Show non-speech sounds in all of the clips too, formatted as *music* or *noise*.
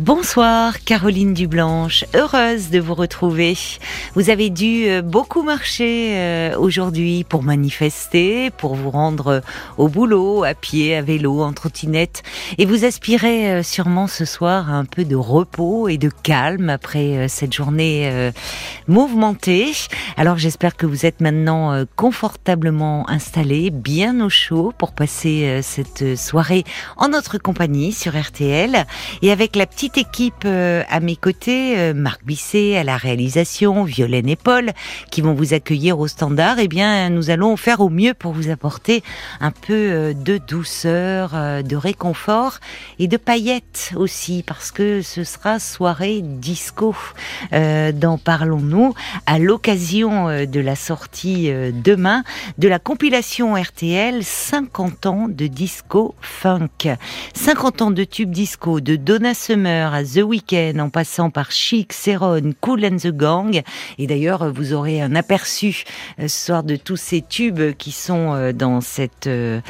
Bonsoir Caroline Dublanche, heureuse de vous retrouver. Vous avez dû euh, beaucoup marcher euh, aujourd'hui pour manifester, pour vous rendre euh, au boulot, à pied, à vélo, en trottinette. Et vous aspirez sûrement ce soir à un peu de repos et de calme après cette journée mouvementée. Alors j'espère que vous êtes maintenant confortablement installé, bien au chaud pour passer cette soirée en notre compagnie sur RTL. Et avec la petite équipe euh, à mes côtés, euh, Marc Bisset à la réalisation, Violaine et Paul, qui vont vous accueillir au standard, eh bien, nous allons faire au mieux pour vous apporter un peu euh, de douceur, de réconfort et de paillettes aussi, parce que ce sera soirée disco dans Parlons-nous, à l'occasion de la sortie demain de la compilation RTL 50 ans de disco funk. 50 ans de tubes disco de Donna Summer à The Weeknd, en passant par Chic, Céron, Cool and the Gang. Et d'ailleurs, vous aurez un aperçu euh, ce soir de tous ces tubes qui sont euh, dans cette euh,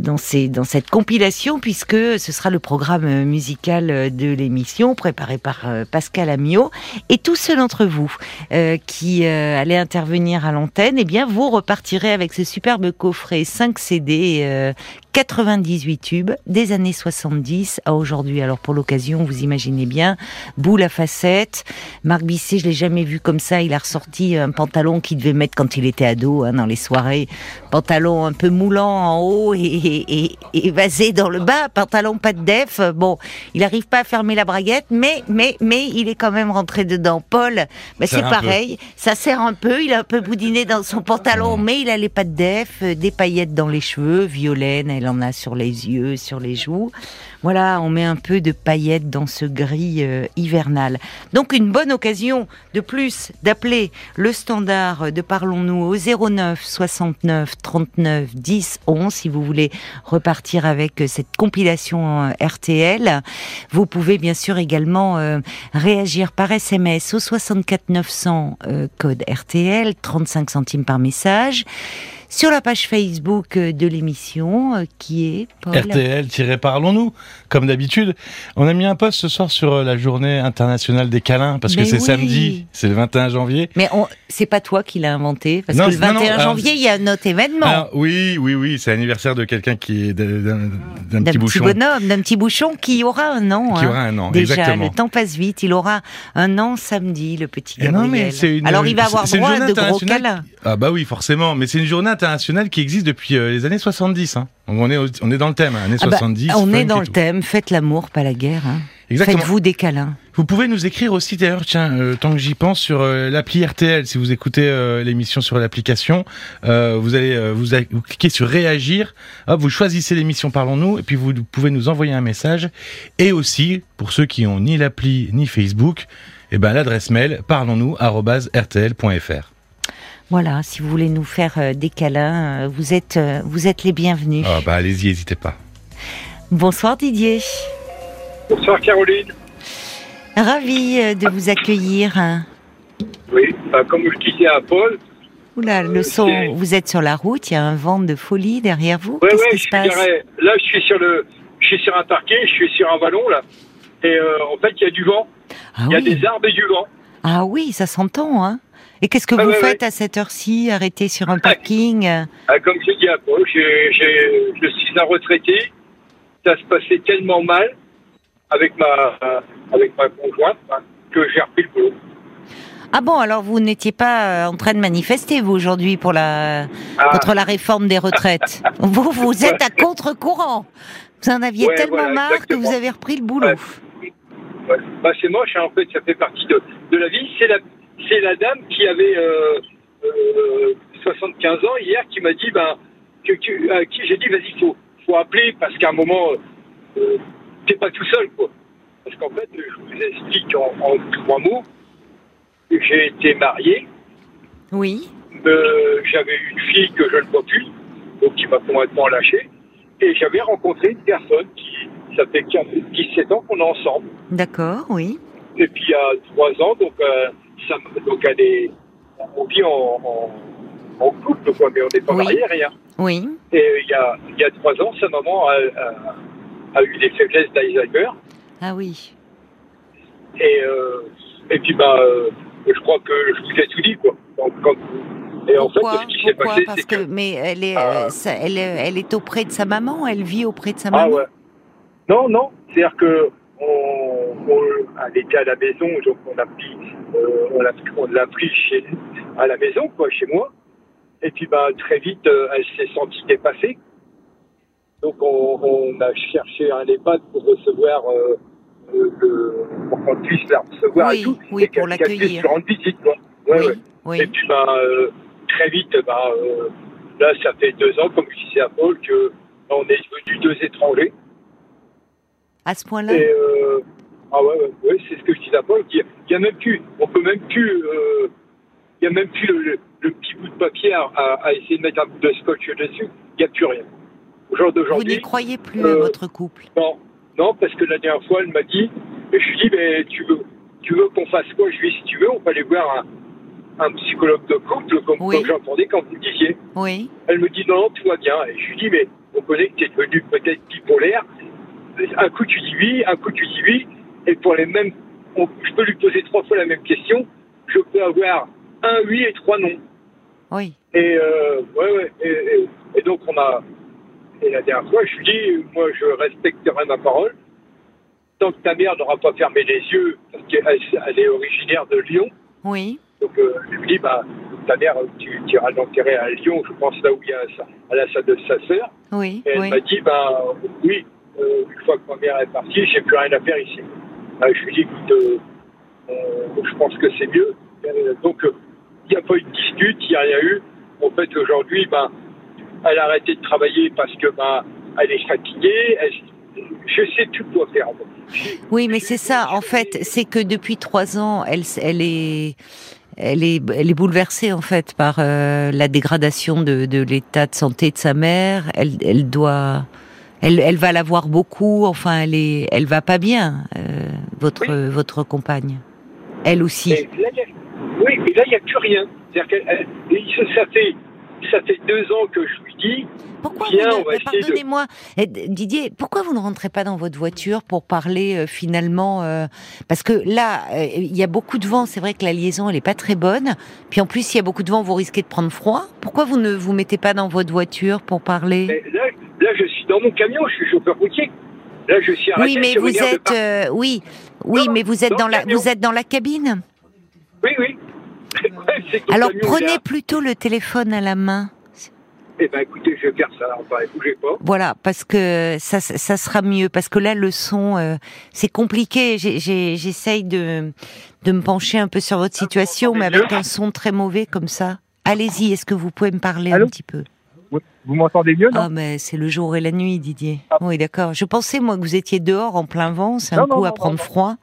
dans ces dans cette compilation, puisque ce sera le programme musical de l'émission préparé par Pascal Amiot. Et tous ceux d'entre vous qui allez intervenir à l'antenne, eh bien, vous repartirez avec ce superbe coffret 5 CD 98 tubes des années 70 à aujourd'hui. Alors pour l'occasion, vous imaginez bien, boule à facettes. Marc Bisset, je l'ai jamais vu comme ça. Il a ressorti un pantalon qu'il devait mettre quand il était ado, hein, dans les soirées. Pantalon un peu moulant en haut et, et, et, évasé dans le bas. Pantalon pas de def. Bon, il n'arrive pas à fermer la braguette, mais mais mais il est quand même rentré dedans. Paul, ben c'est pareil. Ça sert un peu. Il a un peu boudiné dans son pantalon, mais il a les pas de def, euh, des paillettes dans les cheveux. Violaine, elle en a sur les yeux, sur les joues. Voilà, on met un peu de paillettes dans ce gris euh, hivernal. Donc une bonne occasion de plus d'appeler le standard de Parlons-nous au 09 69 39 10 11 si vous voulez repartir avec cette compilation euh, RTL. Vous pouvez bien sûr également euh, réagir par SMS au 64 900 code RTL, 35 centimes par message sur la page Facebook euh, de l'émission euh, qui est RTL-Parlons-nous. Comme d'habitude, on a mis un post ce soir sur euh, la journée internationale des câlins parce que c'est samedi, c'est le 21 janvier. Mais c'est pas toi qui l'as inventé parce que le 21 janvier, il y a un autre événement. oui, oui, oui, c'est l'anniversaire de quelqu'un qui est d'un petit, bouchon. bonhomme, d'un petit bouchon qui aura un an. Qui hein. aura un an, Déjà, exactement. le temps passe vite. Il aura un an samedi, le petit Gabriel. Non, mais une, Alors il va avoir droit de gros câlins. Ah bah oui, forcément. Mais c'est une journée internationale qui existe depuis euh, les années 70. Hein. on est, on est dans le thème, hein, années 70. Ah bah, on est dans le thème, faites l'amour, pas la guerre. Hein. Faites-vous des câlins. Vous pouvez nous écrire aussi d'ailleurs, tiens, euh, tant que j'y pense, sur euh, l'appli RTL. Si vous écoutez l'émission sur l'application, vous allez vous, vous, cliquez sur réagir. Hop, vous choisissez l'émission Parlons-nous et puis vous pouvez nous envoyer un message. Et aussi, pour ceux qui ont ni l'appli ni Facebook, eh ben l'adresse mail parlons-nous@rtl.fr. Voilà, si vous voulez nous faire euh, des câlins, euh, vous êtes, euh, vous êtes les bienvenus. Ah bah allez-y, n'hésitez pas. Bonsoir Didier. Bonsoir Caroline. Ravi de vous accueillir. Oui, bah, comme je disais à Paul. Oula, le son, vous êtes sur la route, il y a un vent de folie derrière vous. Oui, oui, je passe? là je suis sur le, je suis sur un parquet, je suis sur un vallon là, et en fait il y a du vent, ah il y a des arbres et du vent. Ah oui, ça s'entend, hein. Et qu'est-ce que vous faites à cette heure-ci, arrêté sur un ah, parking ah, Comme je dis à Paul, je suis un retraité. Ça se passait tellement mal avec ma, avec ma conjointe hein, que j'ai repris le boulot. Ah bon, alors vous n'étiez pas euh, en train de manifester, vous, aujourd'hui, pour la, ah. contre la réforme des retraites *laughs* Vous, vous êtes à contre-courant. Vous en aviez tellement marre que vous avez repris le boulot. Bah, c'est moche, hein, en fait, ça fait partie de, de la vie. C'est la, c'est la dame qui avait euh, 75 euh, ans hier qui m'a dit, ben, que, à qui j'ai dit, vas-y, faut, faut appeler parce qu'à un moment, euh, t'es pas tout seul, quoi. Parce qu'en fait, je vous explique en, trois mots, j'ai été marié. Oui. Euh, j'avais une fille que je ne vois plus, donc qui m'a complètement lâché. Et j'avais rencontré une personne qui, ça fait 17 ans qu'on est ensemble. D'accord, oui. Et puis il y a trois ans, donc donc elle est, on vit en, en couple, quoi, mais on n'est pas Oui. mariés, rien. Oui. Et euh, il y a, il y a trois ans, sa maman a, a- a eu des faiblesses d'Alzheimer. Ah oui. Et, euh, et puis, bah, euh, je crois que je vous ai tout dit, quoi. Donc, quand- et en fait, Pourquoi ce qui s'est Pourquoi passé, Parce c'est que, que. mais elle est, Ah. euh, ça- elle, elle est auprès de sa maman. Elle vit auprès de sa Ah maman? ouais. Non, non. C'est-à-dire que on, on- elle était à la maison, donc on a pris, on l'a, on l'a pris chez, à la maison, quoi, chez moi. Et puis, bah, très vite, euh, elle s'est sentie dépassée. Donc, on, on a cherché un EHPAD pour recevoir, euh, le, pour qu'on puisse la recevoir Oui, et tout. oui, et pour l'accueillir. rendre visite, quoi. Ouais, oui. ouais. oui. Et puis, bah, euh, très vite, bah, euh, là, ça fait deux ans, comme je disais à Paul, que on est devenus deux étrangers. À ce point-là? Et, ah ouais, ouais, ouais, c'est ce que je disais à Paul. Il y a, même plus, on peut même plus, euh, il y a même plus le, le- le petit bout de papier à, essayer de mettre un bout de scotch dessus. Il n'y a plus rien. Au jour Vous d'aujourd'hui, n'y croyez plus à euh, votre couple. non, non, parce que la dernière fois, elle m'a dit, et je lui ai dit, mais tu veux, tu veux qu'on fasse quoi Je lui ai dit, si tu veux, on peut aller voir un, un psychologue de couple, comme, Oui. comme j'entendais quand vous le disiez. Oui. Elle me dit non, non, tout va bien. Et je lui dis, mais on connaît que tu es devenu peut-être bipolaire. Un coup tu dis oui, un coup tu dis oui. Et pour les mêmes, on- je peux lui poser trois fois la même question. Je peux avoir un oui et trois non. Oui. Et euh, ouais, ouais. Et, et- et donc on a. Et la dernière fois, je lui dis, moi je respecterai ma parole. Tant que ta mère n'aura pas fermé les yeux, parce qu'elle elle est originaire de Lyon. Oui. Donc, euh, je lui dis, bah, ta mère, tu, tu iras l'enterrer à Lyon, je pense là où il y a sa, à la salle de sa sœur. Oui. Et elle Oui. m'a dit, bah, oui, euh, une fois que ma mère est partie, j'ai plus rien à faire ici. Bah, je lui dis, écoute, euh, euh, je pense que c'est mieux. Donc, euh, il n'y a pas eu de dispute, il n'y a rien eu. En fait, aujourd'hui, bah, elle a arrêté de travailler parce que, bah, elle est fatiguée. Je sais tout quoi faire. Oui, mais c'est ça. En fait, c'est que depuis trois ans, elle, est, bouleversée en fait par la dégradation de, l'état de santé de sa mère. Elle doit, elle, elle va la voir beaucoup. Enfin, elle est, elle va pas bien. euh, votre, Oui. votre compagne, elle aussi. Mais là, il y a- oui, mais là, il n'y a plus rien. C'est-à-dire que ça, fait, ça fait deux ans que je lui dis, Pourquoi vous ne, de- pardonnez-moi, eh, Didier, pourquoi vous ne rentrez pas dans votre voiture pour parler euh, finalement euh, Parce que là, euh, il y a beaucoup de vent. C'est vrai que la liaison, elle est pas très bonne. Puis en plus, il y a beaucoup de vent, vous risquez de prendre froid. Pourquoi vous ne vous mettez pas dans votre voiture pour parler? Là, là, je suis dans mon camion, je suis chauffeur routier. Là, je suis arrêté. Oui, mais vous êtes, euh, oui, oui, Non, mais vous êtes dans la, camion. vous êtes dans la cabine. Oui, oui. *laughs* Ouais, Alors prenez plutôt le téléphone à la main. Eh ben, écoutez, je vais faire ça. Enfin, bougez pas. Voilà, parce que ça, ça sera mieux. Parce que là, le son, euh, c'est compliqué. J'essaye de, de me pencher un peu sur votre situation, mais avec un son très mauvais comme ça. Allez-y, est-ce que vous pouvez me parler Allô un petit peu? Vous m'entendez mieux, non Ah, mais c'est le jour et la nuit, Didier. Ah. Oui, d'accord. Je pensais, moi, que vous étiez dehors en plein vent. C'est un Non, coup non, à non, prendre froid.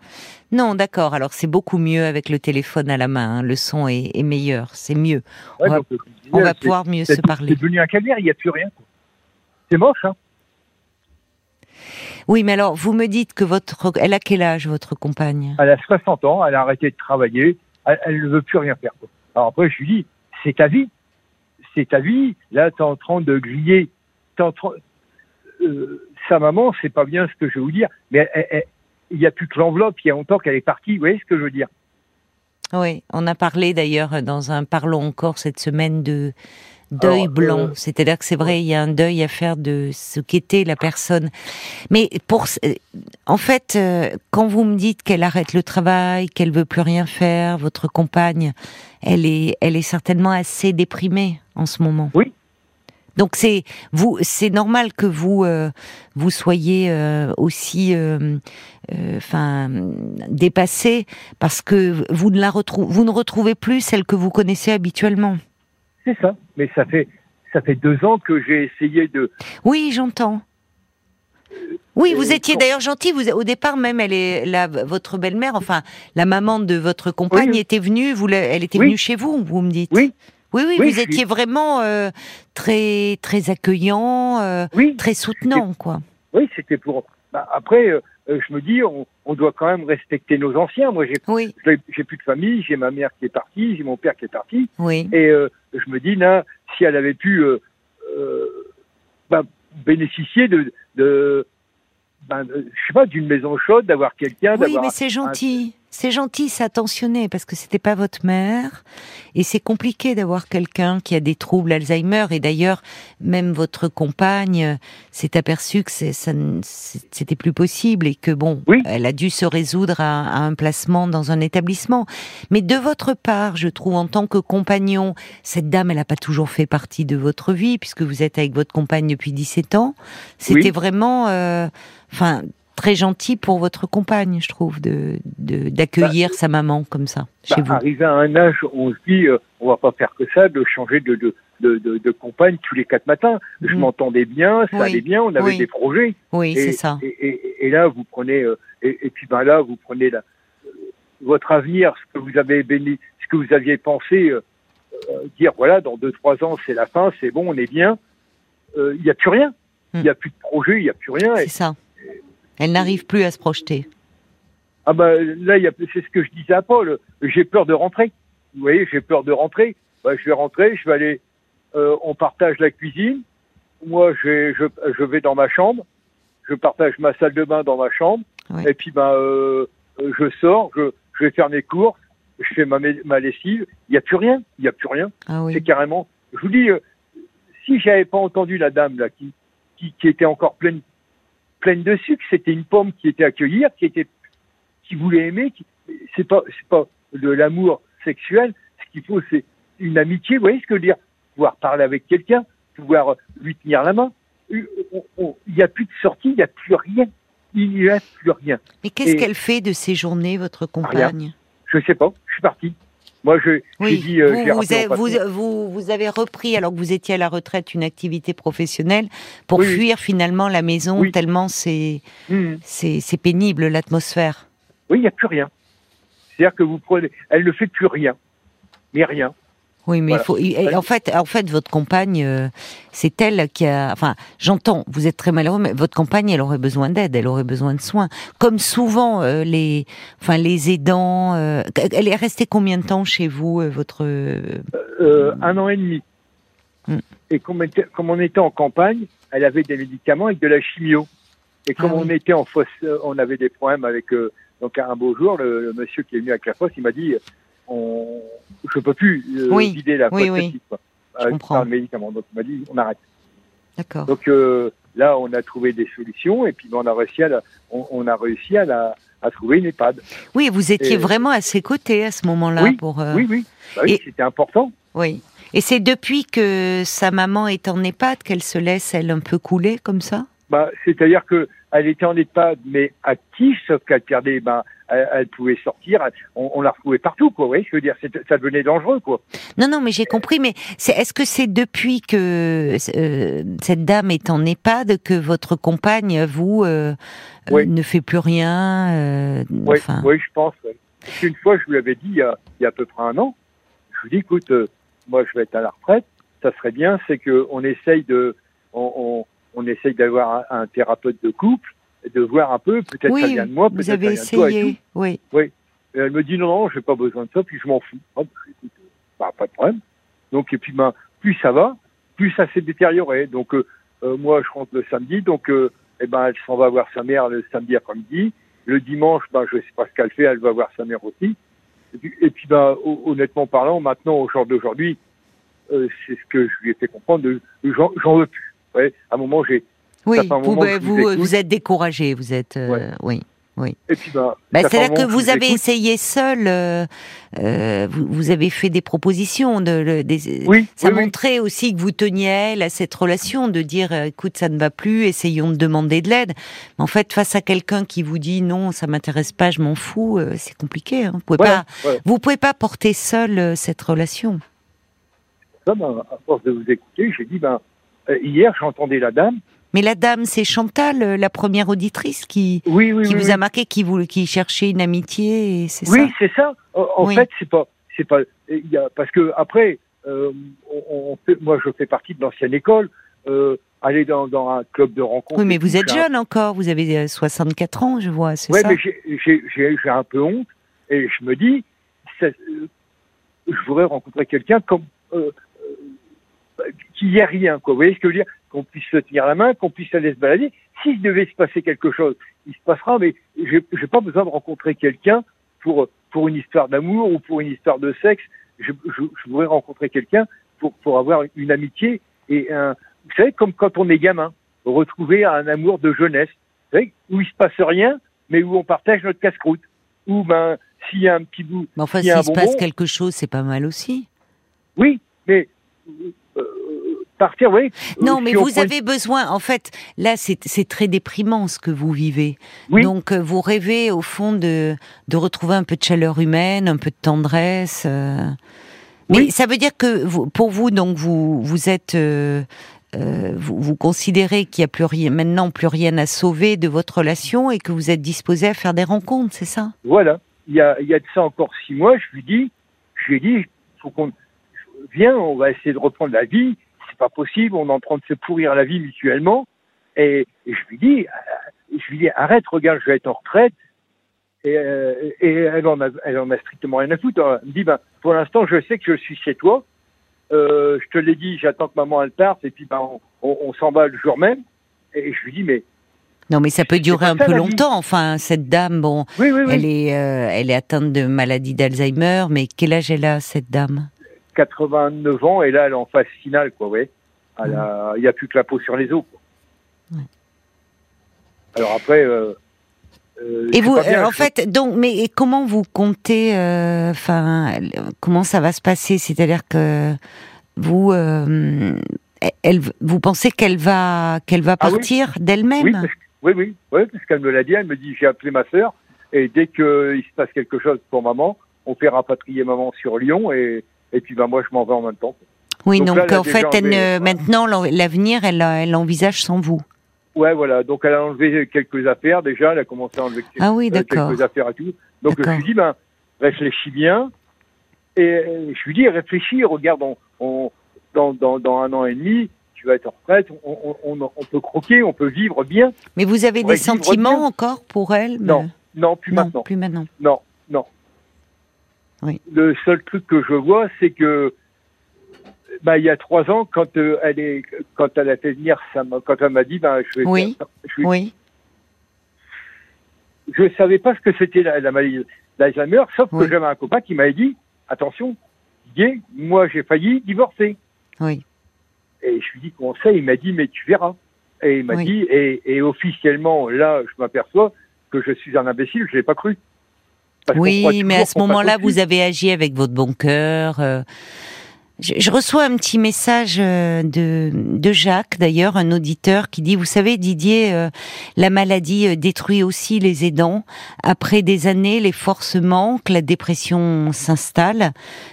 Non, d'accord. Alors, c'est beaucoup mieux avec le téléphone à la main. hein. Le son est, est meilleur. C'est mieux. Ouais, on va- donc, On pouvoir mieux se parler. C'est devenu un calvaire, il n'y a plus rien. C'est moche, hein Oui, mais alors, vous me dites que votre... Elle a quel âge, votre compagne? Elle a 60 ans, elle a arrêté de travailler, elle, elle ne veut plus rien faire. quoi. Alors après, je lui dis, c'est ta vie. C'est ta vie. Là, tu es en train de griller. En train- euh, sa maman, c'est pas bien ce que je vais vous dire, mais il n'y a plus que l'enveloppe, il y a longtemps qu'elle est partie. Vous voyez ce que je veux dire? Oui, on a parlé d'ailleurs dans un Parlons encore cette semaine de deuil Alors, blanc. euh, C'est-à-dire que c'est vrai, il y a un deuil à faire de ce qu'était la personne. Mais pour, euh, en fait, euh, quand vous me dites qu'elle arrête le travail, qu'elle veut plus rien faire, votre compagne, elle est, elle est certainement assez déprimée en ce moment. Oui. Donc c'est vous, c'est normal que vous euh, vous soyez euh, aussi, euh, enfin, dépassé parce que vous ne la retrouvez, vous ne retrouvez plus celle que vous connaissez habituellement. C'est ça. Mais ça fait, ça fait deux ans que j'ai essayé de. Oui, j'entends. Oui, vous étiez d'ailleurs gentil. Vous, au départ, même, elle est la, votre belle-mère, enfin, la maman de votre compagne Oui. était venue. Vous, elle était Oui. venue chez vous. Vous me dites. Oui. Oui, oui, Oui, vous étiez suis- vraiment euh, très, très accueillant, euh, Oui. très soutenant, quoi. Oui, c'était pour. bah, après, euh, euh, je me dis, on, on doit quand même respecter nos anciens. Moi, j'ai j'ai plus de famille, j'ai ma mère qui est partie, j'ai mon père qui est parti, oui. et je me dis, si elle avait pu euh, euh, bah, bénéficier de, ben, de- je sais pas, d'une maison chaude, d'avoir quelqu'un, Oui, mais c'est gentil. C'est gentil, c'est attentionné parce que c'était pas votre mère et c'est compliqué d'avoir quelqu'un qui a des troubles Alzheimer et d'ailleurs même votre compagne euh, s'est aperçue que c'était plus possible et que bon, Oui. elle a dû se résoudre à, à un placement dans un établissement. Mais de votre part, je trouve en tant que compagnon, cette dame, elle n'a pas toujours fait partie de votre vie puisque vous êtes avec votre compagne depuis 17 ans. C'était Oui. vraiment, euh, enfin, très gentil pour votre compagne, je trouve, de d'accueillir sa maman comme ça bah, chez vous. arrivé à un âge où on se dit, euh, on va pas faire que ça, de changer de, de, de, de, de compagne tous les quatre matins. Je Mhm. m'entendais bien, ça Oui. allait bien, on avait Oui. des projets. Oui, c'est ça. Et, et- et là, vous prenez, euh, et, et puis ben là, vous prenez la, euh, votre avenir, ce que vous avez béni, ce que vous aviez pensé, euh, dire voilà, dans deux trois ans, c'est la fin, c'est bon, on est bien. Il n'y a plus rien. Il n'y a plus de projet, il n'y a plus rien. C'est ça. Elle n'arrive plus à se projeter. ah ben là, c'est ce que je disais à Paul. J'ai peur de rentrer. Vous voyez, j'ai peur de rentrer. Ben, je vais rentrer, je vais aller. euh, on partage la cuisine. Moi, je, je vais dans ma chambre. Je partage ma salle de bain dans ma chambre. Et puis, ben, euh, je sors. Je, je vais faire mes courses. Je fais ma, lessive. Il n'y a plus rien. Il n'y a plus rien. Ah C'est carrément. Je vous dis, euh, si j'avais pas entendu la dame là qui, qui, qui était encore pleine, pleine de sucre, c'était une pomme qui était à cueillir, qui était, qui voulait aimer. Qui, c'est pas, c'est pas de l'amour sexuel. Ce qu'il faut, c'est une amitié. Vous voyez ce que je veux dire? Pouvoir parler avec quelqu'un, pouvoir lui tenir la main. Euh, Il n'y a plus de sortie, il n'y a plus rien. Il n'y a plus rien. Mais qu'est-ce Et- qu'elle fait de ces journées, votre compagne? Je sais pas. Je suis parti. Moi, je, j'ai Oui, dit. euh, vous, avez, en vous, patron. vous- vous avez repris, alors que vous étiez à la retraite, une activité professionnelle pour Oui, fuir finalement la maison, Oui. tellement c'est Hum. c'est c'est pénible l'atmosphère. Oui, il n'y a plus rien. C'est-à-dire que vous prenez, elle ne fait plus rien, mais rien. Oui, mais Voilà. il faut. En fait, en fait, votre compagne, euh, c'est elle qui a. Enfin, j'entends. Vous êtes très malheureux, mais votre compagne, elle aurait besoin d'aide, elle aurait besoin de soins. Comme souvent euh, les, enfin les aidants. euh, elle est restée combien de temps chez vous, votre Euh, un an et demi. Mm. Et comme, on était- comme on était en campagne, elle avait des médicaments avec de la chimio. Et comme Ah oui. on était en fosse, on avait des problèmes avec. donc un beau jour, le, le monsieur qui est venu avec la fosse, il m'a dit, on, je peux plus euh, Oui, vider la oui, oui. quoi, Je avec le médicament. Donc il m'a dit, on arrête. D'accord. Donc euh, là, on a trouvé des solutions et puis on a réussi à, la, on, on a réussi à, la, à trouver une EHPAD. Oui, vous étiez Et- vraiment à ses côtés à ce moment-là Oui, pour. euh, Oui, oui, Bah Et- c'était important. oui. Et c'est depuis que sa maman est en EHPAD qu'elle se laisse elle un peu couler comme ça? Bah, c'est-à-dire que elle était en EHPAD, mais active, sauf qu'elle perdait, ben, elle, elle pouvait sortir, elle- on, on la retrouvait partout, quoi. Vous voyez, je veux dire, ça devenait dangereux, quoi. Non, non, mais j'ai compris. Mais est-ce que c'est depuis que euh, cette dame est en EHPAD que votre compagne, vous, euh, euh, Oui. ne fait plus rien Oui, enfin, oui, je pense. ouais. Parce qu'une fois, je lui avais dit, il y, a, il y a à peu près un an, je lui ai dit, écoute, moi, je vais être à la retraite, ça serait bien, c'est que on essaye de, on, on, on essaye d'avoir un, un thérapeute de couple, et de voir un peu, peut-être ça Oui, vient de moi, vous peut-être avez ça vient de toi et tout. essayé. Oui. Et elle me dit non, non, j'ai pas besoin de ça, puis je m'en fous. Ah, bah, écoute, euh, bah, pas de problème. Donc, et puis, ben, plus ça va, plus ça s'est détérioré. Donc, euh, euh, moi, je rentre le samedi, donc, euh, eh ben, elle s'en va voir sa mère le samedi après-midi. Le dimanche, ben, je sais pas ce qu'elle fait, elle va voir sa mère aussi. Et puis, et puis ben, ho- honnêtement parlant, maintenant, au jour d'aujourd'hui, euh, c'est ce que je lui ai fait comprendre, j'en veux plus. Ouais, à un moment, j'ai, Oui, un vous, moment êtes découragé, vous êtes. euh, Ouais. Oui. et puis, ben, Bah, un C'est-à-dire que vous avez écoute. essayé seul, euh, euh, vous, vous avez fait des propositions. De, le- des, Oui, ça oui, oui. montrait aussi que vous teniez à cette relation, de dire euh, écoute, ça ne va plus, essayons de demander de l'aide. Mais en fait, face à quelqu'un qui vous dit non, ça m'intéresse pas, je m'en fous, euh, c'est compliqué. Hein. Vous pouvez Voilà, pas, voilà. vous pouvez pas porter seul cette relation. Ben, à force de vous écouter, j'ai dit, ben, hier, j'entendais la dame. Mais la dame, c'est Chantal, euh, la première auditrice, qui, Oui, oui, qui oui. vous oui. a marqué, qui vous, qui cherchait une amitié, c'est Oui, c'est ça. En, Oui. fait, c'est pas, c'est pas, il y a, parce que après, euh, on, on fait- moi, je fais partie de l'ancienne école. Euh, aller dans, dans un club de rencontre. Oui, mais vous êtes un- jeune encore, vous avez euh, 64 ans, je vois, c'est Ouais, ça? mais j'ai- un peu honte et je me dis, ça- euh, je voudrais rencontrer quelqu'un comme, euh, euh, qu'il y ait rien, quoi. Vous voyez ce que je veux dire? Qu'on puisse se tenir la main, qu'on puisse aller se balader. S'il devait se passer quelque chose, il se passera, mais j'ai j'ai pas besoin de rencontrer quelqu'un pour pour une histoire d'amour ou pour une histoire de sexe. Je, je, je voudrais rencontrer quelqu'un pour pour avoir une amitié et un. Vous savez, comme quand on est gamin, retrouver un amour de jeunesse, vous savez, où il se passe rien, mais où on partage notre casse-croûte. Ou ben, s'il y a un petit bout, Mais enfin, s'il se passe quelque chose, c'est pas mal aussi. oui, mais partir, oui. Non, mais vous avez besoin. En fait, là, c'est très déprimant ce que vous vivez. Oui. Donc, euh, vous rêvez au fond de de retrouver un peu de chaleur humaine, un peu de tendresse. euh. Mais Oui. ça veut dire que vous, pour vous, donc vous vous êtes euh, euh, vous, vous considérez qu'il y a plus rien maintenant plus rien à sauver de votre relation et que vous êtes disposé à faire des rencontres, c'est ça? Voilà. Il y a, il y a de ça encore six mois, je lui dis, je lui ai dit, faut qu'on viens, on va essayer de reprendre la vie. C'est pas possible, on est en train de se pourrir la vie mutuellement. Et, et je lui dis, euh, je lui dis, arrête, regarde, je vais être en retraite. Et, euh, et elle en a, elle en a strictement rien à foutre. Elle me dit, ben, pour l'instant, je sais que je suis chez toi. Euh, je te l'ai dit, j'attends que maman elle parte, et puis ben, on, on, on s'en va le jour même. Et je lui dis, mais Non, mais ça peut durer un ça, peu vie. longtemps. Enfin, cette dame, bon, oui, oui, oui. elle est euh, elle est atteinte de maladie d'Alzheimer, mais quel âge elle a cette dame? 89 ans et là elle est en phase finale quoi ouais il n'y a plus que la peau sur les os quoi. Ouais. alors après euh, euh, Et vous, bien, euh, en je- fait, donc, mais comment vous comptez, euh, enfin, comment ça va se passer? C'est-à-dire que vous, elle, vous pensez qu'elle va, qu'elle va Ah oui. partir d'elle-même? Oui oui oui oui parce qu'elle me l'a dit elle me dit j'ai appelé ma sœur et dès que il se passe quelque chose pour maman on fait rapatrier maman sur Lyon et et puis ben moi je m'en vais en même temps Oui, donc là, en fait, déjà elle enlevé- ne- maintenant, l'avenir, elle, elle envisage sans vous. ouais voilà donc elle a enlevé quelques affaires déjà elle a commencé à enlever Ah oui, euh, quelques affaires et tout. Donc je lui dis, ben, réfléchis bien. Et je lui dis, réfléchis, regarde, on, on- dans, dans, dans un an et demi, tu vas être en retraite, on, on, peut croquer, on peut vivre bien. Mais vous avez des sentiments bien. encore pour elle Non, mais- Non, plus non, maintenant. plus maintenant. Non. Oui. Le seul truc que je vois, c'est que bah, il y a trois ans, quand euh, elle est, quand elle a fait venir, ça quand elle m'a dit, ben, je vais, Oui. je, vais- Oui, je savais pas ce que c'était la, la maladie d'Alzheimer, sauf Oui. que j'avais un copain qui m'avait dit, attention, Didier, moi j'ai failli divorcer. oui. Et je lui dis comment ça? Il m'a dit mais tu verras. Et il m'a Oui. dit et, et officiellement là je m'aperçois que je suis un imbécile. Je l'ai pas cru. Parce Oui, mais à ce moment-là, vous avez agi avec votre bon cœur. euh. Je, je reçois un petit message euh, de, de Jacques, d'ailleurs, un auditeur, qui dit, vous savez, Didier, euh, la maladie détruit aussi les aidants. Après des années, les forces manquent, la dépression s'installe.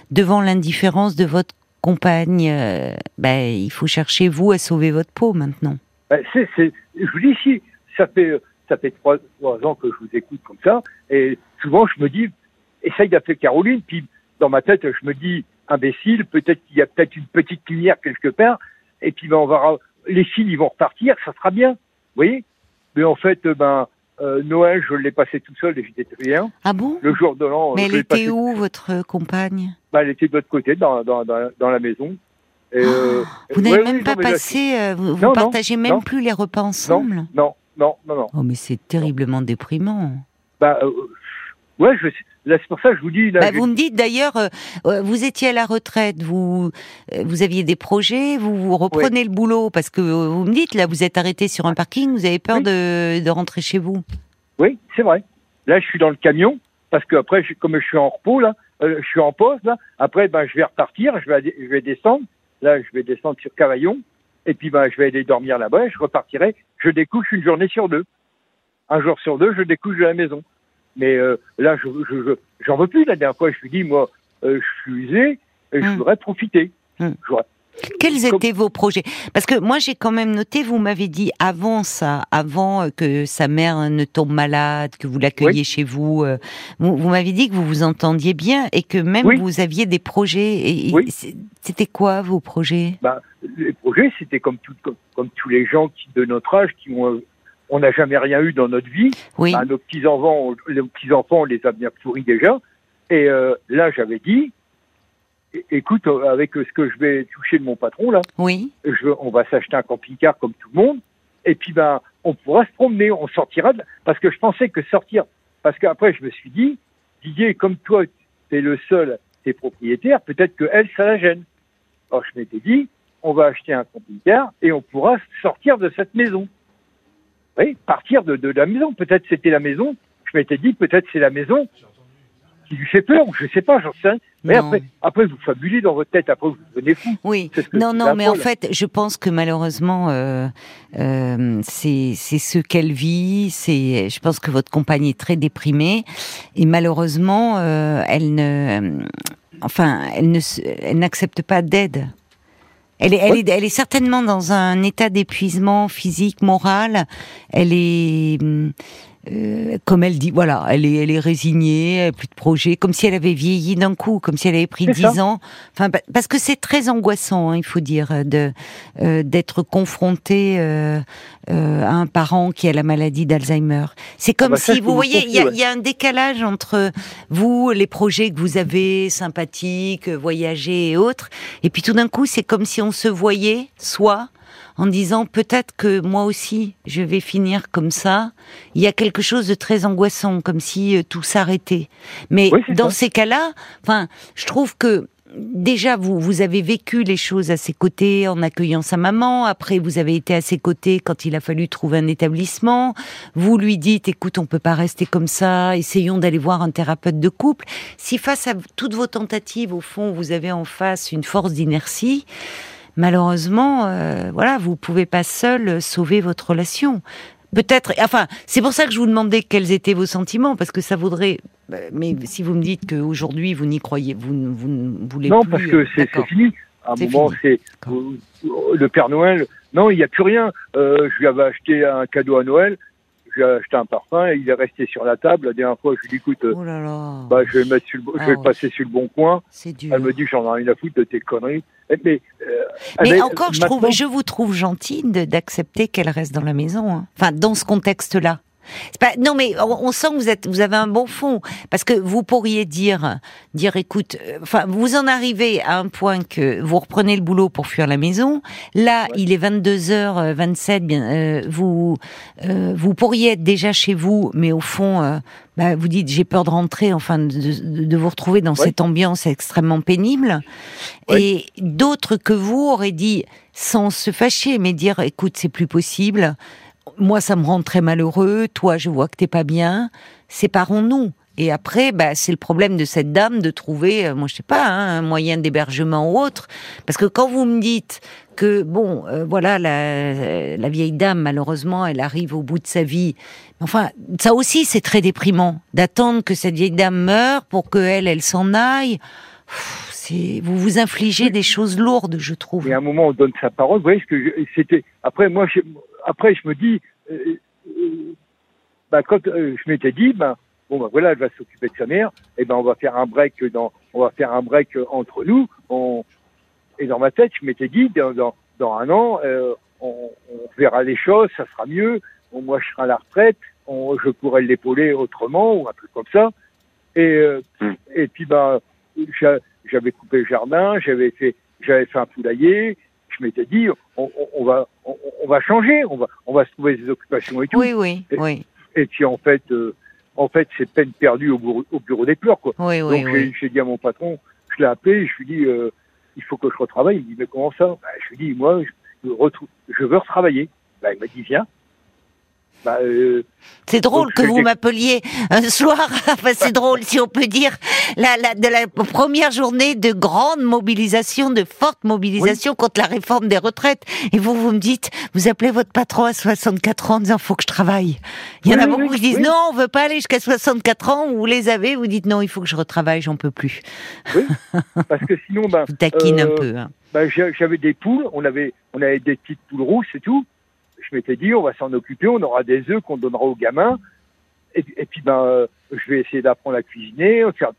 Devant l'indifférence de votre compagne, euh, ben, il faut chercher, vous, à sauver votre peau maintenant. Ben, c'est, c'est, je vous dis si ça fait ça fait trois, trois ans que je vous écoute comme ça et souvent je me dis essaye d'appeler Caroline puis dans ma tête je me dis imbécile peut-être qu'il y a peut-être une petite lumière quelque part et puis ben on va les filles ils vont repartir ça sera bien vous voyez? Mais en fait ben euh, Noël je l'ai passé tout seul et j'étais rien Ah bon? Le jour de l'an Mais elle était où, votre compagne? Ben, elle était de l'autre côté dans dans dans, dans la maison. Et, euh, Vous n'avez ouais, même oui, pas non, mais là, passé, euh, vous, vous Non, non, partagez même plus les repas ensemble? non non non non. Oh, mais c'est terriblement déprimant. Bah, euh, ouais, je, là, c'est pour ça que je vous dis. Là, Bah, vous me dites d'ailleurs, euh, euh, vous étiez à la retraite, vous, euh, vous aviez des projets, vous, vous reprenez le boulot parce que euh, vous me dites là, vous êtes arrêté sur un parking, vous avez peur Oui. de, de rentrer chez vous. Oui, c'est vrai. Là, je suis dans le camion parce que après, je- comme je suis en repos là, euh, je suis en pause là. Après, ben, je vais repartir, je vais, je vais descendre. Là, je vais descendre sur Cavaillon et puis ben, je vais aller dormir là-bas. Je repartirai. Je découche une journée sur deux. Un jour sur deux, je découche de la maison. Mais euh, là, je, je, je- j'en veux plus. La dernière fois, je lui dis, moi, euh, je suis usé, et je Hum. voudrais profiter. Je voudrais- Quels Comme- étaient vos projets? Parce que moi j'ai quand même noté, vous m'avez dit avant ça, avant euh, que sa mère ne tombe malade, que vous l'accueilliez chez vous, euh, vous, vous m'avez dit que vous vous entendiez bien et que même Oui. vous aviez des projets. Et, et Oui. C'était quoi vos projets? Bah, les projets, c'était comme, tout, comme, comme tous les gens qui, de notre âge qui ont, on n'a jamais rien eu dans notre vie. Oui. Bah, nos petits enfants, les enfants, on les a bien pourris déjà. Et euh, là, j'avais dit, écoute, euh, avec ce que je vais toucher de mon patron là, Oui. je, on va s'acheter un camping-car comme tout le monde, et puis ben, on pourra se promener, on sortira, de- parce que je pensais que sortir, parce qu'après je me suis dit, Didier, comme toi, t'es le seul, t'es propriétaire, peut-être que elle, ça la gêne. Alors je m'étais dit, on va acheter un camping-car et on pourra sortir de cette maison. Oui, partir de, de la maison. Peut-être c'était la maison. Je m'étais dit, peut-être c'est la maison qui lui fait peur, ou je sais pas, j'en sais rien. Mais Non. après, après, vous fabulez dans votre tête, après vous devenez fou. Oui, non, non, mais en fait, je pense que malheureusement, euh, euh, c'est ce qu'elle vit. C'est, je pense que votre compagne est très déprimée et malheureusement, euh, elle ne, enfin, elle ne, se- elle n'accepte pas d'aide. Elle est, elle, est, elle est certainement dans un état d'épuisement physique, moral. Elle est, hum, euh, comme elle dit, voilà, elle est, elle est résignée, elle a plus de projet, comme si elle avait vieilli d'un coup, comme si elle avait pris dix ans. Enfin, pa- parce que c'est très angoissant, hein, il faut dire, de euh, d'être confronté euh, euh, à un parent qui a la maladie d'Alzheimer. C'est comme bah ça, si, vous voyez, il y, ouais. y a un décalage entre vous, les projets que vous avez, sympathiques, voyager et autres, et puis tout d'un coup, c'est comme si on se voyait, soit en disant peut-être que moi aussi je vais finir comme ça. Il y a quelque chose de très angoissant, comme si euh, tout s'arrêtait. Mais Oui, dans ça. ces cas-là, enfin, je trouve que déjà vous vous avez vécu les choses à ses côtés en accueillant sa maman. Après, vous avez été à ses côtés quand il a fallu trouver un établissement. Vous lui dites, écoute, on peut pas rester comme ça. Essayons d'aller voir un thérapeute de couple. Si face à toutes vos tentatives, au fond, vous avez en face une force d'inertie, malheureusement, euh, voilà, vous pouvez pas seul euh, sauver votre relation. Peut-être, enfin, c'est pour ça que je vous demandais quels étaient vos sentiments, parce que ça vaudrait. bah, Mais si vous me dites qu'aujourd'hui vous n'y croyez, vous, ne- voulez Non, plus. parce que euh, c'est fini. À un moment, c'est euh, le Père Noël. Non, il n'y a plus rien. Euh, je lui avais acheté un cadeau à Noël. Je lui ai acheté un parfum et il est resté sur la table. La dernière fois, je lui ai dit, écoute, Oh là là, bah, je vais le mettre sur le, je Ah vais le ouais. passer sur le bon coin. dur. Elle me dit, j'en ai rien à foutre de tes conneries. Et- Mais, euh, Mais encore, je trouve, je vous trouve gentil de- d'accepter qu'elle reste dans la maison. hein. Enfin, dans ce contexte-là. Pas, non, mais on, on sent que vous êtes, vous avez un bon fond, parce que vous pourriez dire, dire, écoute, euh, enfin, vous en arrivez à un point que vous reprenez le boulot pour fuir la maison. Là, il est 22h27. Bien, euh, vous, euh, vous pourriez être déjà chez vous, mais au fond, euh, bah, vous dites, j'ai peur de rentrer, enfin, de, de- de vous retrouver dans Ouais. cette ambiance extrêmement pénible. Ouais. Et d'autres que vous auraient dit, sans se fâcher, mais dire, écoute, c'est plus possible. Moi, ça me rend très malheureux. Toi, je vois que t'es pas bien. Séparons-nous. Et après, bah, c'est le problème de cette dame de trouver, euh, moi, je sais pas, hein, un moyen d'hébergement ou autre. Parce que quand vous me dites que, bon, euh, voilà, la, la vieille dame, malheureusement, elle arrive au bout de sa vie. Enfin, ça aussi, c'est très déprimant d'attendre que cette vieille dame meure pour que elle, elle s'en aille. C'est, vous vous infligez des choses lourdes, je trouve. Et à un moment, on donne sa parole. Vous voyez ce que c'était. Après, moi, je, après, je me dis, euh, euh, bah, quand euh, je m'étais dit, ben, bon, ben voilà, elle va s'occuper de sa mère. Et ben, on va faire un break dans, on va faire un break entre nous. On, et dans ma tête, je m'étais dit, dans, dans, dans un an, euh, on, on verra les choses, ça sera mieux. Bon, moi, je serai à la retraite. On, je pourrais l'épauler autrement ou un truc comme ça. Et, Hmm. et puis, ben, j'a- j'avais coupé le jardin, j'avais fait, j'avais fait un poulailler. Je m'étais dit, on, on- va, on, on va changer, on va, on va se trouver des occupations et tout. Oui, oui, oui, Et puis en fait, euh, en fait, c'est peine perdue au bureau, au bureau des pleurs, quoi. oui, oui, Donc oui. j'ai- dit à mon patron, je l'ai appelé, je lui ai dit, euh, il faut que je retravaille. Il me dit, mais comment ça? Bah, Je lui ai dit, moi, je, je veux retravailler. Bah, il m'a dit, viens. Bah, euh, C'est drôle Donc, que vous m'appeliez un soir, *laughs* enfin, c'est drôle si on peut dire, la, la, de la première journée de grande mobilisation, de forte mobilisation contre la réforme des retraites. Et vous, vous me dites, vous appelez votre patron à 64 ans en disant, faut que je travaille. Il y en Oui, a oui, beaucoup oui, qui disent, oui. non, on veut pas aller jusqu'à 64 ans, vous les avez, vous dites, non, il faut que je retravaille, j'en peux plus. *laughs* parce que sinon, bah, Vous taquine un Euh, peu. hein. bah, j'a- j'avais des poules, on avait, on avait des petites poules rousses et tout. Je m'étais dit, on va s'en occuper, on aura des œufs qu'on donnera aux gamins. Et, et puis, ben, euh, je vais essayer d'apprendre à cuisiner, faire.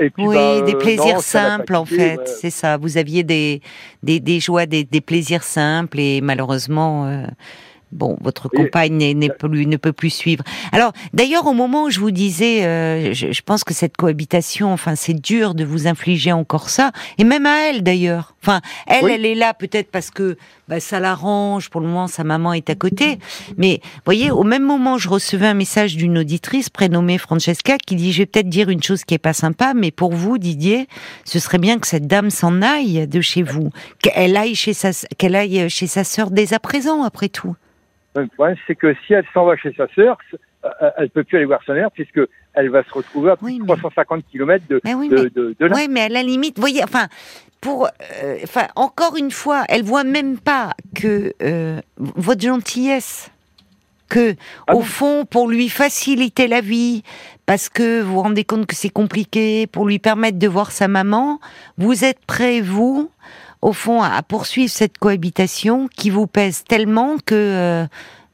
Et puis, Oui, ben, des euh, plaisirs non, simples en fait, ouais. c'est ça. Vous aviez des, des, des joies, des, des plaisirs simples et malheureusement, euh, Bon, votre compagne plus, ne peut plus suivre. Alors, d'ailleurs, au moment où je vous disais, euh, je, je pense que cette cohabitation, enfin, c'est dur de vous infliger encore ça, et même à elle d'ailleurs. Enfin, elle, Oui. elle est là peut-être parce que bah, ça l'arrange. Pour le moment, sa maman est à côté. Mais, voyez, au même moment, je recevais un message d'une auditrice prénommée Francesca qui dit, je vais peut-être dire une chose qui est pas sympa, mais pour vous, Didier, ce serait bien que cette dame s'en aille de chez vous, qu'elle aille chez sa, qu'elle aille chez sa sœur dès à présent, après tout. Le problème, c'est que si elle s'en va chez sa sœur, euh, elle peut plus aller voir sa mère puisque elle va se retrouver à plus Oui, de mais- 350 km de, Mais oui, de, mais- de, de là. Ouais, mais à la limite, voyez, enfin, pour, euh, enfin, encore une fois, elle voit même pas que euh, votre gentillesse, que Ah au bon fond, pour lui faciliter la vie, parce que vous vous rendez compte que c'est compliqué, pour lui permettre de voir sa maman, vous êtes prêt, vous, au fond, à poursuivre cette cohabitation qui vous pèse tellement que. euh,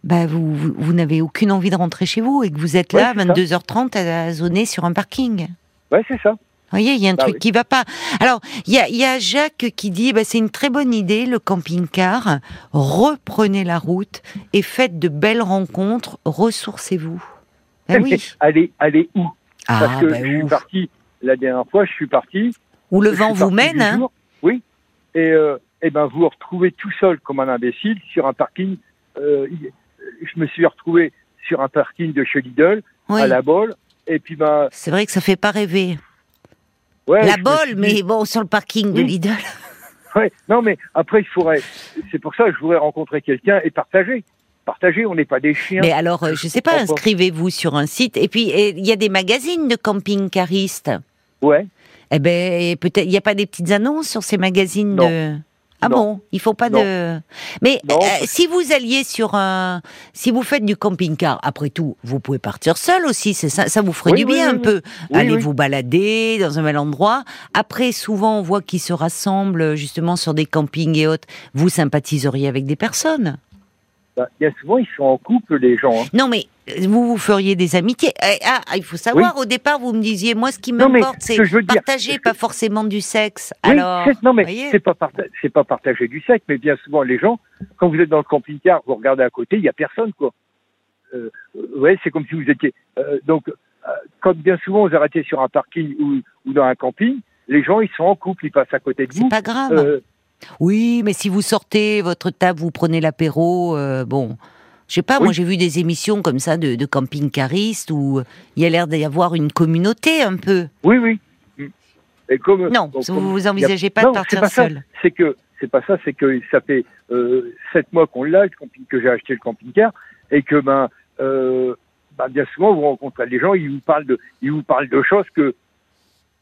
bah, vous, vous, vous n'avez aucune envie de rentrer chez vous et que vous êtes Ouais, là, c'est ça. 22h30, à, à zoner sur un parking. Ouais, c'est ça. Vous voyez, il y a un Bah truc oui. qui va pas. Alors, il y a, il y a Jacques qui dit, bah, c'est une très bonne idée, le camping-car. Reprenez la route et faites de belles rencontres. Ressourcez-vous. Ah oui. aller, aller où? Ah, Parce que bah, je suis ouf. parti, la dernière fois, je suis parti. Où le vent vous mène, hein. Oui. Et, euh, eh ben, vous vous retrouvez tout seul comme un imbécile sur un parking. euh, je me suis retrouvé sur un parking de chez Lidl, Oui. à la Bolle. Et puis, ben, C'est vrai que ça fait pas rêver. ouais. la bolle, suis mais bon, sur le parking de. Lidl. *laughs* Ouais, non, mais après, il faudrait. C'est pour ça que je voudrais rencontrer quelqu'un et partager. Partager, on n'est pas des chiens. Mais alors, euh, je sais pas, inscrivez-vous sur un site. Et puis, il y a des magazines de camping-caristes. Ouais. Eh ben, peut-être, il n'y a pas des petites annonces sur ces magazines Non. de. Ah Non. bon, il faut pas Non. de. Mais euh, si vous alliez sur un, si vous faites du camping-car, après tout, vous pouvez partir seul aussi. C'est ça, ça vous ferait Oui, du bien oui, un oui. peu. Allez vous balader dans un bel endroit. Après, souvent, on voit qu'ils se rassemblent justement sur des campings et autres. Vous sympathiseriez avec des personnes? Bien souvent, ils sont en couple, les gens. hein. Non, mais euh, vous vous feriez des amitiés. Eh, Ah, il faut savoir. Au départ, vous me disiez, moi, ce qui Non, mais m'importe, ce c'est que je veux dire, partager, que- pas forcément du sexe. Oui, Alors, c'est- non, mais voyez c'est pas, parta- c'est pas partager du sexe, mais bien souvent, les gens, quand vous êtes dans le camping-car, vous regardez à côté, il y a personne, quoi. Euh, ouais, c'est comme si vous étiez. euh, donc, euh, quand bien souvent vous arrêtez sur un parking ou, ou dans un camping, les gens, ils sont en couple, ils passent à côté de c'est vous. pas grave. Euh, Oui, mais si vous sortez votre table, vous prenez l'apéro, euh, bon. Je sais pas, moi j'ai vu des émissions comme ça de, de camping-caristes où il y a l'air d'y avoir une communauté un peu. oui, oui. Et comme, Non, donc, vous comme- vous y a- envisagez pas non, de partir pas seul. C'est que c'est pas ça, c'est que ça fait euh, sept mois qu'on l'a, que j'ai acheté le camping-car, et que ben, euh, ben, bien souvent vous rencontrez des gens, ils vous parlent de, ils vous parlent de choses que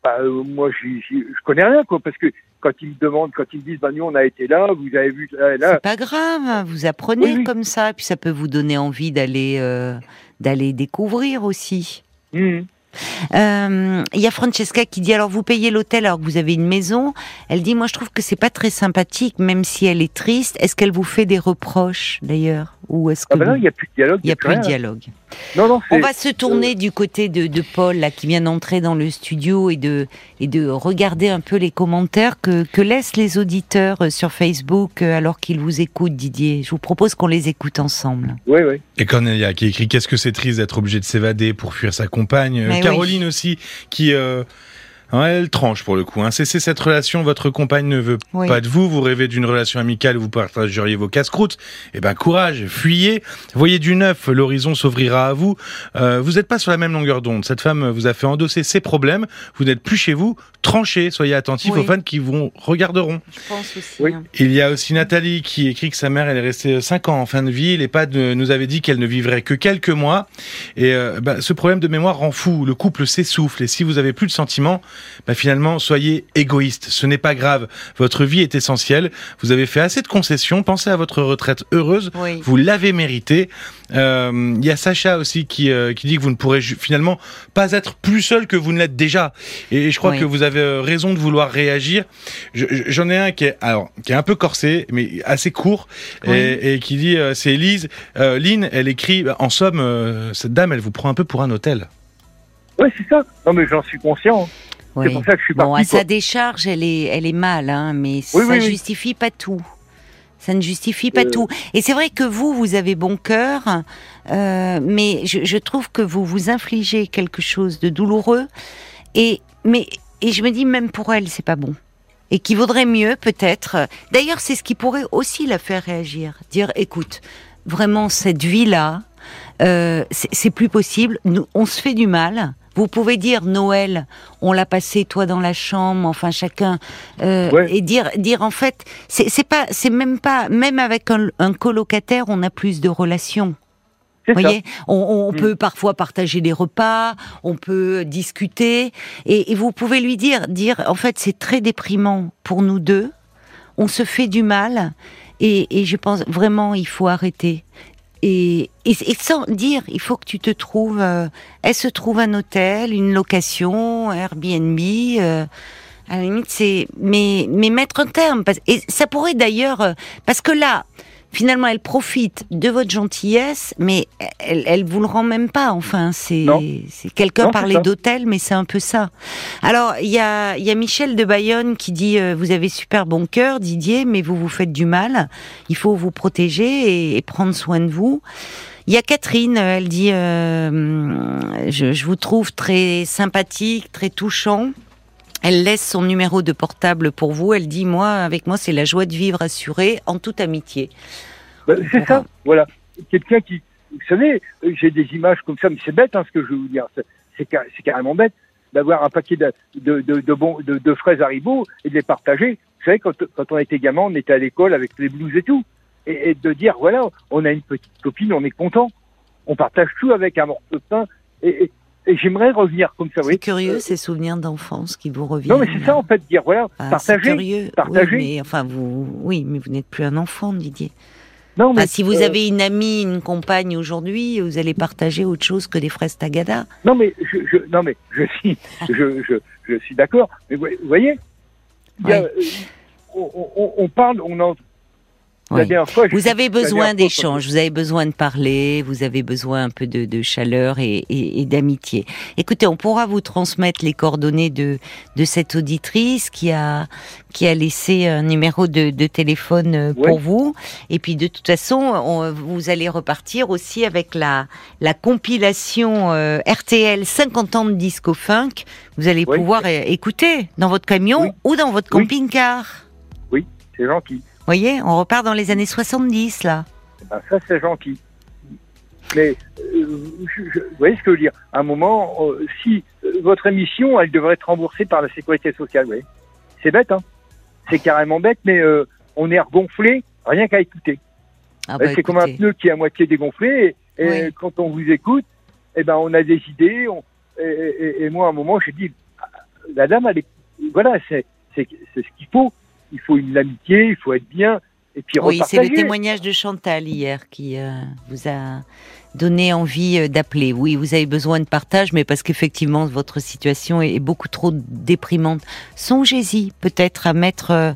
ben, euh, moi j'y- j'y- je connais rien quoi, parce que quand ils demandent, quand ils disent ben nous on a été là, vous avez vu là, et là C'est pas grave, vous apprenez Oui, comme ça, puis ça peut vous donner envie d'aller euh, d'aller découvrir aussi. hum, Euh, Il y a Francesca qui dit alors vous payez l'hôtel alors que vous avez une maison. Elle dit moi je trouve que c'est pas très sympathique même si elle est triste. Est-ce qu'elle vous fait des reproches d'ailleurs? Ou est-ce que ah ben non, il n'y a plus de dialogue, il y a plus de dialogue Non non, On va se tourner du côté de, de Paul là qui vient d'entrer dans le studio et de et de regarder un peu les commentaires que que laissent les auditeurs euh, sur Facebook euh, alors qu'ils vous écoutent Didier. Je vous propose qu'on les écoute ensemble. oui oui. Et Cornelia qui écrit Qu'est-ce que c'est triste d'être obligé de s'évader pour fuir sa compagne? Euh, Mais Caroline aussi qui. euh, elle tranche pour le coup. Hein. Cessez cette relation, votre compagne ne veut Oui. pas de vous, vous rêvez d'une relation amicale où vous partageriez vos casse-croûtes. Eh ben courage, fuyez, voyez du neuf, l'horizon s'ouvrira à vous. Euh, vous n'êtes pas sur la même longueur d'onde. Cette femme vous a fait endosser ses problèmes, vous n'êtes plus chez vous, tranchez, soyez attentifs Oui. aux fans qui vous regarderont. Je pense aussi. Oui. hein. Il y a aussi Nathalie qui écrit que sa mère, elle est restée 5 ans en fin de vie. L'EHPAD euh, nous avait dit qu'elle ne vivrait que quelques mois. Et euh, bah, ce problème de mémoire rend fou. Le couple s'essouffle. Et si vous avez plus de sentiments, bah, finalement, soyez égoïste. Ce n'est pas grave. Votre vie est essentielle. Vous avez fait assez de concessions. Pensez à votre retraite heureuse. Oui. Vous l'avez mérité. Euh, Il y a Sacha aussi qui, euh, qui dit que vous ne pourrez finalement pas être plus seul que vous ne l'êtes déjà. Et je crois Oui. que vous avez euh, raison de vouloir réagir. Je- je- J'en ai un qui est, alors, qui est un peu corsé, mais assez court, Oui. et, et qui dit, euh, c'est Elise. Euh, Lynn, elle écrit, bah, en somme, euh, cette dame, elle vous prend un peu pour un hôtel. Ouais, c'est ça. Non mais j'en suis conscient. Oui. C'est pour ça que je suis Bon, à parti. sa décharge, elle est, elle est mal, hein, mais Oui, ça oui. justifie pas tout. Ça ne justifie pas Euh. tout. Et c'est vrai que vous, vous avez bon cœur, euh, mais je, je trouve que vous vous infligez quelque chose de douloureux. Et mais et je me dis même pour elle, c'est pas bon. Et qu'il vaudrait mieux peut-être. D'ailleurs, c'est ce qui pourrait aussi la faire réagir. Dire, écoute, vraiment cette vie-là, euh, c'est c'est plus possible. Nous, on se fait du mal. Vous pouvez dire Noël, on l'a passé toi dans la chambre, enfin chacun, euh, Ouais. et dire dire en fait, c'est pas, c'est même pas, même avec un, un colocataire, on a plus de relations. Vous voyez, on, on Mm. peut parfois partager des repas, on peut discuter, et, et vous pouvez lui dire, dire, en fait, c'est très déprimant pour nous deux. On se fait du mal, et, et je pense vraiment, il faut arrêter. Et, et, et sans dire, il faut que tu te trouves. euh, elle se trouve un hôtel, une location, Airbnb. euh, à la limite, c'est mais mais mettre un terme. Parce, et ça pourrait d'ailleurs euh, parce que là, finalement, elle profite de votre gentillesse, mais elle, elle vous le rend même pas. Enfin, c'est quelqu'un parlait d'hôtel, mais c'est un peu ça. Alors, il y a y a Michel de Bayonne qui dit euh, vous avez super bon cœur, Didier, mais vous vous faites du mal. Il faut vous protéger et, et prendre soin de vous. Il y a Catherine, elle dit euh, je, je vous trouve très sympathique, très touchant. Elle laisse son numéro de portable pour vous. Elle dit moi, avec moi, c'est la joie de vivre assurée en toute amitié. Ben, c'est ça, voilà. Quelqu'un qui, vous savez, euh, j'ai des images comme ça, mais c'est bête hein, ce que je vais vous dire. C'est- C'est car- carrément bête d'avoir un paquet de, de, de, de, bons- de, de fraises Haribo et de les partager. Vous savez, quand, quand on était gamin, on était à l'école avec les blouses et tout. Et, et de dire, voilà, on a une petite copine, on est content. On partage tout avec un morceau de pain. Et, et, et j'aimerais revenir comme ça, C'est oui. curieux ces souvenirs d'enfance qui vous reviennent. Non, mais c'est ça, en fait, dire, voilà, Ah, c'est partager. curieux. partager. Oui, mais enfin vous, oui, mais vous n'êtes plus un enfant, Didier. Non, mais Enfin, si vous euh, avez une amie, une compagne aujourd'hui, vous allez partager autre chose que des fraises tagada. Non mais je, je non mais je suis *laughs* je, je, je suis d'accord. Mais vous voyez, il y a, Ouais. euh, on, on, on parle, on en Oui. fois. Vous avez besoin d'échanges, vous avez besoin de parler, vous avez besoin un peu de, de chaleur et, et- et d'amitié. Écoutez, on pourra vous transmettre les coordonnées de, de cette auditrice qui a, qui a laissé un numéro de, de téléphone euh, pour Ouais. vous. Et puis de toute façon, on- vous allez repartir aussi avec la, la compilation euh, RTL 50 ans de disco funk. Vous allez Oui. pouvoir euh, écouter dans votre camion Oui. ou dans votre Oui. camping-car. C'est gentil. Vous voyez, on repart dans les années 70 là. Ben, ça c'est gentil. Mais euh, je- je- vous voyez ce que je veux dire? À un moment, euh, si euh, votre émission, elle devrait être remboursée par la sécurité sociale, vous voyez C'est bête, hein C'est carrément bête, mais on est regonflé rien qu'à écouter. Ah Euh, c'est comme un pneu qui est à moitié dégonflé. Et, et Oui. quand on vous écoute, eh ben, on a des idées. on- et, et- et moi, à un moment, j'ai dit, ah, la dame, elle est, voilà, c'est ce qu'il faut. Il faut une amitié, il faut être bien. Et puis Oui, c'est le témoignage de Chantal hier qui euh, vous a donné envie euh, d'appeler. Oui, vous avez besoin de partage, mais parce qu'effectivement, votre situation est beaucoup trop déprimante. Songez-y peut-être à mettre... euh,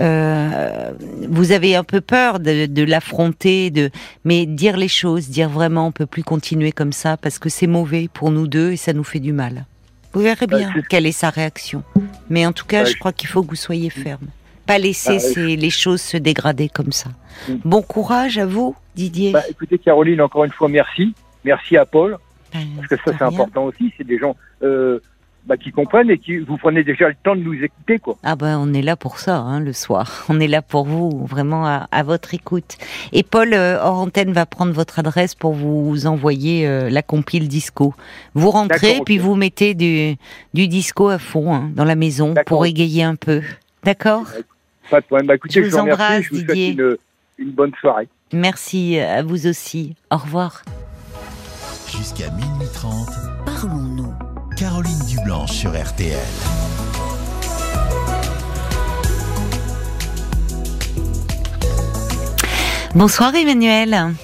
euh, vous avez un peu peur de, de l'affronter, de, mais dire les choses, dire vraiment, on peut plus continuer comme ça parce que c'est mauvais pour nous deux et ça nous fait du mal. Vous verrez Bah, bien quelle est sa réaction. Mais en tout cas, Bah, je je- crois qu'il faut que vous soyez ferme. Pas laisser Bah, ces- les choses se dégrader comme ça. Mm. Bon courage à vous, Didier. Bah, écoutez, Caroline, encore une fois, merci. Merci à Paul, Ben, parce que ça, c'est important aussi. C'est des gens euh, bah, qui comprennent et qui vous prenez déjà le temps de nous écouter, quoi. Ah ben on est là pour ça, hein, le soir. *laughs* On est là pour vous, vraiment à, à votre écoute. Et Paul euh, hors antenne va prendre votre adresse pour vous envoyer euh, la compile disco. Vous rentrez puis vous mettez du, du disco à fond hein, dans la maison pour égayer un peu. D'accord? Pas de problème. Bah, écoutez, Je je, vous remercie. embrasse, je vous Didier. souhaite une, une bonne soirée. Merci à vous aussi. Au revoir. Jusqu'à minuit 30, Parlons-nous. Caroline Dublanche sur RTL. Bonsoir Emmanuel.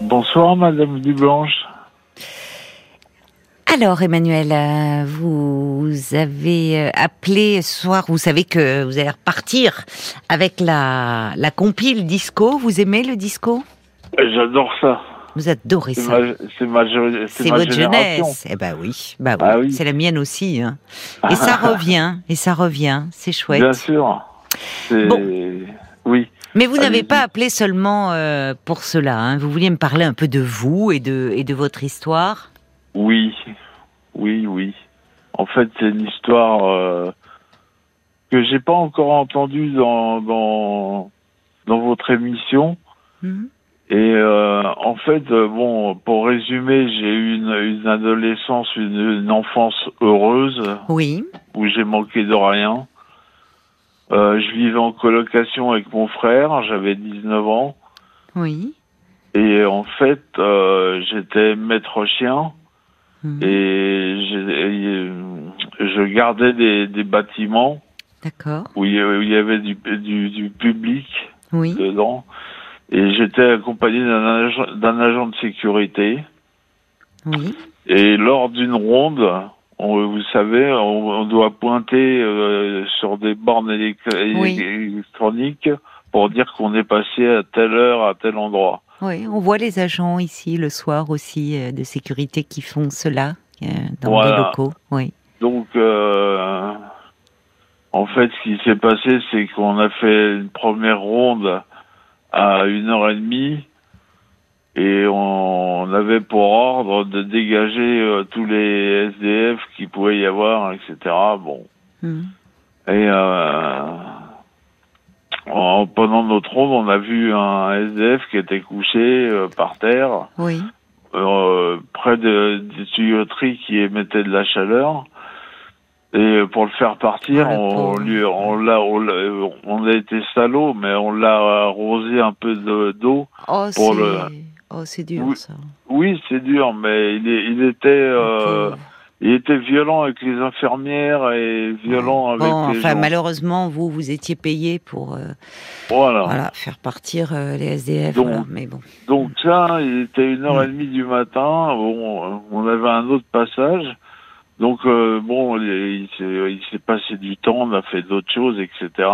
Bonsoir, Madame Dublanche. Alors Emmanuel, euh, vous avez euh, appelé ce soir, vous savez que vous allez repartir avec la, la compile disco. Vous aimez le disco? J'adore ça. Vous adorez ça. c'est ma, c'est votre jeunesse. Eh ben oui, bah oui. Ah oui. c'est la mienne aussi. hein. Et ça revient, et ça revient, c'est chouette. Bien sûr. Bon. Oui. Mais vous n'avez pas appelé seulement euh, pour cela. hein. Vous vouliez me parler un peu de vous et de, et de votre histoire? Oui, oui, oui. En fait, c'est une histoire euh, que j'ai pas encore entendue dans, dans, dans votre émission. Mhm. Et euh, en fait, euh, bon, pour résumer, j'ai eu une, une adolescence, une, une enfance heureuse Oui. où j'ai manqué de rien. Euh, je vivais en colocation avec mon frère, j'avais 19 ans. Oui. Et en fait, euh, j'étais maître chien Et, et, je gardais des, des bâtiments où il y avait, où il y avait du, du, du public Oui. dedans. Et j'étais accompagné d'un agent, agent de sécurité. Oui. Et lors d'une ronde, on- vous savez, on, on doit pointer euh, sur des bornes Oui. électroniques pour dire qu'on est passé à telle heure, à tel endroit. Oui. On voit les agents ici le soir aussi euh, de sécurité qui font cela euh, dans Voilà. les locaux. Oui. Donc, euh, en fait, ce qui s'est passé, c'est qu'on a fait une première ronde à une heure et demie et on, avait pour ordre de dégager tous les SDF qui pouvaient y avoir, etc. Bon. Mhm. Et en, pendant notre ronde, on a vu un SDF qui était couché euh, par terre, Oui. euh, près de, des tuyauteries qui émettaient de la chaleur. Et pour le faire partir, Ah, on, lui, on l'a, on, l'a- on a été salaud, mais on l'a arrosé un peu de- d'eau. Oh, Pour c'est le- oh, c'est dur Oui. ça. Oui, c'est dur, mais il, il était, euh. Il était violent avec les infirmières et violent avec Bon, les enfin, gens. malheureusement, vous, vous étiez payé pour euh, Voilà. voilà, faire partir euh, les SDF. Donc, voilà. Mais bon. Donc ça, il était une heure Mm. et demie du matin. Bon, euh, on avait un autre passage. Donc euh, bon, il, il s'est- passé du temps, on a fait d'autres choses, etc.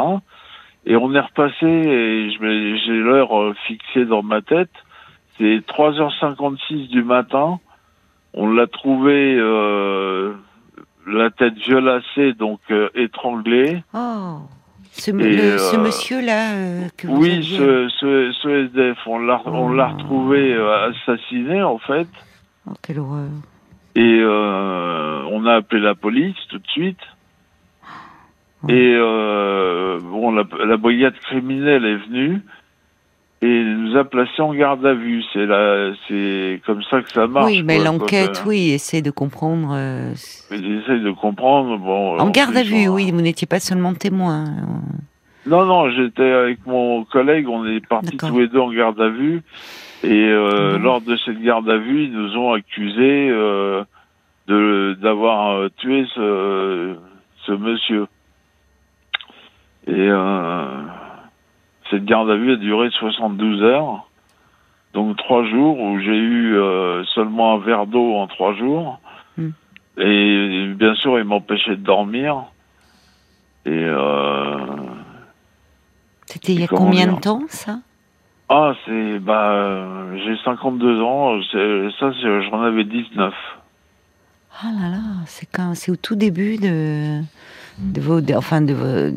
Et on est repassé et j'ai l'heure fixée dans ma tête. C'est 3h56 du matin. On l'a trouvé euh, la tête violacée, donc euh, étranglée. Oh, ce, euh, monsieur-là euh, que vous Oui, aviez- ce, ce, ce SDF, on l'a on l'a Oh. retrouvé euh, assassiné en fait. Oh, quelle horreur. Et euh, on a appelé la police tout de suite. Ouais. Et euh, bon, la, la brigade criminelle est venue et nous a placés en garde à vue. C'est là, c'est comme ça que ça marche. oui, mais l'enquête, euh, oui, essaie de comprendre. euh, J'essaie de comprendre. Bon, en garde à vue, on- oui, vous n'étiez pas seulement témoin. Non, non, j'étais avec mon collègue. On est partis tous les deux en garde à vue. Et euh, lors de cette garde à vue, ils nous ont accusés euh, de d'avoir euh, tué ce, ce monsieur. Et euh, cette garde à vue a duré 72 heures, donc trois jours où j'ai eu euh, seulement un verre d'eau en trois jours. Hmm. Et bien sûr, ils m'empêchaient de dormir. Et euh, C'était il y a combien dire de temps, ça? Ah, c'est bah j'ai 52 ans, ça j'en avais 19. Ah là là, c'est quand c'est au tout début de de vos de- enfin de vos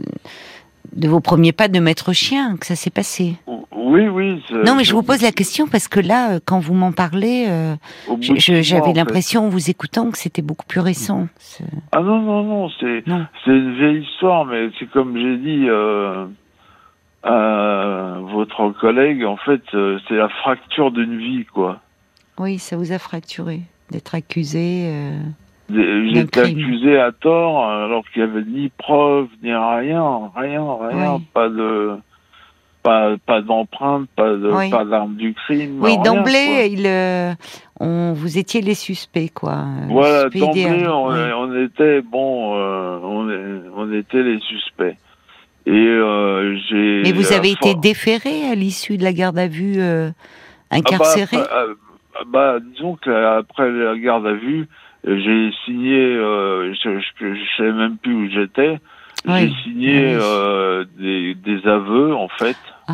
de vos premiers pas de maître chien que ça s'est passé. Oui, oui. Non, mais je vous pose la question parce que là, euh, quand vous m'en parlez, euh, j'avais l'impression, en vous écoutant, que c'était beaucoup plus récent. ce- Ah non, non, non, c'est une vieille histoire, mais c'est comme j'ai dit euh, à votre collègue, en fait, c'est la fracture d'une vie, quoi. Oui, ça vous a fracturé d'être accusé. euh, J'étais accusé à tort, alors qu'il y avait ni preuve, ni rien, rien, rien, Oui. pas de pas pas d'empreinte, pas de Oui. pas d'arme du crime. Oui, d'emblée, il, euh, on, vous étiez les suspects, quoi. euh, Voilà, d'emblée, on, oui. on était bon, euh, on, on était les suspects. Et euh, j'ai. Mais vous avez euh, été déféré à l'issue de la garde à vue, euh, Ah bah, incarcéré euh, bah, disons qu'après la garde à vue, euh, j'ai signé, euh, je, je, je savais même plus où j'étais. Oui. J'ai signé Ah oui. euh, des, des aveux en fait, Ah,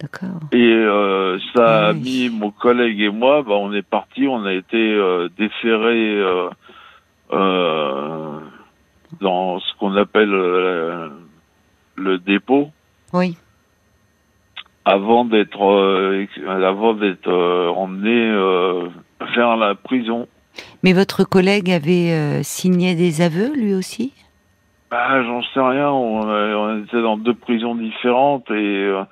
d'accord. et euh, ça a Oui. mis mon collègue et moi, bah, on est parti, on a été euh, déférés euh, euh, dans ce qu'on appelle le dépôt. Oui. avant d'être euh, avant d'être euh, emmené euh, vers la prison. Mais votre collègue avait euh, signé des aveux, lui aussi? Bah, j'en sais rien. On, euh, on était dans deux prisons différentes et euh,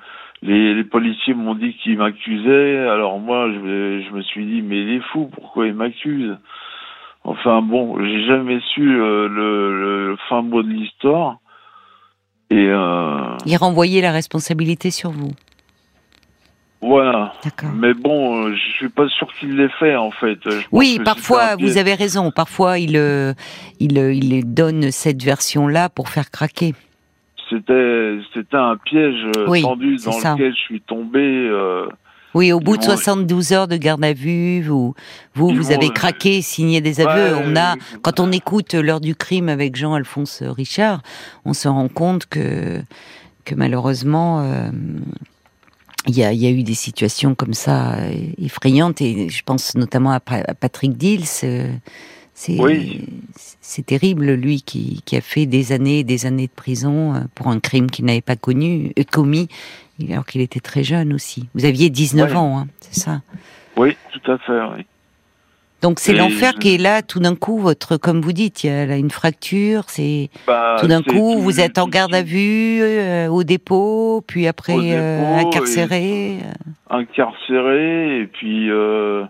les, les policiers m'ont dit qu'ils m'accusaient. Alors moi, je, me- je me suis dit, mais il est fou, pourquoi il m'accuse? Enfin bon, j'ai jamais su euh, le, le fin mot de l'histoire. Et Il renvoyait la responsabilité sur vous. Voilà. Mais bon, euh, je suis pas sûr qu'il l'ait fait en fait. Je Oui, parfois, vous avez raison. Parfois, il, euh, il, euh, il donne cette version-là pour faire craquer. C'était c'était un piège Oui, tendu dans ça. lequel je suis tombé. euh, Oui, au bout de Ils vont- 72 heures de garde à vue, vous, vous, vous avez craqué, signé des aveux. ouais, on a, quand on écoute l'heure du crime avec Jean-Alphonse Richard, on se rend compte que, que malheureusement, euh, il y, a, il y a eu des situations comme ça euh, effrayantes et je pense notamment à, Pa- à Patrick Dils. euh, C'est Oui. c'est terrible, lui qui, qui a fait des années et des années de prison euh, pour un crime qu'il n'avait pas connu, euh, commis, alors qu'il était très jeune aussi. Vous aviez 19 Ouais. ans, hein, c'est ça? Oui, tout à fait. Oui. Donc c'est l'enfer je- qui est là, tout d'un coup, votre, comme vous dites, il y a là une fracture, c'est Bah, tout d'un coup, tout- vous êtes en garde à vue, euh, au dépôt, puis après euh, incarcéré. incarcéré et puis euh,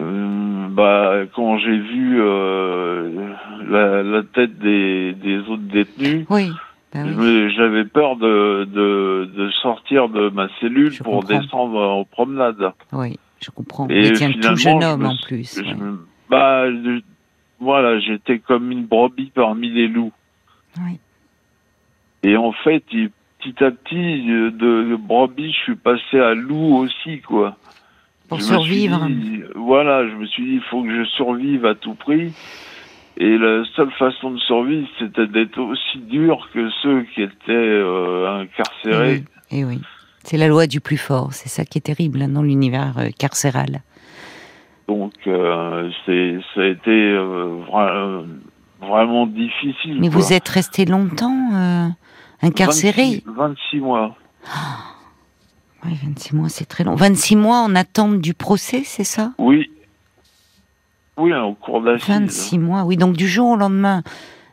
euh, bah quand j'ai vu euh, la, la tête des, des autres détenus, Oui, bah oui. j'avais peur de, de, de sortir de ma cellule Je pour comprends. descendre en promenade. oui, je comprends. Et Vous étiez un tout jeune je homme me en plus. Je ouais. me- bah je- voilà, j'étais comme une brebis parmi les loups. Oui. Et en fait, petit à petit, de, de brebis, je suis passé à loup aussi, quoi. Pour Je survivre. dit, voilà, je me suis dit, il faut que je survive à tout prix. Et la seule façon de survivre, c'était d'être aussi dur que ceux qui étaient euh, incarcérés. Et oui. C'est la loi du plus fort, c'est ça qui est terrible hein, dans l'univers euh, carcéral. Donc, euh, c'est, ça a été euh, vra- vraiment difficile. Mais quoi. vous êtes resté longtemps euh, incarcéré? 26, 26 mois. Oui, 26 mois, c'est très long. 26 mois en attente du procès, c'est ça? Oui. Oui, au cours d'assises. 26 mois, oui. Donc du jour au lendemain,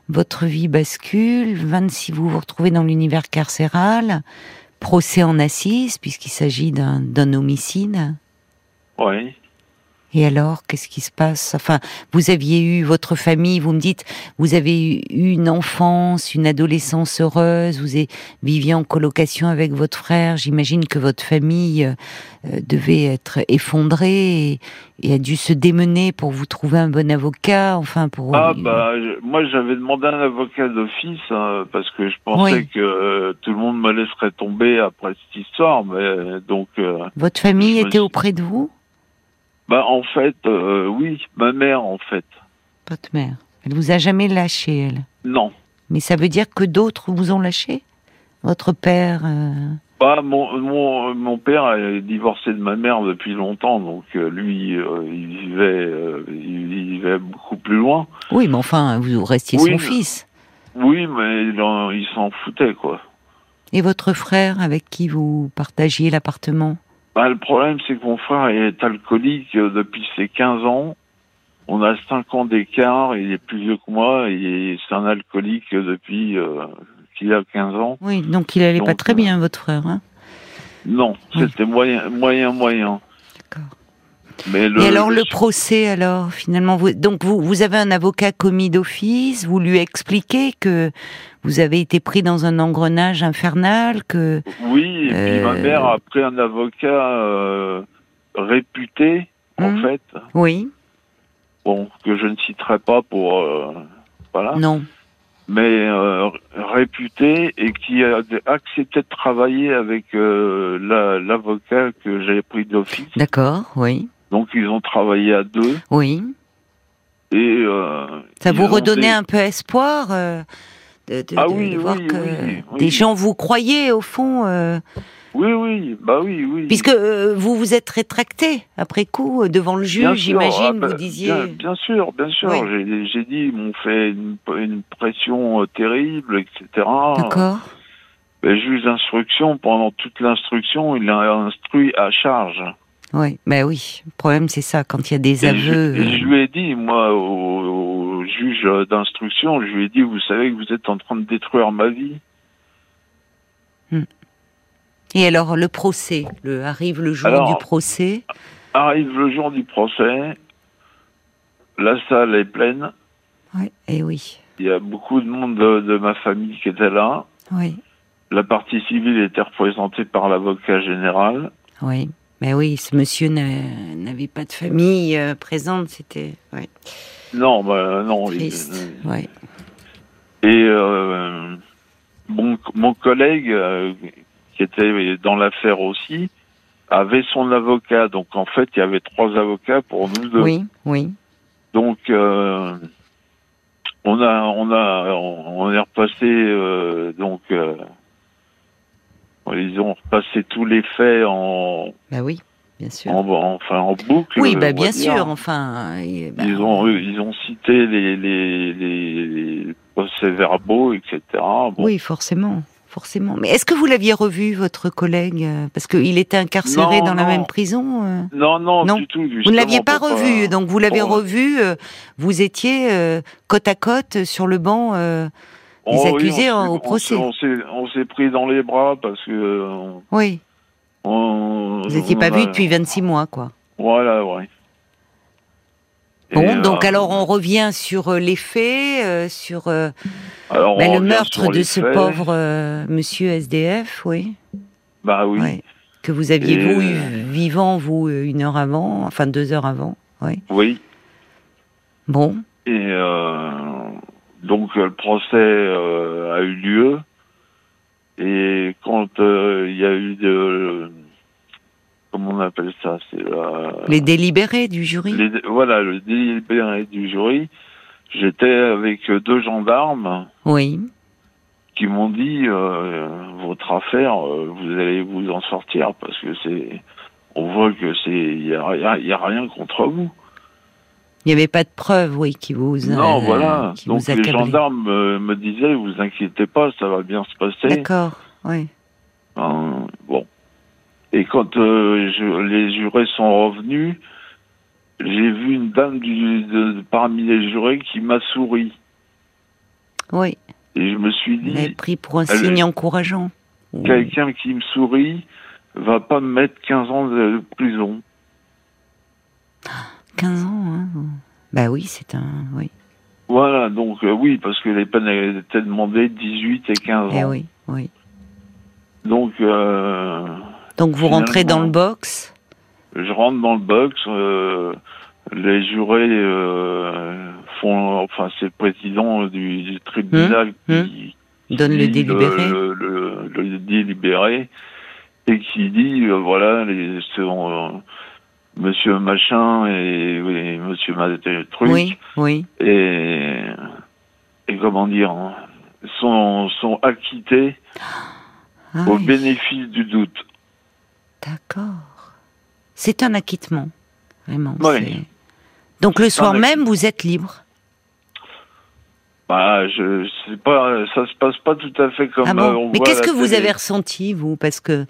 votre vie bascule. 26, vous vous retrouvez dans l'univers carcéral. Procès en assises, puisqu'il s'agit d'un d'un homicide. Oui. Et alors, qu'est-ce qui se passe? Enfin, vous aviez eu votre famille, vous me dites, vous avez eu une enfance, une adolescence heureuse, vous viviez en colocation avec votre frère. J'imagine que votre famille euh, euh, devait être effondrée et, et a dû se démener pour vous trouver un bon avocat, enfin pour. Ah bah je- moi j'avais demandé un avocat d'office hein, parce que je pensais Oui. que euh, tout le monde me laisserait tomber après cette histoire, mais euh, donc euh, Votre famille était suis- auprès de vous, bah en fait euh, oui ma mère en fait votre mère. Elle vous a jamais lâché, elle. non Mais ça veut dire que d'autres vous ont lâché? Votre père. euh, bah mon mon mon père est divorcé de ma mère depuis longtemps donc euh, lui euh, il vivait il vivait beaucoup plus loin Oui, mais enfin, vous restiez Oui, son fils. oui mais il s'en foutait quoi Et votre frère avec qui vous partagiez l'appartement? Bah, le problème, c'est que mon frère est alcoolique euh, depuis ses 15 ans. On a 5 ans d'écart, il est plus vieux que moi, et c'est un alcoolique depuis euh, qu'il a 15 ans. Oui, donc il allait pas très euh, bien, votre frère. Hein? Non, Oui. c'était moyen, moyen, moyen. D'accord. Mais le, Et alors le procès, alors finalement, vous, donc vous, vous avez un avocat commis d'office, vous lui expliquez que vous avez été pris dans un engrenage infernal, que Oui, et puis ma Euh, mère a pris un avocat euh, réputé, en Mhm. fait, oui, bon, que je ne citerai pas pour... euh, voilà. non, mais euh, réputé et qui a accepté de travailler avec euh, la- l'avocat que j'avais pris d'office. d'accord, oui, Donc ils ont travaillé à deux oui. et euh, Ça vous redonnait des- un peu espoir de, de- Ah oui, de voir oui, que oui, des gens vous croyaient au fond, euh, Oui, oui, bah oui, oui. puisque euh, vous vous êtes rétracté après coup euh, devant le juge, j'imagine, ah bah, vous disiez. Bien, bien sûr, bien sûr. J'ai- dit, ils m'ont fait une, une pression terrible, etc. D'accord. Le juge d'instruction, pendant toute l'instruction, il a instruit à charge. Oui, ben oui. Le problème, c'est ça, quand il y a des aveux. je, je lui ai dit, moi, au, au juge d'instruction, je lui ai dit, vous savez que vous êtes en train de détruire ma vie. Et alors, le procès, le, arrive le jour Alors- du procès? Arrive le jour du procès, la salle est pleine, Oui, et oui, il y a beaucoup de monde de, de ma famille qui était là. oui, La partie civile était représentée par l'avocat général. oui. Mais oui, ce monsieur n'a- n'avait pas de famille euh, présente, c'était ouais, Non, bah, non. il- triste. Ouais. Et euh, mon, mon collègue, euh, qui était dans l'affaire aussi, avait son avocat. Donc en fait, il y avait trois avocats pour nous deux. Oui, oui. Donc euh, on a, on a, on est repassé euh, donc. Euh, ils ont repassé tous les faits en, Bah oui, bien sûr. en enfin en boucle. oui, bah bien dire. sûr. Enfin, et, bah, Ils ont, ils ont cité les, les, les, les procès-verbaux, etc. Bon. Oui, forcément, forcément. Mais est-ce que vous l'aviez revu, votre collègue euh, Parce qu'il était incarcéré Non, dans la même prison. euh Non, non, Non. du tout. Vous ne l'aviez pas revu, donc vous l'avez pour- revu. euh, vous étiez euh, côte à côte sur le banc. euh, les Oh oui, on au s'est- procès. On s'est, pris dans les bras parce que. euh, oui, On, vous n'étiez pas a- vu depuis 26 mois, quoi. Voilà, ouais. Bon, Et, donc euh, alors on revient sur euh, les faits, euh, sur euh, alors, bah, le meurtre de ce faits. pauvre euh, monsieur SDF, oui. Bah oui. Ouais. Que vous aviez Et, vous euh, eu vivant, vous, euh, une heure avant, enfin deux heures avant, oui. Oui. Bon, Et euh, donc euh, le procès euh, a eu lieu. Et quand euh, il y a eu de. Comment on appelle ça? C'est la. les délibérés du jury? les- voilà, le délibéré du jury. J'étais avec deux gendarmes Oui, qui m'ont dit euh, votre affaire, euh, vous allez vous en sortir parce que c'est. On voit que c'est. Il y a, rien- il y a rien contre vous. Il n'y avait pas de preuves, oui, qui vous Non, euh, voilà. qui Donc vous les gendarmes euh, me disaient, vous inquiétez pas, ça va bien se passer. D'accord, oui. Euh, bon. Et quand euh, je- les jurés sont revenus, j'ai vu une dame du, de- parmi les jurés qui m'a souri. Oui, Et je me suis vous dit, pris pour un elle- signe encourageant. Oui. quelqu'un qui me sourit va pas me mettre 15 ans de prison. 15 ans, hein. Bah oui, c'est un. Oui. Voilà, donc euh, oui, parce que les peines étaient demandées 18 et 15 ans. Eh oui, oui. Donc euh, Donc vous rentrez dans le box? je rentre dans le box, euh, les jurés font, enfin c'est le président du, du tribunal Hum, qui Donne le délibéré. le, le- le délibéré et qui dit voilà les Monsieur machin et, Monsieur truc Oui, oui. et et comment dire hein, sont sont acquittés Ah au oui, bénéfice du doute. D'accord. C'est un acquittement, vraiment. Oui. Donc le soir même, vous êtes libre. Bah, je sais pas, ça se passe pas tout à fait comme ah euh, bon on Mais qu'est-ce que vous télé. avez ressenti, vous? Parce que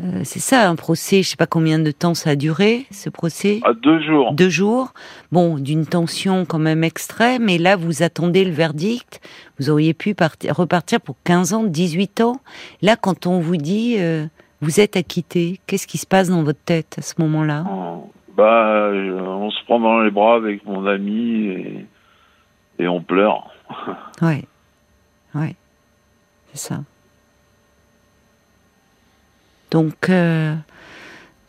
euh, c'est ça, un procès, je sais pas combien de temps ça a duré, ce procès? À deux jours. Deux jours. Bon, d'une tension quand même extrême, et là, vous attendez le verdict. Vous auriez pu parti- repartir pour 15 ans, 18 ans. Là, quand on vous dit, euh, vous êtes acquitté, qu'est-ce qui se passe dans votre tête à ce moment-là? Bah, euh, on se prend dans les bras avec mon ami et, et on pleure. *laughs* Ouais. Ouais. C'est ça. Donc, euh,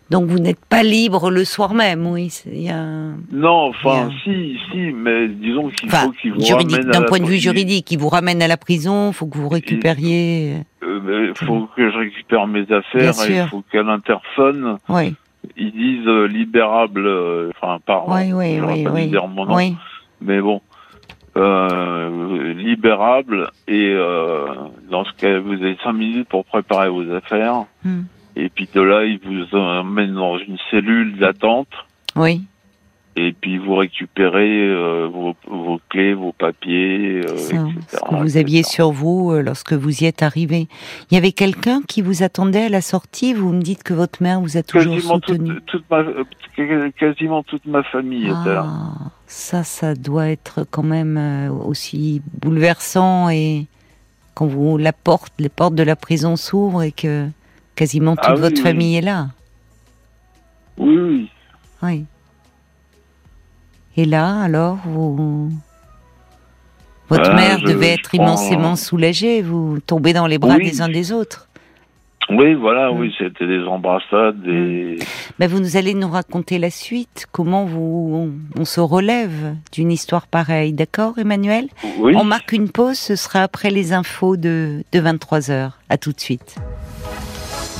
donc vous n'êtes pas libre le soir même, oui. Il y a Non, enfin, si, si, mais disons qu'il Enfin, faut qu'il vous ramène d'un point de vue juridique, il vous ramène à la prison, faut que vous récupériez. Euh, mais Il faut que je récupère mes affaires il faut qu'à l'interphone, Oui, ils disent euh, libérable, euh, enfin, pardon, oui, oui, oui, oui. dire mon nom, oui. mais bon, euh, libérable et euh, dans ce cas, vous avez cinq minutes pour préparer vos affaires. Hmm. Et puis de là, ils vous emmènent dans une cellule d'attente. Oui, et puis vous récupérez euh, vos, vos, clés, vos papiers, euh, Ça, ce que vous aviez sur vous euh, lorsque vous y êtes arrivé. Il y avait quelqu'un qui vous attendait à la sortie. Vous me dites que votre mère vous a toujours quasiment soutenu. toute, toute ma, quasiment toute ma famille était là. Ah, ça, ça doit être quand même aussi bouleversant et quand vous la porte, les portes de la prison s'ouvrent et que quasiment toute Ah oui, votre oui. famille est là. Oui, oui. Oui. Et là, alors, vous... votre Ah, mère je- devait je être prends- immensément soulagée. Vous tombez dans les bras Oui. des uns des autres. Oui, voilà, oui, c'était des embrassades, des... Ben, vous nous allez nous raconter la suite. Comment vous, on, on se relève d'une histoire pareille, d'accord, Emmanuel? Oui. On marque une pause. Ce sera après les infos de, de 23 h À tout de suite.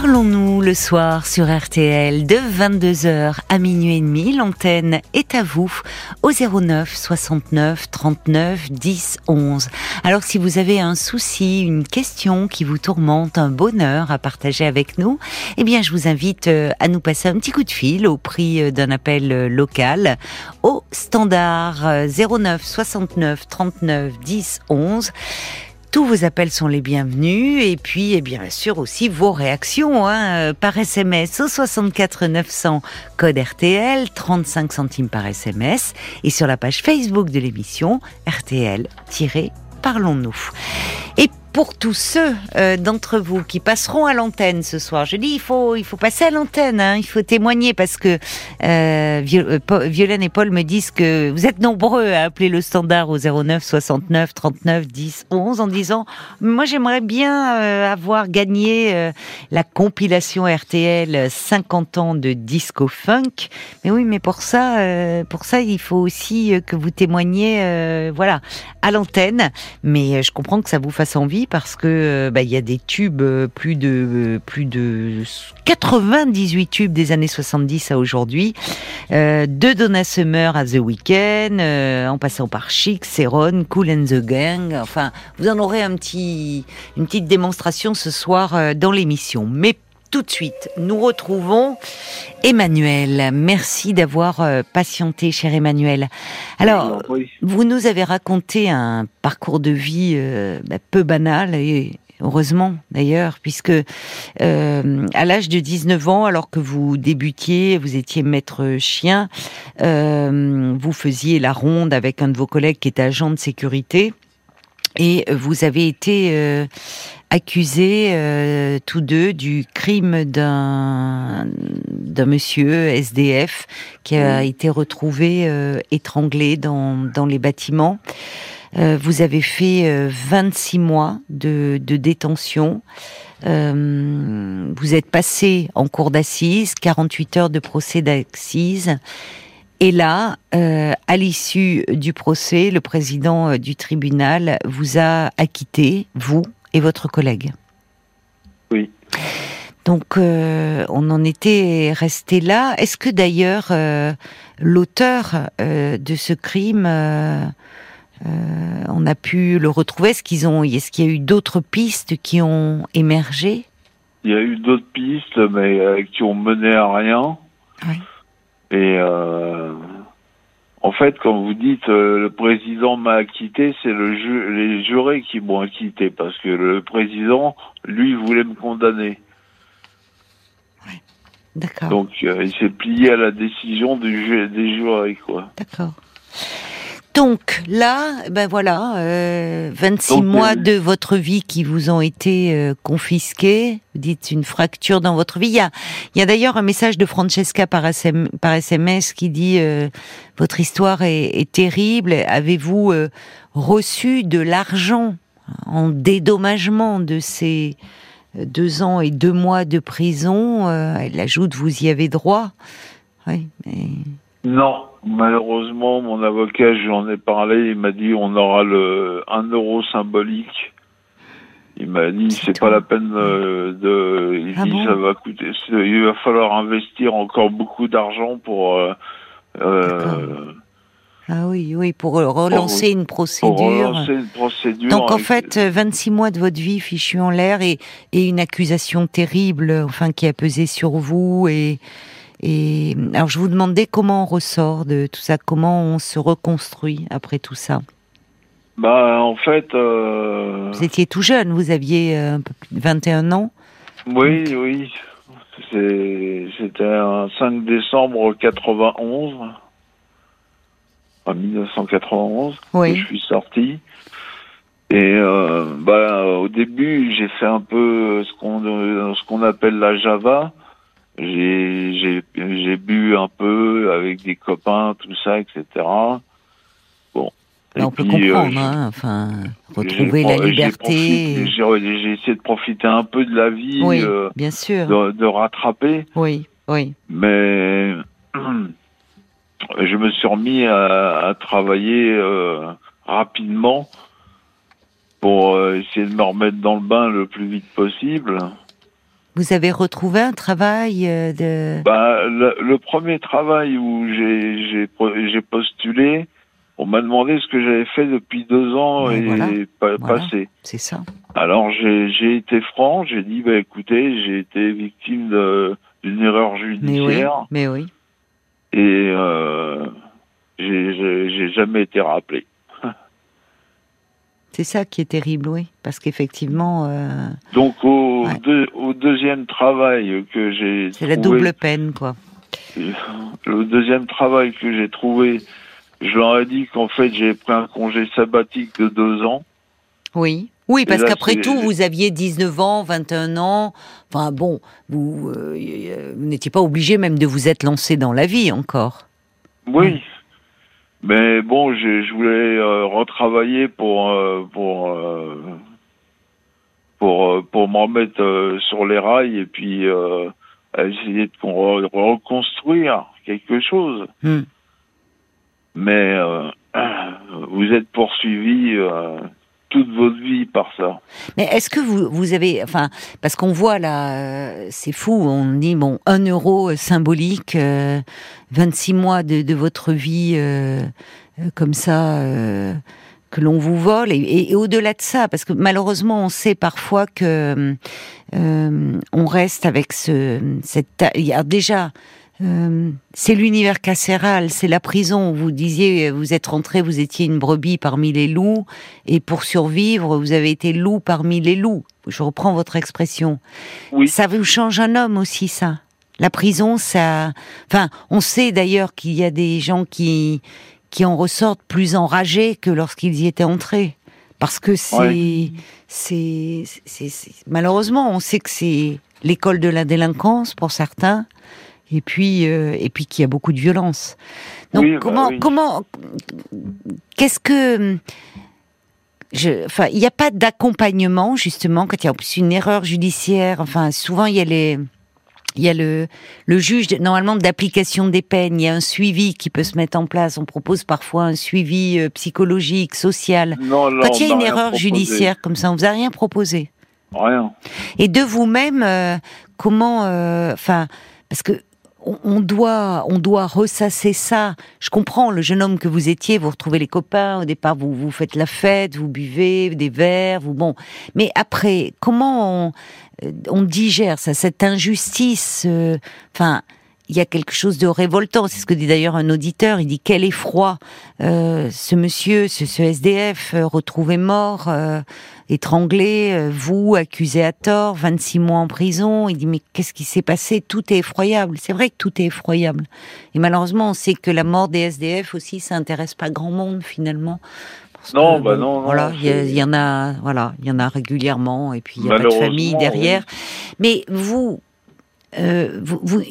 Parlons-nous le soir sur RTL de 22h à minuit et demi. L'antenne est à vous au 09 69 39 10 11. Alors si vous avez un souci, une question qui vous tourmente, un bonheur à partager avec nous, eh bien je vous invite euh, à nous passer un petit coup de fil au prix euh, d'un appel euh, local au standard euh, 09 69 39 10 11. Tous vos appels sont les bienvenus et puis et bien sûr aussi vos réactions hein, euh, par SMS au 64 900 code RTL 35 centimes par SMS et sur la page Facebook de l'émission RTL-Parlons-nous. Et pour tous ceux euh, d'entre vous qui passeront à l'antenne ce soir, je dis il faut il faut passer à l'antenne, hein, il faut témoigner parce que euh, euh, Violaine et Paul me disent que vous êtes nombreux à appeler le standard au 09 69 39 10 11 en disant moi j'aimerais bien euh, avoir gagné euh, la compilation RTL 50 ans de disco funk. Mais oui, mais pour ça euh, pour ça il faut aussi que vous témoigniez voilà à l'antenne. Mais je comprends que ça vous fasse envie parce que euh, bah, il y a des tubes euh, plus de euh, plus de 98 tubes des années 70 à aujourd'hui. Euh, de Donna Summer à The Weeknd, en passant par Chic, Céron, Cool and the Gang. Enfin, vous en aurez un petit, une petite démonstration ce soir dans l'émission. Mais tout de suite, nous retrouvons Emmanuel. Merci d'avoir euh, patienté, cher Emmanuel. Alors, Oui. vous nous avez raconté un parcours de vie euh, bah, peu banal et heureusement d'ailleurs, puisque euh, à l'âge de 19 ans, alors que vous débutiez, vous étiez maître chien, euh, vous faisiez la ronde avec un de vos collègues qui était agent de sécurité. Et vous avez été euh, accusés euh, tous deux du crime d'un d'un monsieur SDF qui a été retrouvé euh, étranglé dans, dans les bâtiments. Euh, vous avez fait euh, 26 mois de, de détention. Vous êtes passé en cour d'assises, 48 heures de procès d'assises. Et là, euh, à l'issue du procès, le président du tribunal vous a acquitté, vous et votre collègue. Oui. Donc, euh, on en était resté là. Est-ce que d'ailleurs euh, l'auteur euh, de ce crime, on a pu le retrouver? Est-ce qu'ils ont, est-ce qu'il y a eu d'autres pistes qui ont émergé? Il y a eu d'autres pistes, mais qui ont mené à rien. Oui. Et en fait, quand vous dites euh, le président m'a acquitté, c'est le ju- les jurés qui m'ont acquitté parce que le président, lui, voulait me condamner. D'accord. Donc, euh, il s'est plié à la décision du ju- des jurés, quoi. D'accord. Donc là, ben voilà, euh, 26 Donc, mois euh, de votre vie qui vous ont été euh, confisqués. Vous dites une fracture dans votre vie. Il y a, il y a d'ailleurs un message de Francesca par, SM par SMS qui dit euh, votre histoire est, est terrible. Avez-vous euh, reçu de l'argent en dédommagement de ces euh, deux ans et deux mois de prison? Euh, Elle ajoute vous y avez droit. Oui, mais Non, malheureusement, mon avocat, j'en ai parlé, il m'a dit on aura le un euro symbolique. Il m'a dit C'est pas la peine euh, de. Il Ah dit bon ça va coûter. Il va falloir investir encore beaucoup d'argent pour. euh, euh. Ah oui, oui, pour relancer une Pour procédure. relancer une procédure. Donc en fait, euh, 26 mois de votre vie fichu en l'air et, et une accusation terrible, enfin qui a pesé sur vous et et alors je vous demandais comment on ressort de tout ça, comment on se reconstruit après tout ça. Bah, en fait, euh, Vous étiez tout jeune, vous aviez euh, un peu plus de 21 ans. oui, oui. C'était un 5 décembre 91. En 1991. Oui. que je suis sorti. Et euh, bah, au début, j'ai fait un peu ce qu'on ce qu'on appelle la Java. J'ai j'ai j'ai bu un peu avec des copains, tout ça, etc. Bon. Et on peut puis, euh, comprendre, hein, enfin retrouver j'ai- la liberté. J'ai essayé de profiter un peu de la vie, Oui, euh, bien sûr. de, de rattraper, Oui, oui. mais *clears throat* je me suis remis à, à travailler euh, rapidement pour euh, essayer de me remettre dans le bain le plus vite possible. Vous avez retrouvé un travail euh, de. Bah, le, le premier travail où j'ai j'ai po- j'ai postulé, on m'a demandé ce que j'avais fait depuis deux ans et voilà, pas- voilà. passé. C'est ça. Alors j'ai j'ai été franc, j'ai dit bah écoutez, j'ai été victime d'une erreur Mais oui, judiciaire mais oui. et euh, j'ai jamais été rappelé. C'est ça qui est terrible, oui, parce qu'effectivement, euh, Donc au, Ouais. deux- au deuxième travail que j'ai c'est la double peine, quoi. *laughs* le deuxième travail que j'ai trouvé, je leur ai dit qu'en fait j'ai pris un congé sabbatique de deux ans. Oui. Oui, parce qu'après tout, vous aviez 19 ans, 21 ans. Enfin bon, vous, euh, euh, vous n'étiez pas obligé même de vous être lancé dans la vie encore. Oui. Mais bon, je, je voulais euh, retravailler pour euh, pour euh, pour euh, pour me remettre euh, sur les rails et puis euh, essayer de con- reconstruire quelque chose. Hmm. Mais euh, *clears throat* vous êtes poursuivi euh, toute votre vie par ça. Mais est-ce que vous, vous avez, enfin, parce qu'on voit là, euh, c'est fou, on dit bon, un euro symbolique, euh, 26 mois de, de votre vie euh, euh, comme ça. euh, que l'on vous vole et, au-delà de ça, parce que malheureusement on sait parfois que on reste avec ce cette ta- il y a déjà euh, c'est l'univers carcéral, c'est la prison. Vous disiez, vous êtes rentré, vous étiez une brebis parmi les loups, et pour survivre, vous avez été loup parmi les loups. Je reprends votre expression. Oui. Ça vous change un homme aussi, ça. La prison, ça. Enfin, on sait d'ailleurs qu'il y a des gens qui qui en ressortent plus enragés que lorsqu'ils y étaient entrés, parce que c'est Ouais. c'est c'est c'est- malheureusement, on sait que c'est l'école de la délinquance pour certains, et puis euh, et puis qu'il y a beaucoup de violence. Donc Oui, bah comment oui. comment qu'est-ce que je, enfin, il n'y a pas d'accompagnement justement quand il y a une erreur judiciaire. Enfin, souvent il y a les, il y a le, le juge normalement d'application des peines. Il y a un suivi qui peut se mettre en place. On propose parfois un suivi euh, psychologique, social. Non, là, Quand il y a une erreur proposé. judiciaire comme ça, on vous a rien proposé. Rien. Et de vous-même, euh, comment, euh, enfin, parce que on, doit, on doit ressasser ça. Je comprends le jeune homme que vous étiez, vous retrouvez les copains. Au départ, vous vous faites la fête, vous buvez des verres, vous bon. Mais après, comment on, euh, on digère ça, cette injustice euh, Enfin. Il y a quelque chose de révoltant. C'est ce que dit d'ailleurs un auditeur. Il dit quel effroi euh, ce monsieur, ce, ce SDF euh, retrouvé mort, euh, étranglé, euh, vous accusé à tort, 26 mois en prison. Il dit mais qu'est-ce qui s'est passé? Tout est effroyable. C'est vrai que tout est effroyable. Et malheureusement, on sait que la mort des SDF aussi, ça intéresse pas grand monde finalement. Non, que, bah non, Voilà, il y, en a, voilà, il y en a régulièrement, et puis il y a pas de famille derrière. Mais vous, euh, vous, vous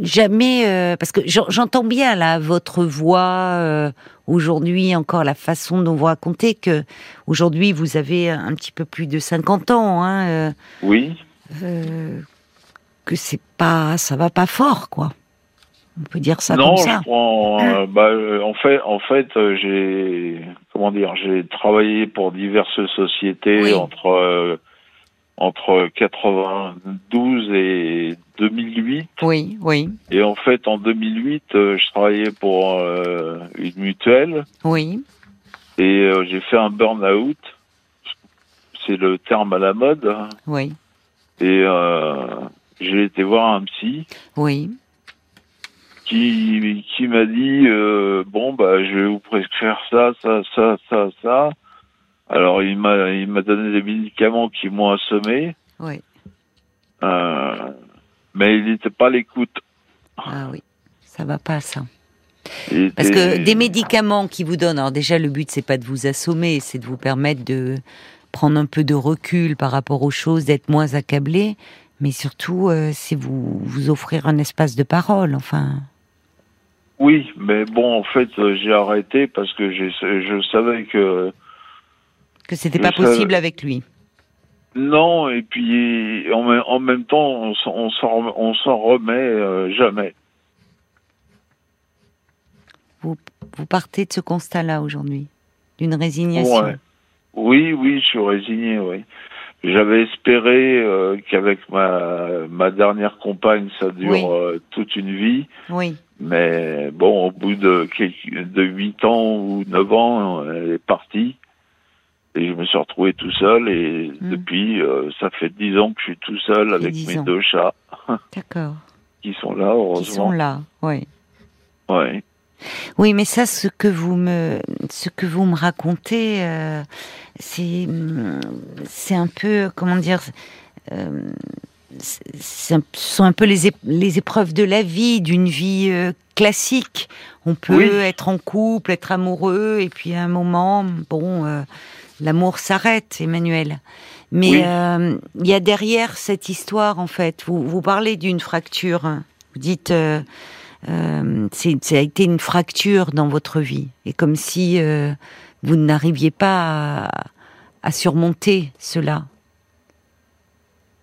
jamais, euh, parce que j'en- j'entends bien là votre voix euh, aujourd'hui, encore la façon dont vous racontez que aujourd'hui vous avez un petit peu plus de 50 ans, hein, euh, Oui. que c'est pas, ça va pas fort, quoi. On peut dire ça non, comme ça. je prends. euh, bah, en fait, en fait, j'ai comment dire, j'ai travaillé pour diverses sociétés Oui. entre entre 92 et 2008. Oui, oui, Et en fait, en 2008, euh, je travaillais pour euh, une mutuelle oui. et euh, j'ai fait un burn-out. C'est le terme à la mode. Oui, Et euh, j'ai été voir un psy oui, qui, qui m'a dit bon bah je vais vous prescrire ça, ça, ça, ça, ça. Alors il m'a il m'a donné des médicaments qui m'ont assommé, oui. euh, mais il n'était pas à l'écoute. Ah oui, ça va pas ça. Parce que des médicaments qui vous donnent, alors déjà le but c'est pas de vous assommer, c'est de vous permettre de prendre un peu de recul par rapport aux choses, d'être moins accablé, mais surtout euh, c'est vous vous offrir un espace de parole. Enfin, Oui, mais bon en fait euh, j'ai arrêté parce que je savais que que c'était pas savais- possible avec lui. Non et puis en, même- en même temps on s'en on remet euh, jamais. Vous vous partez de ce constat-là aujourd'hui, d'une résignation. Ouais. Oui, oui, je suis résigné, oui. J'avais espéré euh, qu'avec ma, ma dernière compagne, ça dure Oui. euh, toute une vie. Oui, Mais bon, au bout de quelques, de 8 ans ou 9 ans, elle est partie. Et je me suis retrouvé tout seul. Et Hmm. depuis, euh, ça fait 10 ans que je suis tout seul avec 10 mes ans. deux chats *laughs* d'accord. qui sont là, Qui heureusement. sont là, oui. Ouais. Oui, mais ça, ce que vous me, ce que vous me racontez, euh, c'est, c'est un peu, comment dire, euh, ce sont un peu les, les épreuves de la vie, d'une vie euh, classique. On peut Oui. être en couple, être amoureux, et puis à un moment, bon, l'amour s'arrête, Emmanuel. Mais Oui. euh, il y a derrière cette histoire, en fait, vous, vous parlez d'une fracture. Vous dites, euh, euh, c'est, ça a été une fracture dans votre vie, et comme si euh, vous n'arriviez pas à, à surmonter cela.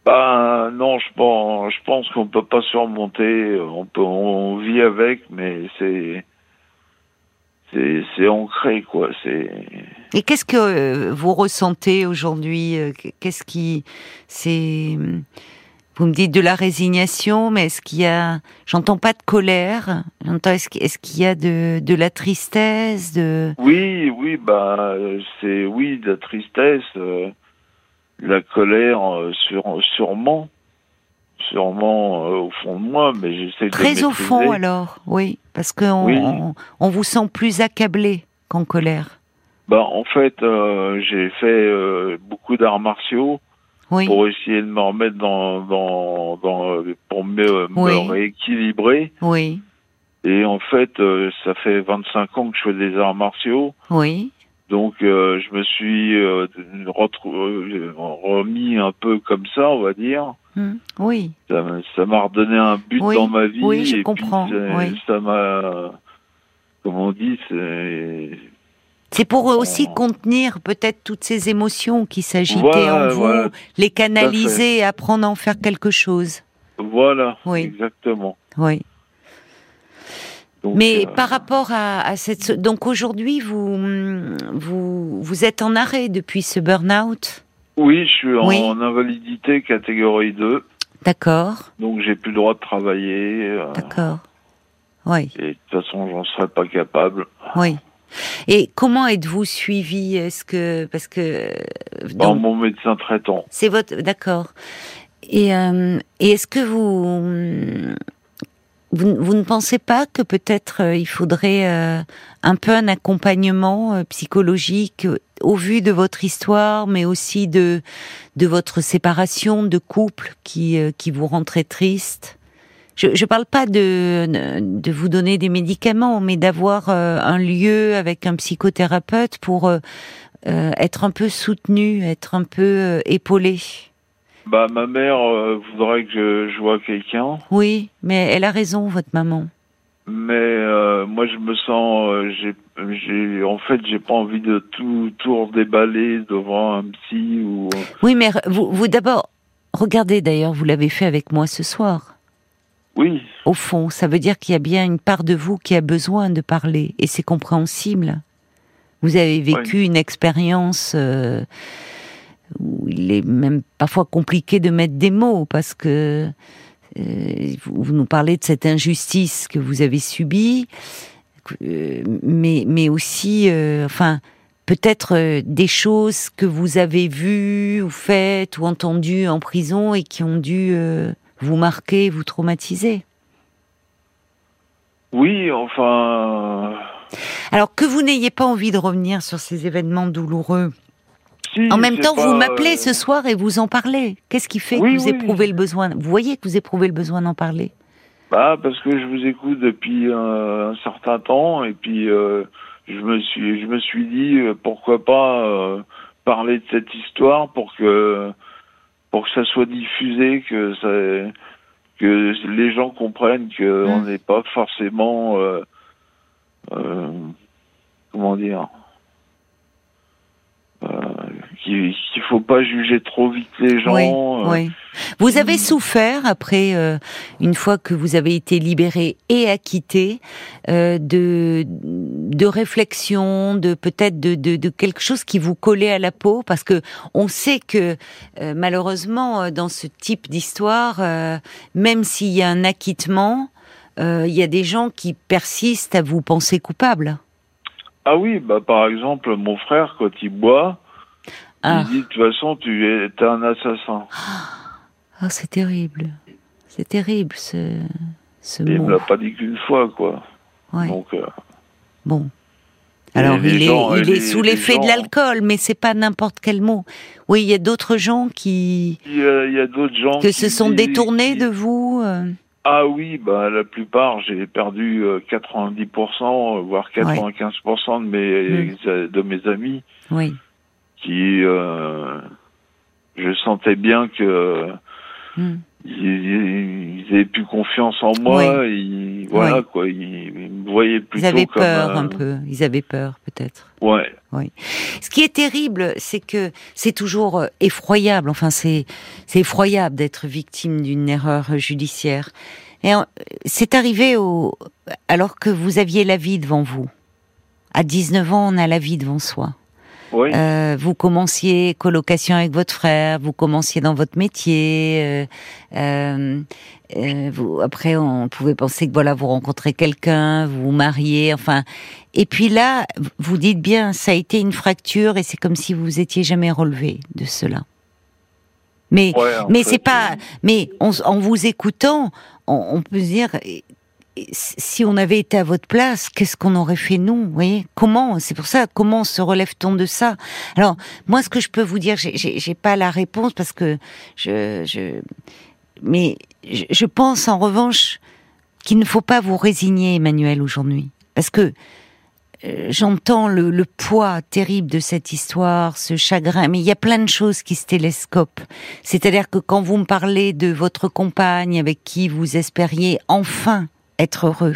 Bah non, je pense, je pense qu'on peut pas surmonter. On peut, on vit avec, mais c'est, c'est, c'est ancré quoi. C'est, Et qu'est-ce que euh, vous ressentez aujourd'hui euh, Qu'est-ce qui, c'est, vous me dites de la résignation, mais est-ce qu'il y a, j'entends pas de colère. J'entends est-ce, qu'il- y a de, de la tristesse, de, oui, oui, bah c'est oui de la tristesse, euh, la colère, euh, sur, sûrement, sûrement euh, au fond de moi, mais j'essaie de très au fond alors, oui, parce qu'on Oui. on, on vous sent plus accablé qu'en colère. Bah en fait, euh, j'ai fait euh, beaucoup d'arts martiaux. Oui, pour essayer de me remettre dans, dans, dans pour me, me rééquilibrer. oui, Et en fait, euh, ça fait 25 ans que je fais des arts martiaux. oui, Donc, euh, je me suis euh, euh, remis un peu comme ça, on va dire. Hmm, oui. Ça m'a- redonné un but Oui, dans ma vie. oui, je et comprends. Ça m'a, comme on dit, c'est C'est pour aussi contenir peut-être toutes ces émotions qui s'agitaient Voilà, en vous, voilà, les canaliser et apprendre à en faire quelque chose. voilà, Oui. exactement. Oui. Donc, Mais euh, par rapport à, à cette, donc aujourd'hui vous vous vous êtes en arrêt depuis ce burn-out, oui, je suis en, Oui. invalidité catégorie 2. d'accord, Donc j'ai plus le droit de travailler. euh, d'accord, oui, et de toute façon, j'en serais pas capable. oui. Et comment êtes-vous suivi? Est-ce que parce que euh, donc, mon médecin traitant. c'est votre d'accord. Et, euh, et est-ce que vous, vous vous ne pensez pas que peut-être euh, il faudrait euh, un peu un accompagnement psychologique au vu de votre histoire, mais aussi de de votre séparation de couple qui qui vous rend très triste? Je je parle pas de de vous donner des médicaments, mais d'avoir euh, un lieu avec un psychothérapeute pour euh, euh, être un peu soutenu, être un peu épaulé. Bah, ma mère voudrait que je, vois quelqu'un, Oui, mais elle a raison, votre maman. mais euh, moi je me sens, euh, j'ai, j'ai, en fait, j'ai pas envie de tout, tout redéballer devant un psy ou. Oui, mais vous d'abord, regardez d'ailleurs, vous l'avez fait avec moi ce soir. Oui, Au fond, ça veut dire qu'il y a bien une part de vous qui a besoin de parler, et c'est compréhensible. Vous avez vécu une expérience euh, où il est même parfois compliqué de mettre des mots parce que euh, vous, nous parlez de cette injustice que vous avez subie, euh, mais, mais aussi, enfin, peut-être des choses que vous avez vues ou faites ou entendues en prison et qui ont dû vous marquer, vous traumatiser. Oui, enfin. Alors que vous n'ayez pas envie de revenir sur ces événements douloureux, si, en même temps, pas, vous m'appelez euh, ce soir et vous en parlez. Qu'est-ce qui fait Oui, que vous oui. éprouvez le besoin? Vous voyez que vous éprouvez le besoin d'en parler? Bah, parce que je vous écoute depuis euh, un certain temps et puis euh, je me suis, je me suis dit euh, pourquoi pas euh, parler de cette histoire pour que pour que ça soit diffusé, que ça, que les gens comprennent que Mm. n'est pas forcément euh, euh, comment dire euh, qu'il qu'il faut pas juger trop vite les gens. Oui, euh, oui. Vous avez souffert après, euh, une fois que vous avez été libéré et acquitté, euh, de de réflexion, de peut-être de, de de quelque chose qui vous collait à la peau, parce que on sait que malheureusement dans ce type d'histoire, même s'il y a un acquittement, il y a des gens qui persistent à vous penser coupable. Ah oui, bah par exemple, mon frère, quand il boit, Ah, il dit de toute façon, tu es un assassin. Ah, *gasps* c'est terrible, c'est terrible ce ce Et il mot. me l'a pas dit qu'une fois, quoi. Ouais. Donc, euh, Bon. Alors il est, il est sous l'effet de l'alcool, mais c'est pas n'importe quel mot. Oui, il y a d'autres gens qui il y a, d'autres gens que qui se sont détournés qui- de vous. euh? Ah oui, bah la plupart, j'ai perdu euh, 90%, euh, voire 95% de mes Mm. de mes amis Oui, qui, euh, je sentais bien que ils, ils avaient plus confiance en moi. Ils, voilà quoi, ils, ils me voyaient plutôt ils avaient comme peur un- un peu. Ils avaient peur peut-être. Ouais. Ce qui est terrible, c'est que c'est toujours euh, effroyable. Enfin, c'est c'est effroyable d'être victime d'une erreur judiciaire. Et c'est arrivé au alors que vous aviez la vie devant vous. À 19 ans, on a la vie devant soi. Oui. Euh, vous commenciez colocation avec votre frère, vous commenciez dans votre métier. euh, euh, euh, vous, après, on pouvait penser que voilà, vous rencontrez quelqu'un, vous vous mariez, enfin. Et puis là, vous dites bien, ça a été une fracture et c'est comme si vous vous étiez jamais relevé de cela. Mais Ouais, mais c'est pas. Mais on en vous écoutant, on, on peut se dire, si on avait été à votre place, qu'est-ce qu'on aurait fait nous Vous voyez? Comment? C'est pour ça. Comment se relève-t-on de ça? Alors moi, ce que je peux vous dire, j'ai- pas la réponse parce que je, je mais je, pense en revanche qu'il ne faut pas vous résigner, Emmanuel, aujourd'hui, parce que euh, j'entends le poids terrible de cette histoire, ce chagrin, mais il y a plein de choses qui se télescopent. C'est-à-dire que quand vous me parlez de votre compagne avec qui vous espériez enfin être heureux,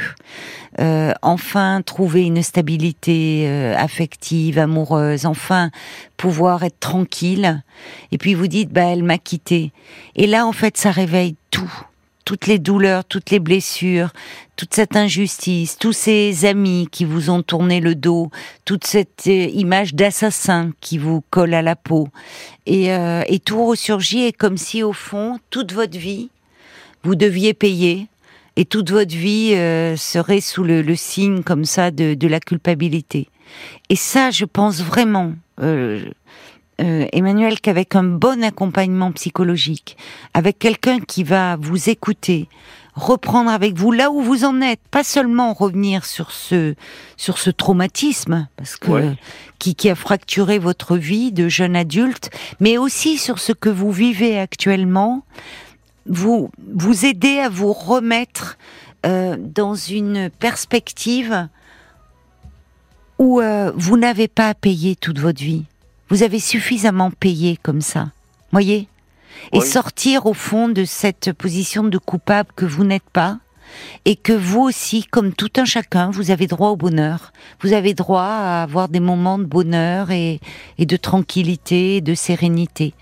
euh, enfin trouver une stabilité euh, affective, amoureuse, enfin pouvoir être tranquille, et puis vous dites, bah elle m'a quitté. Et là, en fait, ça réveille tout. Toutes les douleurs, toutes les blessures, toute cette injustice, tous ces amis qui vous ont tourné le dos, toute cette euh, image d'assassin qui vous colle à la peau. Et, et tout ressurgit. Et comme si au fond, toute votre vie, vous deviez payer et toute votre vie euh, serait sous le, le signe comme ça de, de la culpabilité. Et ça, je pense vraiment, euh, euh, Emmanuel, qu'avec un bon accompagnement psychologique, avec quelqu'un qui va vous écouter, reprendre avec vous là où vous en êtes, pas seulement revenir sur ce sur ce traumatisme parce que Ouais. qui, qui a fracturé votre vie de jeune adulte, mais aussi sur ce que vous vivez actuellement, vous vous aider à vous remettre euh, dans une perspective où euh, vous n'avez pas à payer toute votre vie. Vous avez suffisamment payé comme ça. Voyez? Et sortir au fond de cette position de coupable que vous n'êtes pas et que vous aussi, comme tout un chacun, vous avez droit au bonheur. Vous avez droit à avoir des moments de bonheur et, et de tranquillité, et de sérénité.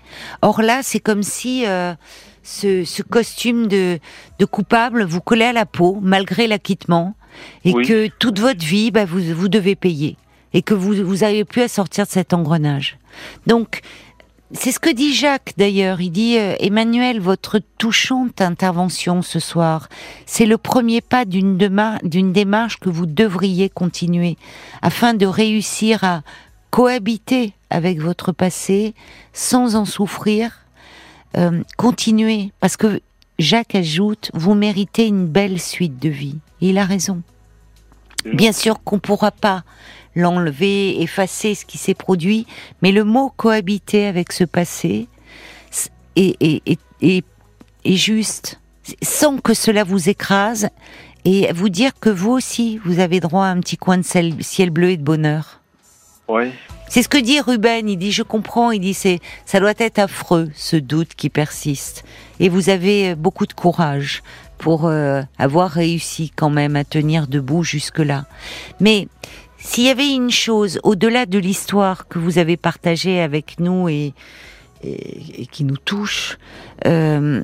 Or là, c'est comme si euh, ce, ce costume de, de coupable vous collait à la peau, malgré l'acquittement, et Oui. que toute votre vie, bah, vous, vous devez payer, et que vous vous n'avez plus à sortir de cet engrenage. Donc, c'est ce que dit Jacques d'ailleurs. Il dit euh, Emmanuel, votre touchante intervention ce soir, c'est le premier pas d'une d'une démarche que vous devriez continuer afin de réussir à cohabiter avec votre passé sans en souffrir. Euh, continuez parce que Jacques ajoute vous méritez une belle suite de vie. il a raison. Bien sûr qu'on pourra pas l'enlever, effacer ce qui s'est produit, mais le mot cohabiter avec ce passé est, est, juste, sans que cela vous écrase, et vous dire que vous aussi, vous avez droit à un petit coin de ciel bleu et de bonheur. Oui. C'est ce que dit Ruben. Il dit, je comprends. Il dit, c'est, ça doit être affreux, ce doute qui persiste. Et vous avez beaucoup de courage pour euh, avoir réussi quand même à tenir debout jusque-là. Mais s'il y avait une chose au-delà de l'histoire que vous avez partagée avec nous et, et, qui nous touche, euh,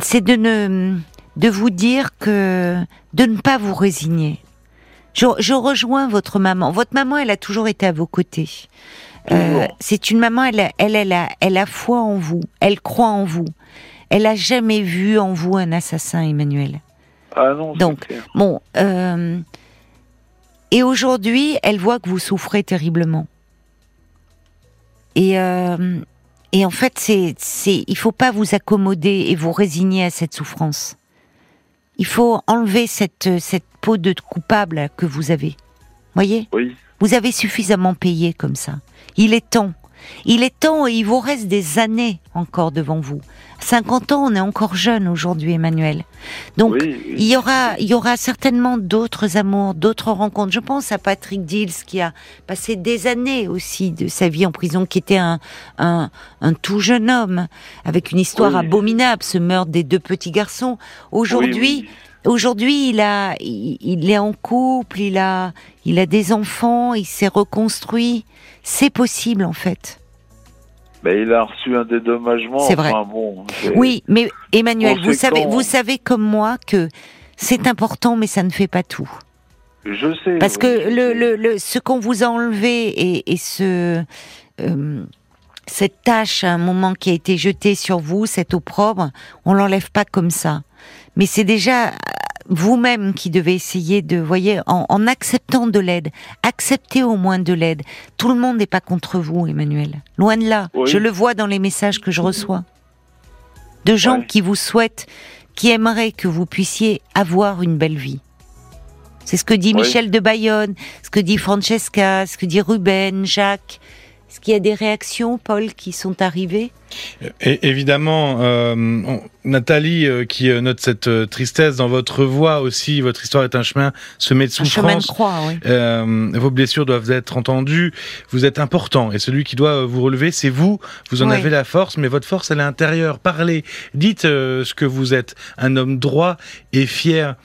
c'est de ne de vous dire que de ne pas vous résigner. Je, je, rejoins votre maman. Votre maman, elle a toujours été à vos côtés. Euh, c'est une maman, elle, elle, elle, a, elle a foi en vous, elle croit en vous. Elle a jamais vu en vous un assassin, Emmanuel. Ah non. Donc, bon, euh, et aujourd'hui, elle voit que vous souffrez terriblement. Et, euh, et en fait, c'est, c'est, il faut pas vous accommoder et vous résigner à cette souffrance. Il faut enlever cette, cette peau de coupable que vous avez. Voyez? Oui. Vous avez suffisamment payé comme ça. Il est temps il est temps et il vous reste des années encore devant vous. 50 ans, on est encore jeune aujourd'hui, Emmanuel. Donc, il y aura, il y aura certainement d'autres amours, d'autres rencontres. Je pense à Patrick Dills qui a passé des années aussi de sa vie en prison, qui était un, un, tout jeune homme avec une histoire abominable, ce meurtre des deux petits garçons. Aujourd'hui, Aujourd'hui, il a, il, est en couple, il a, il a des enfants, il s'est reconstruit. C'est possible en fait. Mais il a reçu un dédommagement. C'est vrai. oui, mais Emmanuel, vous savez, vous savez comme moi que c'est important, mais ça ne fait pas tout. Je sais. Parce que le, le, ce qu'on vous a enlevé et, et ce euh, cette tâche à un moment qui a été jetée sur vous, cette opprobre, on l'enlève pas comme ça. Mais c'est déjà vous-même qui devez essayer de, voyez, en, acceptant de l'aide, acceptez au moins de l'aide. Tout le monde n'est pas contre vous, Emmanuel. Loin de là. Je le vois dans les messages que je reçois. De gens qui vous souhaitent, qui aimeraient que vous puissiez avoir une belle vie. C'est ce que dit Michel de Bayonne, ce que dit Francesca, ce que dit Ruben, Jacques. Est-ce qu'il y a des réactions, Paul, qui sont arrivées? Évidemment, euh, Nathalie, euh, qui euh, note cette tristesse dans votre voix aussi, votre histoire est un chemin semé de souffrance. Un chemin de croix, oui. vos blessures doivent être entendues. Vous êtes important et celui qui doit vous relever, c'est vous. Vous en avez la force, mais votre force, elle est intérieure. Parlez, dites ce que vous êtes, un homme droit et fier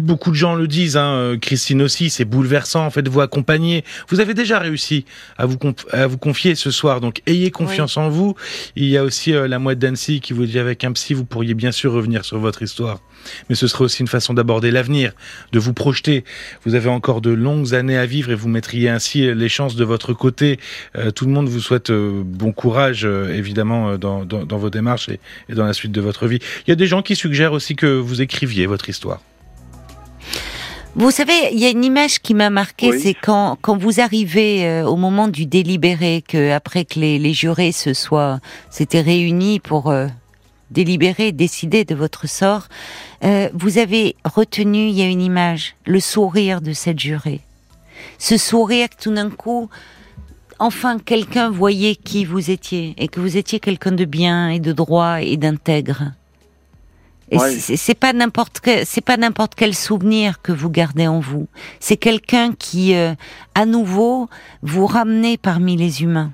beaucoup de gens le disent, hein, euh, Christine aussi, c'est bouleversant en fait de vous accompagner. Vous avez déjà réussi à vous, à vous confier ce soir, donc ayez confiance en vous. Il y a aussi euh, la mouette d'Annecy qui vous dit avec un psy, vous pourriez bien sûr revenir sur votre histoire. Mais ce serait aussi une façon d'aborder l'avenir, de vous projeter. Vous avez encore de longues années à vivre et vous mettriez ainsi les chances de votre côté. Euh, tout le monde vous souhaite bon courage, évidemment, dans, dans, dans, vos démarches et, et dans la suite de votre vie. Il y a des gens qui suggèrent aussi que vous écriviez votre histoire. Vous savez, il y a une image qui m'a marqué, c'est quand quand vous arrivez euh, au moment du délibéré, que après que les, les jurés se soient s'étaient réunis pour euh, délibérer, décider de votre sort, euh, vous avez retenu, il y a une image, le sourire de cette jurée. Ce sourire que tout d'un coup, enfin quelqu'un voyait qui vous étiez et que vous étiez quelqu'un de bien et de droit et d'intègre. Et c'est pas n'importe quel, c'est pas n'importe quel souvenir que vous gardez en vous. C'est quelqu'un qui, euh, à nouveau, vous ramenez parmi les humains.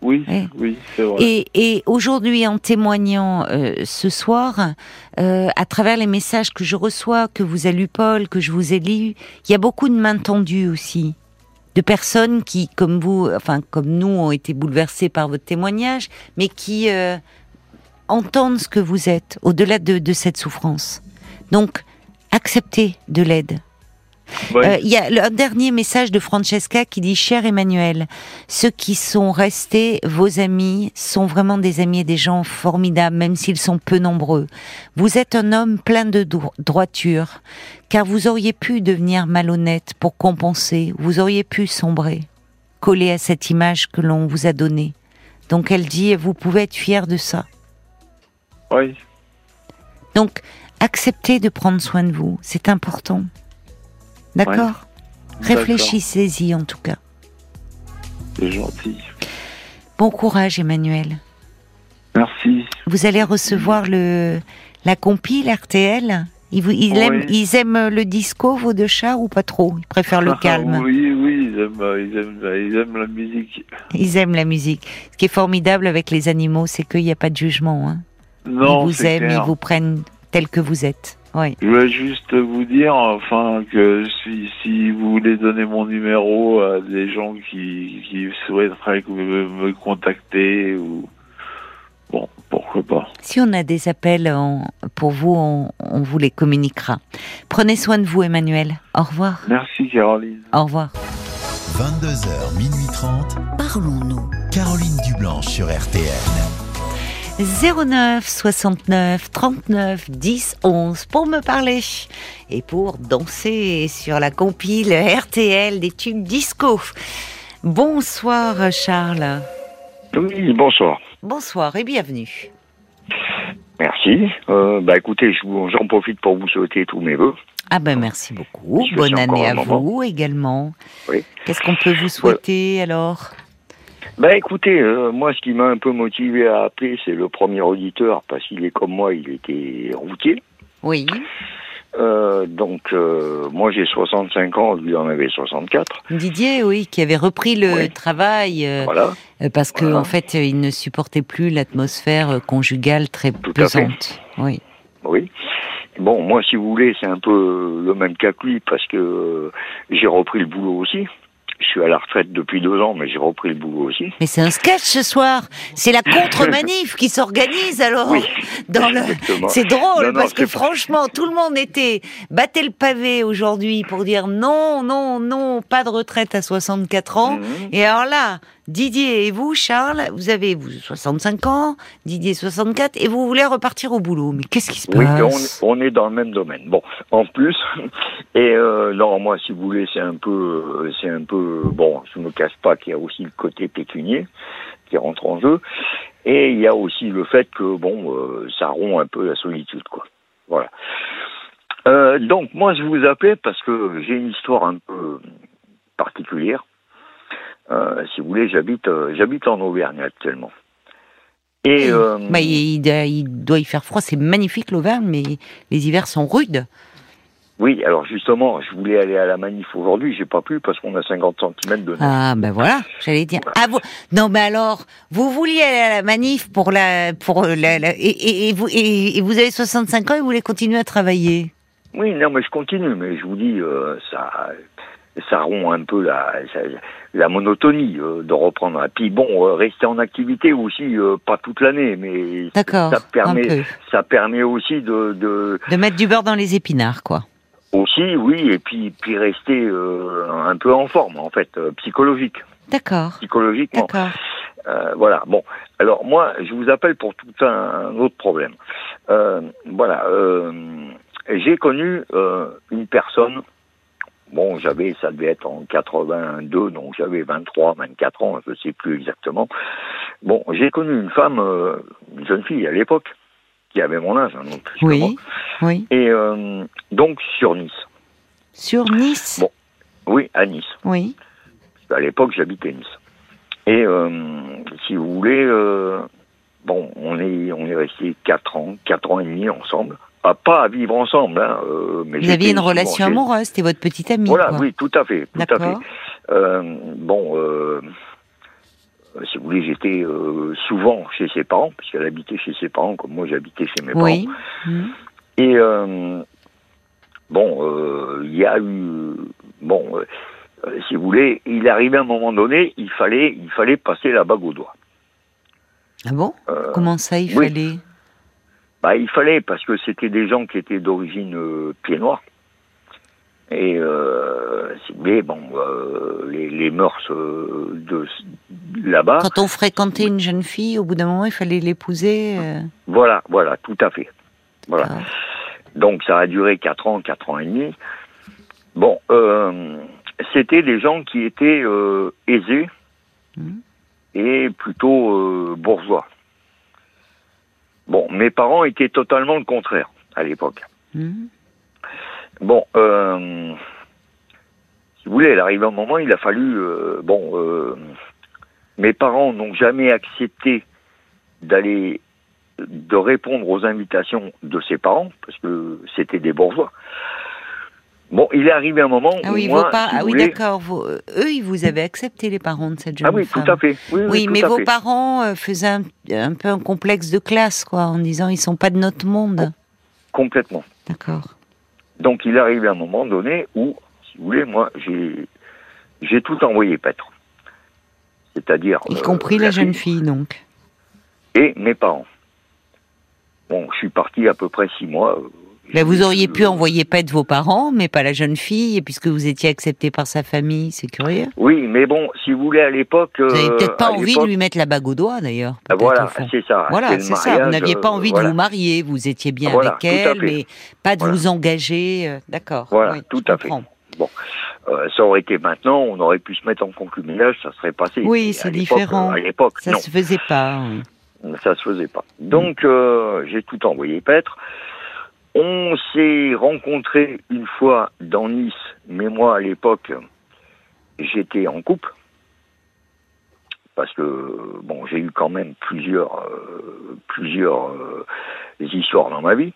Oui, oui, c'est vrai. Et, et aujourd'hui, en témoignant euh, ce soir, euh, à travers les messages que je reçois, que vous a lu Paul, que je vous ai lu, il y a beaucoup de mains tendues aussi, de personnes qui, comme vous, enfin comme nous, ont été bouleversées par votre témoignage, mais qui entendre ce que vous êtes au-delà de, cette souffrance. Donc, acceptez de l'aide. Ouais. Euh, Il y a le dernier message de Francesca qui dit Cher Emmanuel, ceux qui sont restés vos amis sont vraiment des amis et des gens formidables, même s'ils sont peu nombreux. Vous êtes un homme plein de dro- droiture, car vous auriez pu devenir malhonnête pour compenser, vous auriez pu sombrer, coller à cette image que l'on vous a donnée. Donc elle dit Vous pouvez être fier de ça. Oui. Donc, acceptez de prendre soin de vous, c'est important. D'accord. Réfléchissez-y en tout cas. C'est gentil. Bon courage Emmanuel. Merci. Vous allez recevoir le la compile RTL. Ils, vous- ils Oui. aiment, ils aiment le disco, vos deux chats, ou pas trop? Ils préfèrent le calme. oui, oui, ils aiment, ils aiment, ils aiment la musique. Ils aiment la musique. Ce qui est formidable avec les animaux, c'est qu'il n'y a pas de jugement. hein. Non, ils vous aiment, clair. ils vous prennent tel que vous êtes. Oui. Je voulais juste vous dire, enfin, que si, si vous voulez donner mon numéro à des gens qui, qui souhaiteraient me, me contacter ou bon, pourquoi pas. Si on a des appels pour vous, on, on vous les communiquera. Prenez soin de vous, Emmanuel. Au revoir. Merci Caroline. Au revoir. 22h, minuit 30. Parlons-nous. Caroline Dublanche sur RTN. 09 69 39 10 11 pour me parler et pour danser sur la compile RTL des tubes disco. Bonsoir Charles. Oui, bonsoir. Bonsoir et bienvenue. Merci. Euh, bah écoutez, j'en profite pour vous souhaiter tous mes voeux. Ah ben merci beaucoup. Bonne année à moment. vous également. Oui. Qu'est-ce qu'on peut vous souhaiter alors? Bah écoutez, euh, moi ce qui m'a un peu motivé à appeler, c'est le premier auditeur, parce qu'il est comme moi, il était routier. Oui. Euh, donc euh, moi j'ai 65 ans, lui en avait 64. Didier, oui, qui avait repris le Oui. travail Voilà. parce que Voilà. en fait, il ne supportait plus l'atmosphère conjugale très Tout pesante. Oui. Oui. Bon, moi si vous voulez, c'est un peu le même cas que lui, parce que j'ai repris le boulot aussi. Je suis à la retraite depuis deux ans, mais j'ai repris le boulot aussi. Mais c'est un sketch ce soir. C'est la contre-manif qui s'organise alors. Oui, Dans le... C'est drôle Non, non, parce que franchement, tout le monde était battait le pavé aujourd'hui pour dire non, non, non, pas de retraite à 64 ans. Mhm. Et alors là, Didier et vous, Charles, vous avez vous 65 ans, Didier 64, et vous voulez repartir au boulot. Mais qu'est-ce qui se Oui, passe on, on est dans le même domaine. Bon, en plus, *laughs* et euh, non, moi, si vous voulez, c'est un peu, euh, c'est un peu, bon, je ne me cache pas qu'il y a aussi le côté pécunier qui rentre en jeu, et il y a aussi le fait que, bon, euh, ça rompt un peu la solitude, quoi. Voilà. Euh, donc, moi, je vous appelais parce que j'ai une histoire un peu particulière. Euh, si vous voulez, j'habite, euh, j'habite en Auvergne actuellement. Et euh, Bah, il, il doit y faire froid, c'est magnifique l'Auvergne, mais les hivers sont rudes. Oui, alors justement, je voulais aller à la manif aujourd'hui, j'ai pas pu parce qu'on a 50 cm de neige. Ah ben voilà, j'allais dire. Ah vous non mais alors vous vouliez aller à la manif pour la pour la, la- et, et, et vous et, et vous avez 65 ans et vous voulez continuer à travailler? Oui, non, mais je continue, mais je vous dis, euh, ça, ça rompt un peu la, ça- la monotonie euh, de reprendre. Et puis bon, euh, rester en activité aussi, euh, pas toute l'année, mais ça permet, ça permet aussi de, de De mettre du beurre dans les épinards quoi. aussi, oui, et puis puis rester euh, un peu en forme, en fait, euh, psychologique, D'accord. psychologiquement. D'accord. Euh, voilà. Bon. Alors moi, je vous appelle pour tout un, autre problème. Euh, voilà. euh, j'ai connu euh, une personne. Bon, j'avais, ça devait être en 82, donc j'avais 23, 24 ans, je sais plus exactement. Bon, j'ai connu une femme, euh, une jeune fille à l'époque, qui avait mon âge, hein, donc moi. Oui. Oui. Et euh, donc sur Nice. Sur Nice? Bon. Oui, à Nice. Oui. À l'époque, j'habitais Nice. Et euh, si vous voulez, bon, on est on est resté quatre ans, quatre ans et demi ensemble. Pas à vivre ensemble, hein, euh, mais Vous aviez une relation amoureuse, c'était votre petite amie. Voilà, quoi. oui, tout à fait, tout à fait. Euh, bon, euh, si vous voulez, j'étais souvent chez ses parents, puisqu'elle habitait chez ses parents, comme moi j'habitais chez mes Oui. parents. Mhm. Et bon, il y a eu bon, euh, si vous voulez, il arrivait un moment donné, il fallait, il fallait passer la bague au doigt. Ah bon? Euh, Comment ça il oui. fallait? Bah, il fallait parce que c'était des gens qui étaient d'origine euh, pied noir. Et euh, voulez, bon, euh, les, les mœurs euh, de là-bas, Quand on fréquentait une jeune fille, au bout d'un moment, il fallait l'épouser. euh, voilà, voilà, tout à fait. Voilà. Donc ça a duré quatre ans, quatre ans et demi. Bon, euh, c'était des gens qui étaient euh, aisés Mhm. et plutôt euh, bourgeois. Bon, mes parents étaient totalement le contraire à l'époque. Mhm. Bon, euh, si vous voulez, il arrive un moment, il a fallu, euh, bon, euh, mes parents n'ont jamais accepté d'aller, de répondre aux invitations de ses parents, parce que c'était des bourgeois. Bon, il est arrivé un moment Ah où oui, moi, vos par- si ah oui voulez- d'accord. Vos- euh, Eux, ils vous avaient accepté, les parents de cette jeune Ah oui, femme. tout à fait. Oui, oui, Oui, tout mais vos fait. parents euh, faisaient un, un peu un complexe de classe, quoi, en disant ils sont pas de notre monde. Complètement. D'accord. Donc il est arrivé un moment donné où, si vous voulez, moi, j'ai, j'ai tout envoyé paître. C'est-à-dire. Y euh, compris la jeune fille, donc. et mes parents. Bon, je suis parti à peu près six mois. Euh, Là, vous auriez pu envoyer paître vos parents, mais pas la jeune fille, puisque vous étiez accepté par sa famille, c'est curieux. Oui, mais bon, si vous voulez, à l'époque. Vous n'avez euh, peut-être pas à envie de lui mettre la bague au doigt, d'ailleurs. Ah, peut-être, Voilà, c'est ça. Voilà, c'est ça. Vous n'aviez pas euh, envie voilà. de vous marier, vous étiez bien Voilà, avec elle, mais pas de Voilà. vous engager. euh, D'accord. Voilà, oui, tout à fait. Euh, ça aurait été maintenant, on aurait pu se mettre en concubinage, ça serait passé. Oui, c'est différent. euh, À l'époque, Ça non, se faisait pas. oui. ça se faisait pas. Donc, euh, j'ai tout envoyé paître. On s'est rencontrés une fois dans Nice, mais moi, à l'époque, j'étais en couple. Parce que, bon, j'ai eu quand même plusieurs, euh, plusieurs euh, histoires dans ma vie.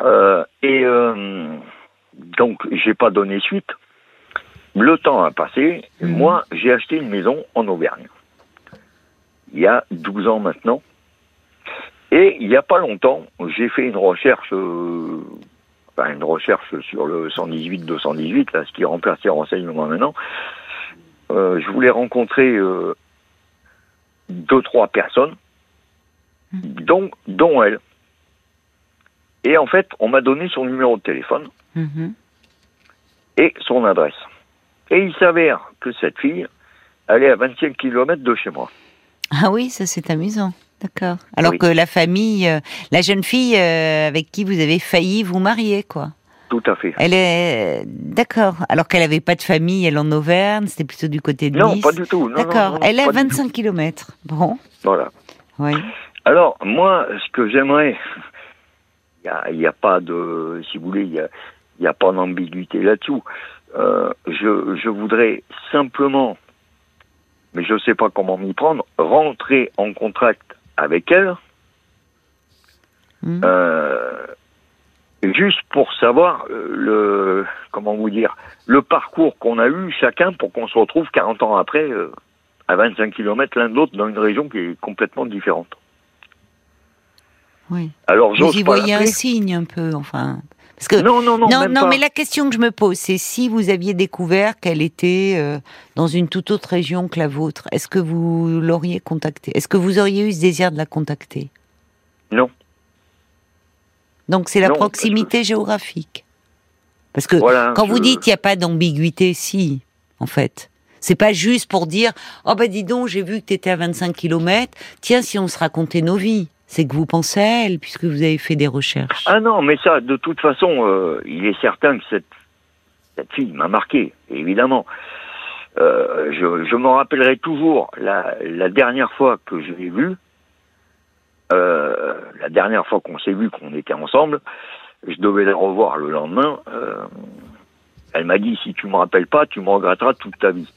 Euh, et euh, donc, j'ai pas donné suite. Le temps a passé. Mhm. Moi, j'ai acheté une maison en Auvergne. Il y a 12 ans maintenant. Et il n'y a pas longtemps, j'ai fait une recherche, euh, enfin une recherche sur le 118-218, là, ce qui remplace les renseignements maintenant. Euh, je voulais rencontrer euh, deux, trois personnes, dont, dont elle. Et en fait, on m'a donné son numéro de téléphone Mhm. et son adresse. Et il s'avère que cette fille, elle est à 25 km de chez moi. Ah oui, ça c'est amusant. D'accord. Alors Oui. que la famille, euh, la jeune fille euh, avec qui vous avez failli vous marier, quoi. Tout à fait. Elle est d'accord. Alors qu'elle avait pas de famille, elle en Auvergne, c'était plutôt du côté de Non, Nice. pas du tout. Non, non, D'accord. non, Elle est à pas du tout. 25 km. Bon. Voilà. Oui. Alors, moi, ce que j'aimerais, il n'y a, il y a pas de, si vous voulez, il n'y a, il y a pas d'ambiguïté là-dessous. Euh, je, je voudrais simplement, mais je ne sais pas comment m'y prendre, rentrer en contact avec elle, Mhm. euh, juste pour savoir euh, le, comment vous dire, le parcours qu'on a eu chacun pour qu'on se retrouve 40 ans après euh, à 25 km l'un de l'autre dans une région qui est complètement différente. Oui. Alors Vous j'ose y pas voyez un signe un peu, enfin. Parce que Non, non, non, non, non, mais la question que je me pose, c'est si vous aviez découvert qu'elle était euh, dans une toute autre région que la vôtre, est-ce que vous l'auriez contactée? Est-ce que vous auriez eu ce désir de la contacter? Non. Donc c'est la Non, parce proximité géographique. Parce que Voilà, quand vous dites il n'y a pas d'ambiguïté, si, en fait. C'est pas juste pour dire Oh bah dis donc, j'ai vu que tu étais à 25 km, tiens, si on se racontait nos vies. C'est que vous pensez à elle, puisque vous avez fait des recherches. Ah non, mais ça, de toute façon, euh, il est certain que cette, cette fille m'a marqué, évidemment. Euh, je, je me rappellerai toujours la, la dernière fois que je l'ai vue, euh, la dernière fois qu'on s'est vu, qu'on était ensemble, je devais la revoir le lendemain. elle m'a dit si tu me rappelles pas, tu me regretteras toute ta vie.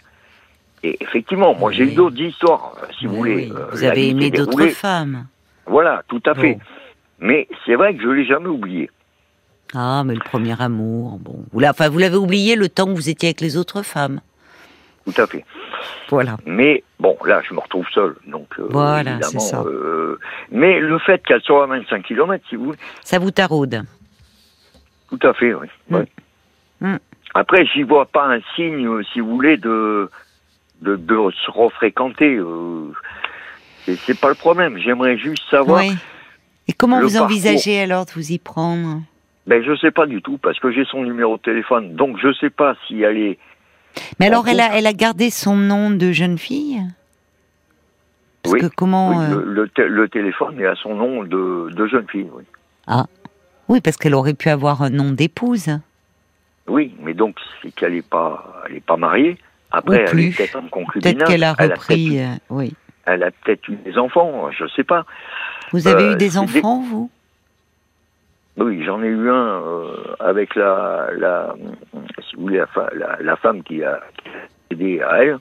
Et effectivement, moi j'ai eu d'autres histoires, si vous voulez. vous avez aimé d'autres femmes. Voilà, tout à fait. Bon. Mais c'est vrai que je l'ai jamais oublié. Ah, mais le premier amour, bon. Vous l'avez, enfin, vous l'avez oublié le temps que vous étiez avec les autres femmes. Tout à fait. Voilà. Mais bon, là, je me retrouve seul, donc euh, Voilà, évidemment, c'est ça. euh, mais le fait qu'elle soit à 25 km, si vous voulez, Ça vous taraude. tout à fait, oui. Mm. ouais. Mm. Après, j'y vois pas un signe, euh, si vous voulez, de de, de se refréquenter. Euh, c'est- pas le problème. J'aimerais juste savoir. Oui. Et comment vous parcours. envisagez alors de vous y prendre? Ben je sais pas du tout parce que j'ai son numéro de téléphone, donc je sais pas si elle est. Mais alors, elle a, elle a gardé son nom de jeune fille? Parce Oui, que comment Oui, euh, le, le té- le téléphone est à son nom de, de jeune fille. Oui. Oui, parce qu'elle aurait pu avoir un nom d'épouse. Oui, mais donc c'est qu'elle est pas, elle est pas mariée. Après, elle est peut-être en concubinage. Peut-être qu'elle a repris. euh, oui. Elle a peut-être eu des enfants, je sais pas. Vous avez Euh, eu des c'est enfants, vous? Oui, j'en ai eu un euh, avec la, la, si vous voulez, la, fa- la, la femme qui a, qui a aidé à elle.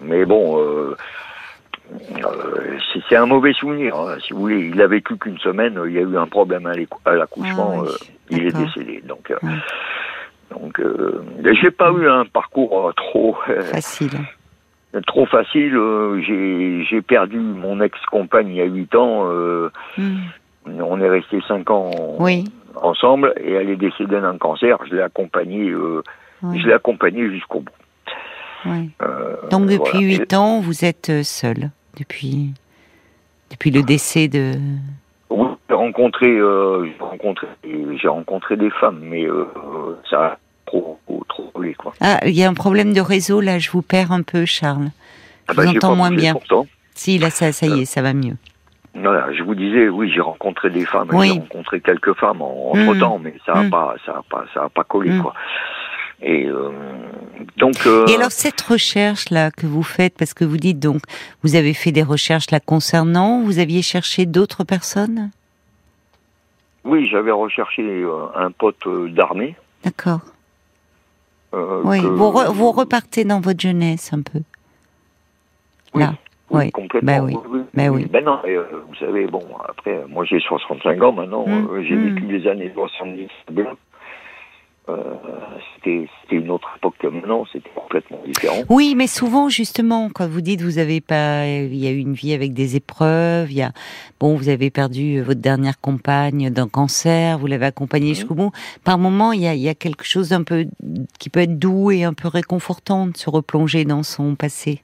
Mais bon, euh, euh, c'est un mauvais souvenir. hein, si vous voulez, il a vécu qu'une semaine. Il y a eu un problème à l'accouchement. Ah oui, euh, il est décédé. Donc, euh, donc, euh, j'ai pas eu un parcours euh, trop. euh, Facile. Trop facile. euh, j'ai perdu mon ex-compagne il y a huit ans. euh, on est resté cinq ans Oui. ensemble et elle est décédée d'un cancer. Je l'ai accompagnée, euh, oui, je l'ai accompagnée jusqu'au bout. oui. Donc depuis voilà. huit ans, vous êtes seul depuis depuis le décès de. Oui, j'ai rencontré, rencontré, rencontré des femmes, mais ça trop, trop, trop roulé, quoi. Ah, il y a un problème de réseau là. Je vous perds un peu, Charles. Je Ah vous bah, entends moins bien. Pourtant. Si là, ça, ça y est, ça va mieux. Voilà, je vous disais, oui, j'ai rencontré des femmes, Oui. j'ai rencontré quelques femmes en, entre temps, mais ça a Mm. pas, ça a pas, ça a pas collé, Mm. quoi. Et euh, donc. euh, Et alors cette recherche là que vous faites, parce que vous dites donc, vous avez fait des recherches là concernant, vous aviez cherché d'autres personnes, Oui, j'avais recherché euh, un pote d'armée. d'accord. Euh, Oui, que- vous, re- vous repartez dans votre jeunesse un peu. Oui, Là, oui, complètement. Ben oui. Ben oui. Ben non, euh, vous savez, bon, après, moi j'ai 65 ans maintenant, Mm, euh, j'ai mm. vécu les années 70 blanc. Euh, c'était une autre époque que maintenant, c'était complètement différent. Oui, mais souvent justement, quand vous dites vous avez pas, il y a eu une vie avec des épreuves, il y a, bon, vous avez perdu votre dernière compagne d'un cancer, vous l'avez accompagnée Mhm. jusqu'au bout. Par moment, il y a, il y a quelque chose d'un peu qui peut être doux et un peu réconfortant de se replonger dans son passé,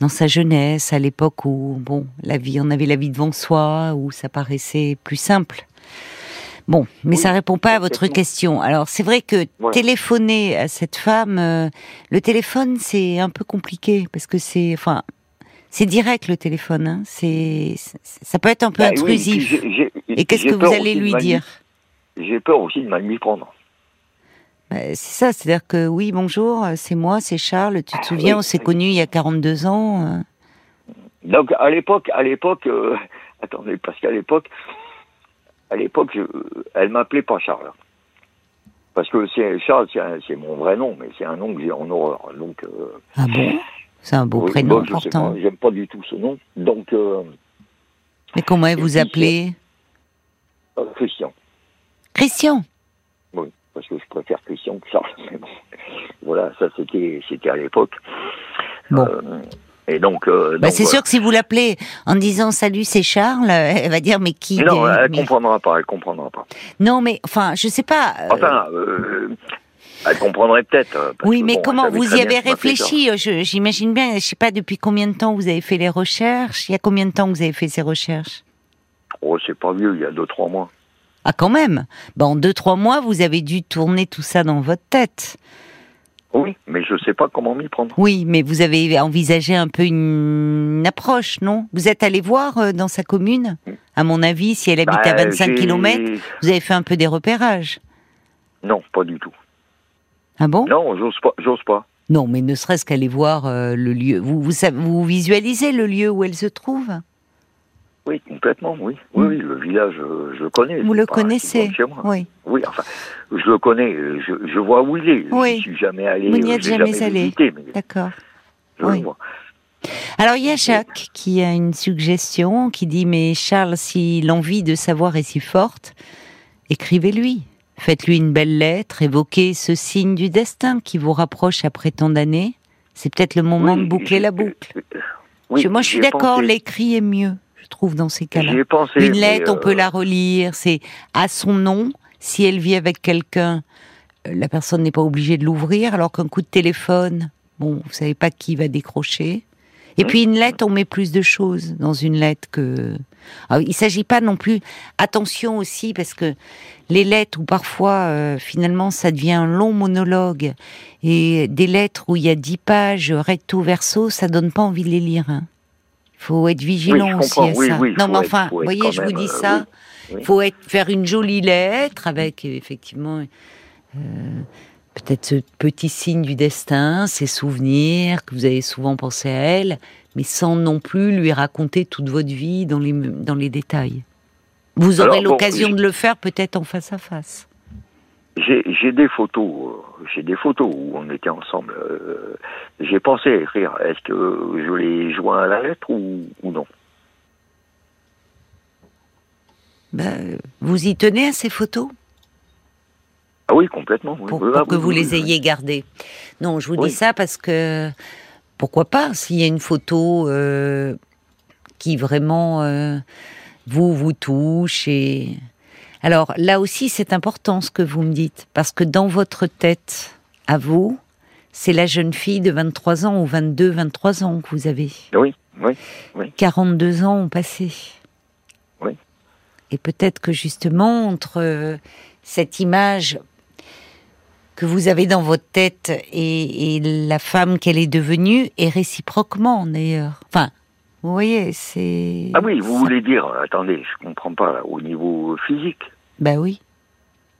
dans sa jeunesse, à l'époque où, bon, la vie, on avait la vie devant soi, où ça paraissait plus simple. Bon, mais Oui, ça répond pas à votre question. Alors c'est vrai que Ouais. téléphoner à cette femme, euh, le téléphone c'est un peu compliqué parce que c'est, enfin, c'est direct le téléphone. Hein, c'est, ça peut être un peu oui, intrusif. Et qu'est-ce que vous allez lui dire J'ai peur aussi de mal m'y prendre. Ben, C'est ça, c'est-à-dire que oui, bonjour, c'est moi, c'est Charles. Tu te souviens, oui, on s'est oui. connus il y a 42 ans. euh. Donc à l'époque, à l'époque, euh, *laughs* attendez, parce qu'à l'époque, à l'époque, elle m'appelait pas Charles. Parce que c'est Charles, c'est mon vrai nom, mais c'est un nom que j'ai en horreur. Donc, euh, Ah bon? C'est un beau oui, prénom pourtant. pas, J'aime pas du tout ce nom. Donc, euh, Mais comment vous appelez euh, Christian. Christian? Oui, parce que je préfère Christian que Charles. Mais bon, voilà, ça c'était c'était à l'époque. Bon. Euh, et donc, euh, Bah, c'est voilà. sûr que si vous l'appelez en disant salut, c'est Charles, euh, *laughs* elle va dire mais qui Non, elle mais- comprendra pas, elle comprendra pas. Non, mais enfin, je sais pas. euh, Enfin, euh, elle comprendrait peut-être. euh, oui, mais bon, comment vous y avez réfléchi J'imagine bien. Je sais pas depuis combien de temps vous avez fait les recherches. Il y a combien de temps que vous avez fait ces recherches? Oh, c'est pas vieux, il y a deux trois mois. Ah, quand même. Bon, en deux trois mois, vous avez dû tourner tout ça dans votre tête. Oui, mais je sais pas comment m'y prendre. Oui, mais vous avez envisagé un peu une, approche, non? Vous êtes allé voir euh, dans sa commune? À mon avis, si elle habite à Bah, 25 j'ai- km, vous avez fait un peu des repérages. Non, pas du tout. Ah bon? Non, j'ose pas, j'ose pas. Non, mais ne serait-ce qu'aller voir euh, le lieu. Vous, vous visualisez le lieu où elle se trouve? Oui, complètement, oui. Oui, oui, le village, euh, je le connais. Vous le connaissez. Oui. Oui, enfin, je le connais, euh, je, je vois où il est. Oui. Je suis jamais allé. Vous n'y euh, êtes j'ai jamais allé. D'accord. je Oui. le vois. Alors il y a Jacques qui a une suggestion qui dit mais Charles, si l'envie de savoir est si forte, écrivez-lui. Faites-lui une belle lettre, évoquez ce signe du destin qui vous rapproche après tant d'années. C'est peut-être le moment Oui, de boucler la boucle. Oui, Je- moi, je suis d'accord, l'écrit est mieux, je trouve, dans ces cas-là. Une lettre, on euh, peut la relire, c'est à son nom. Si elle vit avec quelqu'un, euh, la personne n'est pas obligée de l'ouvrir, alors qu'un coup de téléphone, bon, vous savez pas qui va décrocher. Et puis une lettre, on met plus de choses dans une lettre que. Alors, il s'agit pas non plus. Attention aussi parce que les lettres où parfois euh, finalement ça devient un long monologue et des lettres où il y a dix pages recto verso, ça donne pas envie de les lire. hein. Il faut être vigilant Oui, aussi à. Oui, ça. oui, non, mais enfin, vous voyez, je vous dis euh, ça. Il faut être, faire une jolie lettre avec euh, effectivement euh, peut-être ce petit signe du destin, ses souvenirs, que vous avez souvent pensé à elle, mais sans non plus lui raconter toute votre vie dans les, dans les détails. Vous aurez bon, l'occasion je- de le faire peut-être en face à face. J'ai des photos, euh, j'ai des photos où on était ensemble. euh, j'ai pensé à écrire. Est-ce que je les joins à la lettre ou, ou non? Ben, vous y tenez à ces photos? Ah oui, complètement. oui. pour, Oui, pour ah, que oui, vous les ayez gardées. Non, je vous dis ça parce que pourquoi pas s'il y a une photo euh, qui vraiment euh, vous vous touche et alors là aussi c'est important ce que vous me dites parce que dans votre tête à vous c'est la jeune fille de 23 ans ou 22 23 ans que vous avez Oui, oui. 42 ans ont passé. Oui. Et peut-être que justement, entre euh, cette image que vous avez dans votre tête et, et la femme qu'elle est devenue, et réciproquement d'ailleurs. Enfin, vous voyez, c'est... Ah oui, vous ça- voulez dire, attendez, je comprends pas, là, au niveau physique. Bah oui.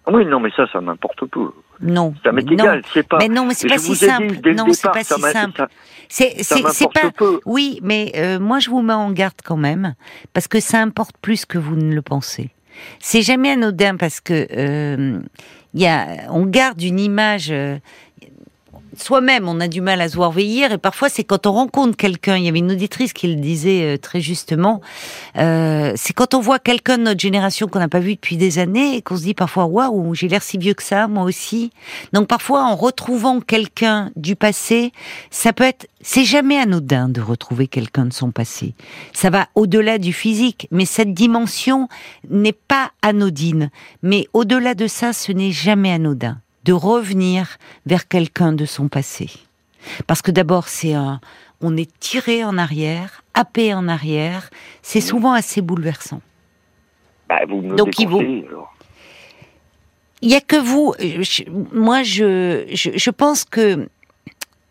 Ah oui, non, mais ça, ça m'importe peu. Non. Ça m'est égal, c'est pas. Mais non, mais c'est pas si simple. Non, c'est départ, pas si simple. ça- C'est, pas. peu. Oui, mais euh, moi je vous mets en garde quand même parce que ça importe plus que vous ne le pensez. C'est jamais anodin parce que euh, y a, on garde une image. euh, Soi-même, on a du mal à se voir vieillir et parfois c'est quand on rencontre quelqu'un. Il y avait une auditrice qui le disait euh, très justement. euh, c'est quand on voit quelqu'un de notre génération qu'on n'a pas vu depuis des années et qu'on se dit parfois waouh, j'ai l'air si vieux que ça, moi aussi. Donc parfois en retrouvant quelqu'un du passé, ça peut être, c'est jamais anodin de retrouver quelqu'un de son passé. Ça va au-delà du physique, mais cette dimension n'est pas anodine. Mais au-delà de ça, ce n'est jamais anodin de revenir vers quelqu'un de son passé. Parce que d'abord, c'est un, on est tiré en arrière, happé en arrière. C'est souvent assez bouleversant. Bah, vous me le Donc, il vaut-. Il y a que vous. je- moi, je, je, je pense que.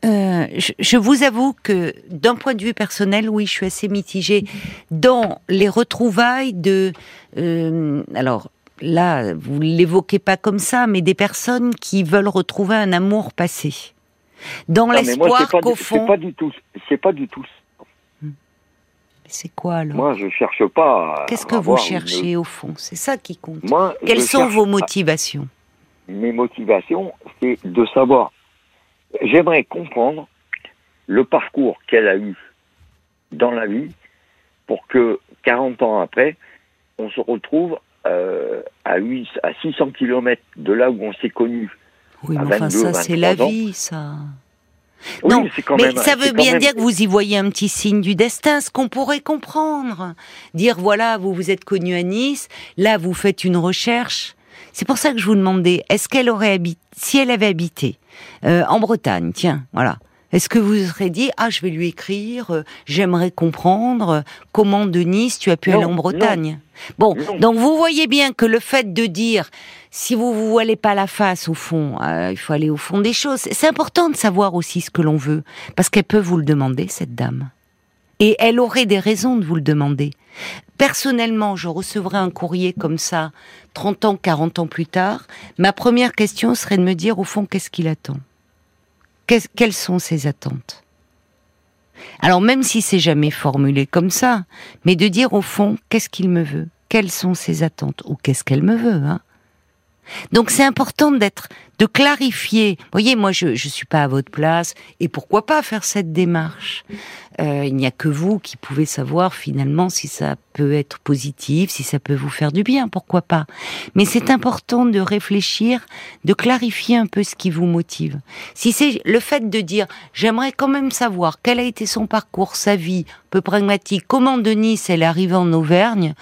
euh, je, je vous avoue que d'un point de vue personnel, oui, je suis assez mitigée dans les retrouvailles de. euh, alors là, vous l'évoquez pas comme ça, mais des personnes qui veulent retrouver un amour passé, dans l'espoir qu'au fond. c'est pas du tout. C'est pas du tout. C'est quoi alors? Moi, je cherche pas. Qu'est-ce que vous une- cherchez au fond? C'est ça qui compte. Moi, Quelles sont vos à- motivations? Mes motivations, c'est de savoir. J'aimerais comprendre le parcours qu'elle a eu dans la vie pour que 40 ans après, on se retrouve euh, à, 8, à 600 km de là où on s'est connus. Oui, mais enfin, 22, ça, c'est la 23 ans. vie, ça. Oui, Non, quand mais même- ça veut bien même- dire que vous y voyez un petit signe du destin, ce qu'on pourrait comprendre. Dire voilà, vous vous êtes connu à Nice, là vous faites une recherche. C'est pour ça que je vous demandais, est-ce qu'elle aurait habité, si elle avait habité euh, en Bretagne, tiens, voilà. Est-ce que vous serez dit ah je vais lui écrire, euh, j'aimerais comprendre euh, comment de Nice tu as pu Non, aller en non. Bretagne? Bon, Non. donc vous voyez bien que le fait de dire si vous vous voilez pas la face au fond, euh, il faut aller au fond des choses. C'est important de savoir aussi ce que l'on veut, parce qu'elle peut vous le demander cette dame, et elle aurait des raisons de vous le demander. Personnellement, je recevrais un courrier comme ça, 30 ans, 40 ans plus tard. Ma première question serait de me dire au fond qu'est-ce qu'il attend, Quelles sont ses attentes? Alors même si c'est jamais formulé comme ça, mais de dire au fond qu'est-ce qu'il me veut, quelles sont ses attentes? Ou qu'est-ce qu'elle me veut. Hein? Donc c'est important d'être, de clarifier. Vous voyez, moi je je suis pas à votre place et pourquoi pas faire cette démarche? Euh, il n'y a que vous qui pouvez savoir finalement si ça peut être positif, si ça peut vous faire du bien, pourquoi pas? Mais c'est important de réfléchir, de clarifier un peu ce qui vous motive. Si c'est le fait de dire j'aimerais quand même savoir quel a été son parcours, sa vie, peu pragmatique, comment Denis elle est arrivée en Auvergne,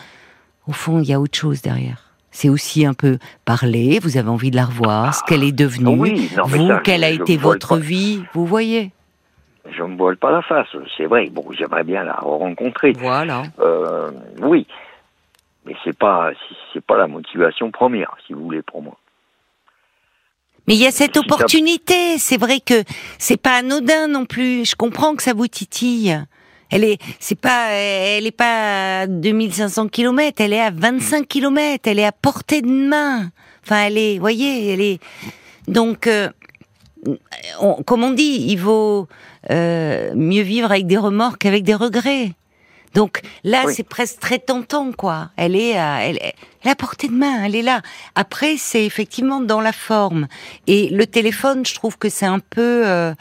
au fond il y a autre chose derrière. C'est aussi un peu parler, vous avez envie de la revoir, ce qu'elle est devenue, Oui, non, mais vous, ça, quelle a été votre vie, vous voyez. je me voile pas la face. C'est vrai. Bon, j'aimerais bien la rencontrer. Voilà. Euh, oui, mais c'est pas c'est pas la motivation première, si vous voulez, pour moi. Mais il y a cette opportunité. C'est vrai que c'est pas anodin non plus. Je comprends que ça vous titille. Elle est, c'est pas, elle est pas à 2500 km. Elle est à 25 km. Elle est à portée de main. Enfin, elle est, voyez, elle est. Donc, euh, on- comme on dit, il vaut euh, mieux vivre avec des remords qu'avec des regrets. Donc là, Oui. c'est presque très tentant, quoi. Elle est, à, elle, elle est à portée de main, elle est là. Après, c'est effectivement dans la forme. Et le téléphone, je trouve que c'est un peu. euh,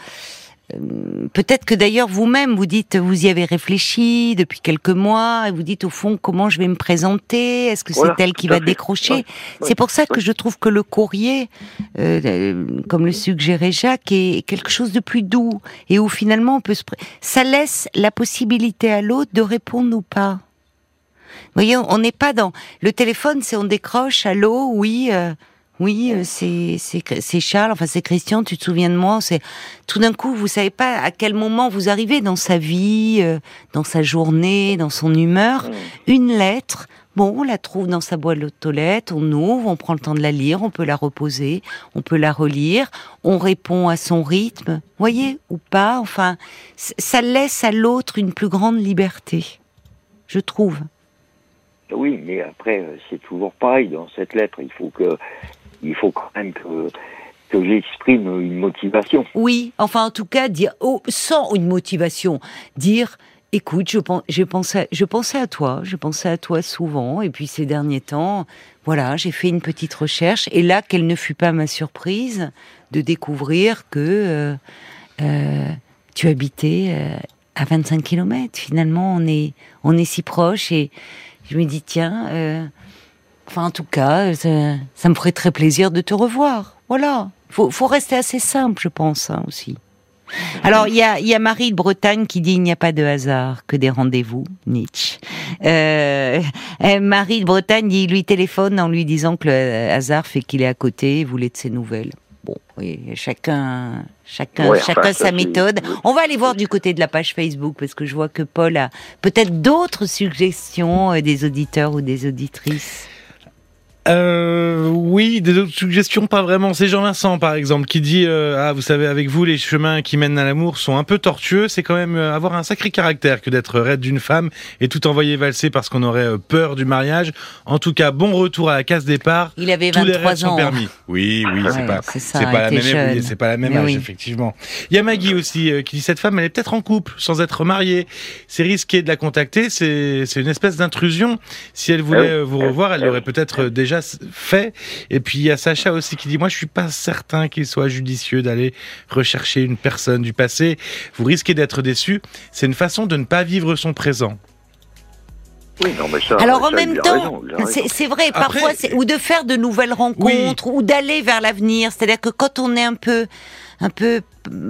Peut-être que d'ailleurs vous-même vous dites vous y avez réfléchi depuis quelques mois et vous dites au fond comment je vais me présenter? Est-ce que Voilà, c'est elle qui va fait. décrocher? Ouais, c'est pour ça que ouais. je trouve que le courrier euh, euh, comme le suggérait Jacques est quelque chose de plus doux et où finalement on peut se ça laisse la possibilité à l'autre de répondre ou pas. Vous voyez on n'est pas dans le téléphone c'est on décroche allô oui euh, oui, euh, c'est Charles, enfin c'est Christian. Tu te souviens de moi C'est tout d'un coup, vous savez pas à quel moment vous arrivez dans sa vie, euh, dans sa journée, dans son humeur. Une lettre, bon, on la trouve dans sa boîte aux lettres, on ouvre, on prend le temps de la lire, on peut la reposer, on peut la relire, on répond à son rythme, voyez ou pas. Enfin, ça laisse à l'autre une plus grande liberté, je trouve. Oui, mais après, euh, c'est toujours pareil dans cette lettre. Il faut que, il faut quand même que, que j'exprime une motivation. Oui, enfin en tout cas dire oh, sans une motivation, dire écoute, je pensais à toi, je pensais à toi souvent, et puis ces derniers temps, voilà, j'ai fait une petite recherche, et là, quelle ne fut pas ma surprise de découvrir que euh, euh, tu habitais euh, à 25 km. Finalement, on est, on est si proches, et je me dis tiens, enfin en tout cas, ça, ça me ferait très plaisir de te revoir. Voilà, faut, faut rester assez simple, je pense hein, aussi. Alors, il y a, y a Marie de Bretagne qui dit il n'y a pas de hasard que des rendez-vous, Nietzsche. Euh, euh, Marie de Bretagne dit, il lui téléphone en lui disant que le hasard fait qu'il est à côté et voulait de ses nouvelles. Bon, oui, chacun, chacun, Ouais, chacun sa méthode. On va aller voir du côté de la page Facebook parce que je vois que Paul a peut-être d'autres suggestions euh, des auditeurs ou des auditrices. Euh, oui, des autres suggestions, pas vraiment. C'est Jean-Vincent, par exemple, qui dit euh, Ah, vous savez, avec vous, les chemins qui mènent à l'amour sont un peu tortueux. C'est quand même euh, avoir un sacré caractère que d'être raide d'une femme et tout envoyer valser parce qu'on aurait euh, peur du mariage. En tout cas, bon retour à la case départ. Il avait Tous les rêves 23 sont ans. permis. Oui, oui, c'est Ouais, pas, c'est ça, c'est pas la même, c'est pas la même Mais âge, oui. effectivement. Il y a Maggie aussi euh, qui dit cette femme, elle est peut-être en couple sans être mariée. C'est risqué de la contacter. C'est, c'est une espèce d'intrusion. Si elle voulait Ah euh, vous revoir, elle l'aurait oui. peut-être euh, déjà fait. Et puis il y a Sacha aussi qui dit moi je suis pas certain qu'il soit judicieux d'aller rechercher une personne du passé. Vous risquez d'être déçu. C'est une façon de ne pas vivre son présent. Oui, non, mais ça. Alors en même temps, c'est vrai, Après- parfois, c'est- ou de faire de nouvelles rencontres, ou d'aller vers l'avenir. C'est-à-dire que quand on est un peu, un peu,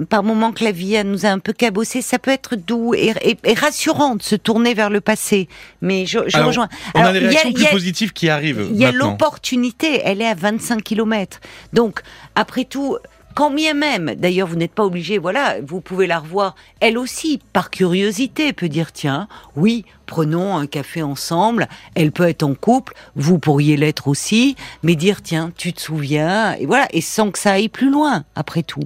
par moment que la vie nous a un peu cabossé, ça peut être doux et, et- et rassurant de se tourner vers le passé. Mais je, je Alors, rejoins. On Alors, a des a- réactions plus a- positives qui arrivent il y a l'opportunité, elle est à 25 km. Donc, après tout, quand bien même, d'ailleurs, vous n'êtes pas obligé, voilà, vous pouvez la revoir, elle aussi, par curiosité, peut dire, tiens, oui, prenons un café ensemble, elle peut être en couple, vous pourriez l'être aussi, mais dire, tiens, tu te souviens, et voilà, et sans que ça aille plus loin, après tout.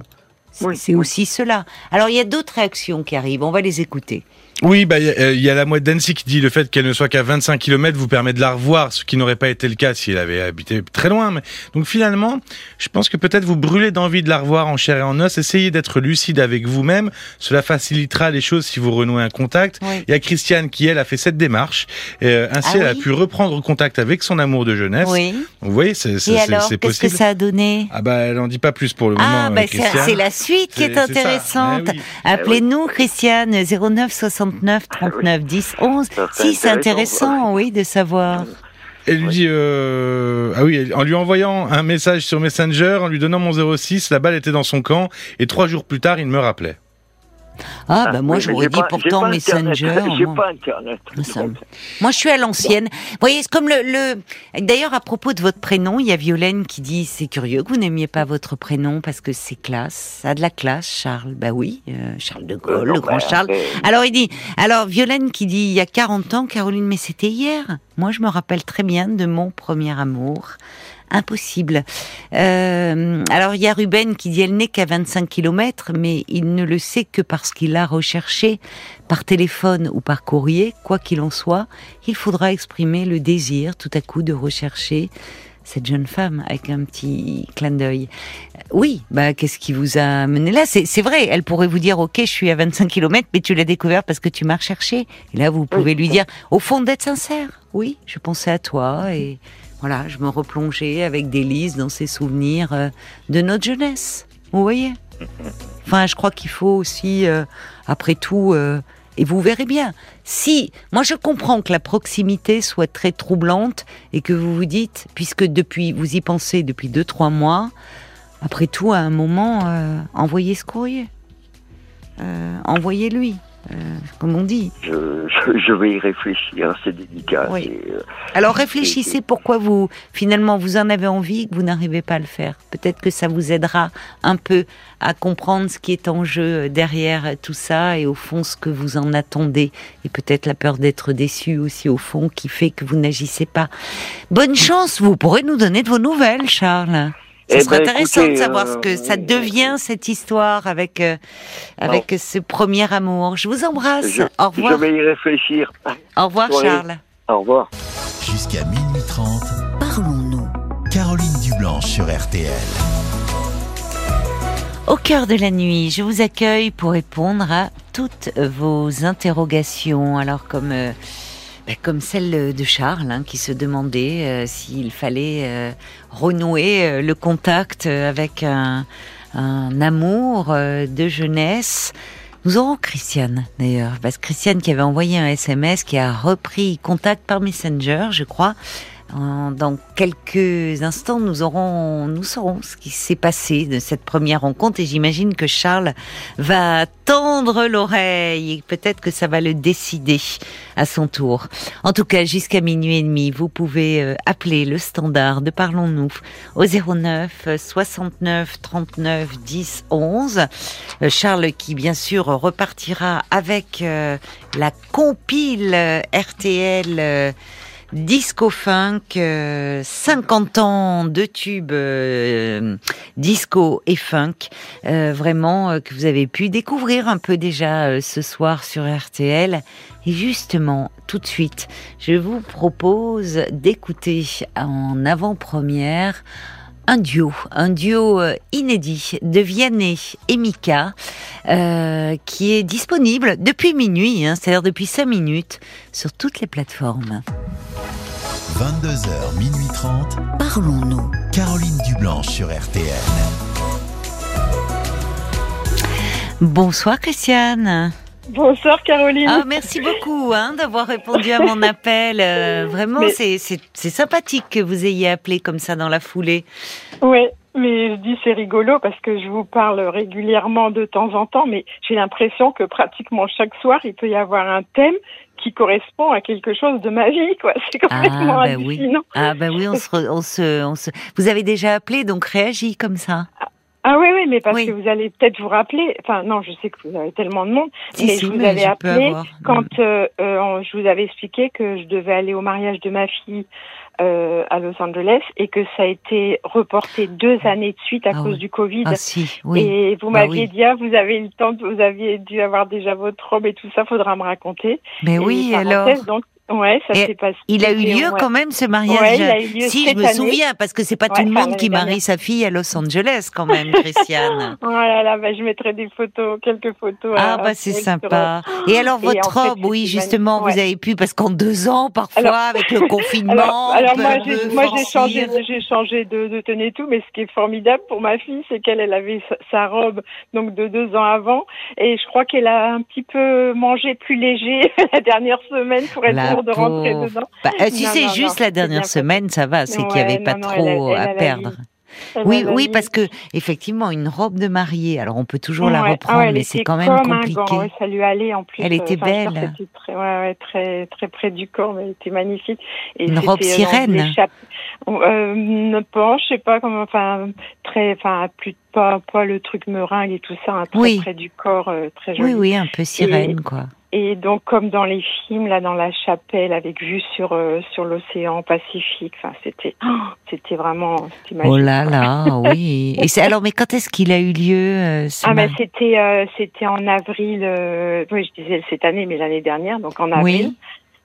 C'est Oui, aussi cela. Alors, il y a d'autres réactions qui arrivent, on va les écouter. Oui, bah il y, a- euh, il y a la mouette d'Annecy qui dit le fait qu'elle ne soit qu'à 25 km vous permet de la revoir, ce qui n'aurait pas été le cas si elle avait habité très loin. Mais... Donc finalement, je pense que peut-être vous brûlez d'envie de la revoir en chair et en os. Essayez d'être lucide avec vous-même. Cela facilitera les choses si vous renouez un contact. Oui. Il y a Christiane qui, elle, a fait cette démarche. Et, euh, ainsi, Ah elle a oui pu reprendre contact avec son amour de jeunesse. Oui. Vous voyez, c'est c'est- Et c'est- alors, c'est qu'est-ce que possible. ça a donné? Ah bah, elle en dit pas plus pour le moment, Ah, euh, bah, c'est la suite qui est intéressante. Eh oui. Appelez-nous, Christiane, 09 69 39 10 11. Ça serait Si, c'est intéressant, oui, de savoir. Elle lui dit euh, ah oui, en lui envoyant un message sur Messenger, en lui donnant mon 06, la balle était dans son camp et trois jours plus tard, il me rappelait. Ah, bah moi oui, j'aurais dit pas- pourtant pas. Messenger. J'ai moi. pas Internet. Ça me- Moi, je suis à l'ancienne. Vous voyez, c'est comme le. le... D'ailleurs, à propos de votre prénom, il y a Violaine qui dit c'est curieux que vous n'aimiez pas votre prénom parce que c'est classe. Ça a de la classe, Charles. Bah oui, euh, Charles de Gaulle, Euh, non, le grand Charles. Alors, il dit. Alors, Violaine qui dit il y a 40 ans, Caroline, mais c'était hier. Moi, je me rappelle très bien de mon premier amour. Impossible. Euh, alors, il y a Ruben qui dit elle n'est qu'à 25 km, mais il ne le sait que parce qu'il l'a recherché par téléphone ou par courrier, quoi qu'il en soit, il faudra exprimer le désir tout à coup de rechercher cette jeune femme avec un petit clin d'œil. Oui, bah qu'est-ce qui vous a mené là? C'est c'est vrai, elle pourrait vous dire OK, je suis à 25 km, mais tu l'as découvert parce que tu m'as recherché. Et là, vous pouvez lui dire, au fond, d'être sincère. Oui, je pensais à toi et voilà, je me replongeais avec délice dans ces souvenirs euh, de notre jeunesse. Vous voyez? Enfin, je crois qu'il faut aussi, euh, après tout, euh, et vous verrez bien, si, moi je comprends que la proximité soit très troublante et que vous vous dites, puisque depuis, vous y pensez depuis deux, trois mois, après tout, à un moment, envoyez ce courrier. Envoyez-lui, euh, comme on dit. je, je, je vais y réfléchir, c'est délicat. Oui. euh, Alors réfléchissez pourquoi vous, finalement, vous en avez envie et que vous n'arrivez pas à le faire. Peut-être que ça vous aidera un peu à comprendre ce qui est en jeu derrière tout ça et au fond ce que vous en attendez. Et peut-être la peur d'être déçu aussi au fond qui fait que vous n'agissez pas. Bonne chance, vous pourrez nous donner de vos nouvelles, Charles. Ce Eh serait ben, intéressant écoutez, de savoir ce euh, que ça devient cette histoire avec euh, avec ce premier amour. Je vous embrasse. je, Au je revoir. vais y réfléchir. Au revoir, Oui. Charles. Au revoir. Jusqu'à minuit 30, Parlons-nous. Caroline Dublanche sur RTL. Au cœur de la nuit, je vous accueille pour répondre à toutes vos interrogations. Alors comme euh, comme celle de Charles hein, qui se demandait euh, s'il fallait euh, renouer euh, le contact avec un, amour euh, de jeunesse. Nous aurons Christiane d'ailleurs, parce que Christiane qui avait envoyé un SMS, qui a repris contact par Messenger, je crois. En- Dans quelques instants, nous aurons, nous saurons ce qui s'est passé de cette première rencontre et j'imagine que Charles va tendre l'oreille et peut-être que ça va le décider à son tour. En tout cas, jusqu'à minuit et demi, vous pouvez euh, appeler le standard de Parlons-nous au 09 69 39 10 11. Euh, Charles qui bien sûr repartira avec euh, la compile euh, RTL Disco Funk, euh, 50 ans de tubes euh, disco et funk, euh, vraiment euh, que vous avez pu découvrir un peu déjà ce soir sur RTL. Et justement, tout de suite, je vous propose d'écouter en avant-première un duo, un duo euh, inédit de Vianney et Mika, euh, qui est disponible depuis minuit, hein, c'est-à-dire depuis 5 minutes, sur toutes les plateformes. 22h, minuit 30, Parlons-nous. Caroline Dublanche sur RTL. Bonsoir Christiane. Bonsoir Caroline. Ah, merci beaucoup hein, d'avoir répondu à mon appel. Euh, vraiment, Mais- c'est sympathique que vous ayez appelé comme ça dans la foulée. Oui, mais je dis c'est rigolo parce que je vous parle régulièrement de temps en temps, mais j'ai l'impression que pratiquement chaque soir, il peut y avoir un thème qui correspond à quelque chose de ma vie, quoi. C'est complètement Ah, bah oui. Ah bah oui, on se, on se, on se... Vous avez déjà appelé, donc réagis comme ça. Ah oui, oui, mais parce Oui. que vous allez peut-être vous rappeler, enfin non, je sais que vous avez tellement de monde, Si, mais si, je vous mais avais je appelé quand euh, euh, je vous avais expliqué que je devais aller au mariage de ma fille euh, à Los Angeles et que ça a été reporté deux années de suite à Ah cause du Covid. Ah si, oui. Et vous Bah m'aviez dit, ah, vous avez eu le temps, vous aviez dû avoir déjà votre robe et tout ça, faudra me raconter. Mais Et oui, alors. Donc, ouais, ça s'est passé. Il a eu lieu ouais. quand même ce mariage. Ouais, il a eu lieu si cette je me année. souviens, parce que c'est pas Ouais, tout le monde qui marie sa fille à Los Angeles quand même, Christiane. *laughs* Oh là là, bah, je mettrai des photos, quelques photos. Ah bah c'est sympa. Et alors Et en votre fait, robe, oui justement, vous avez pu parce qu'en deux ans parfois Alors- avec le *laughs* confinement. Alors, alors moi, j'ai, peu moi j'ai changé, j'ai changé de, de tenue et tout, mais ce qui est formidable pour ma fille, c'est qu'elle, elle avait sa, sa robe donc de deux ans avant, et je crois qu'elle a un petit peu mangé plus léger *laughs* la dernière semaine pour être de rentrer pauvre. dedans. Bah, euh, si c'est juste non, la dernière semaine, ça va, c'est qu'il n'y avait pas trop elle a- elle à a perdre. Elle Oui, oui, parce que effectivement, une robe de mariée. Alors, on peut toujours la Ouais, ah reprendre, mais c'est était quand même compliqué. gant, ouais, ça lui allait en plus. Elle était euh, enfin, dire, belle. Très, ouais, ouais, très, très près du corps, mais elle était magnifique. Et Une robe euh, sirène. Euh, ne pas, je sais pas comment, enfin, très, enfin, plus pas, pas le truc meringue et tout ça, hein, très Oui. près du corps, euh, très joli. Oui, oui, un peu sirène, quoi. Et donc, comme dans les films, là, dans la chapelle, avec vue sur euh, sur l'océan Pacifique, enfin, c'était, oh, c'était vraiment, c'était magique. Oh là là, *laughs* oui. Et c'est alors, mais quand est-ce qu'il a eu lieu euh, ce Ah ben c'était euh, c'était en avril, euh, oui je disais cette année mais l'année dernière donc en avril. Oui.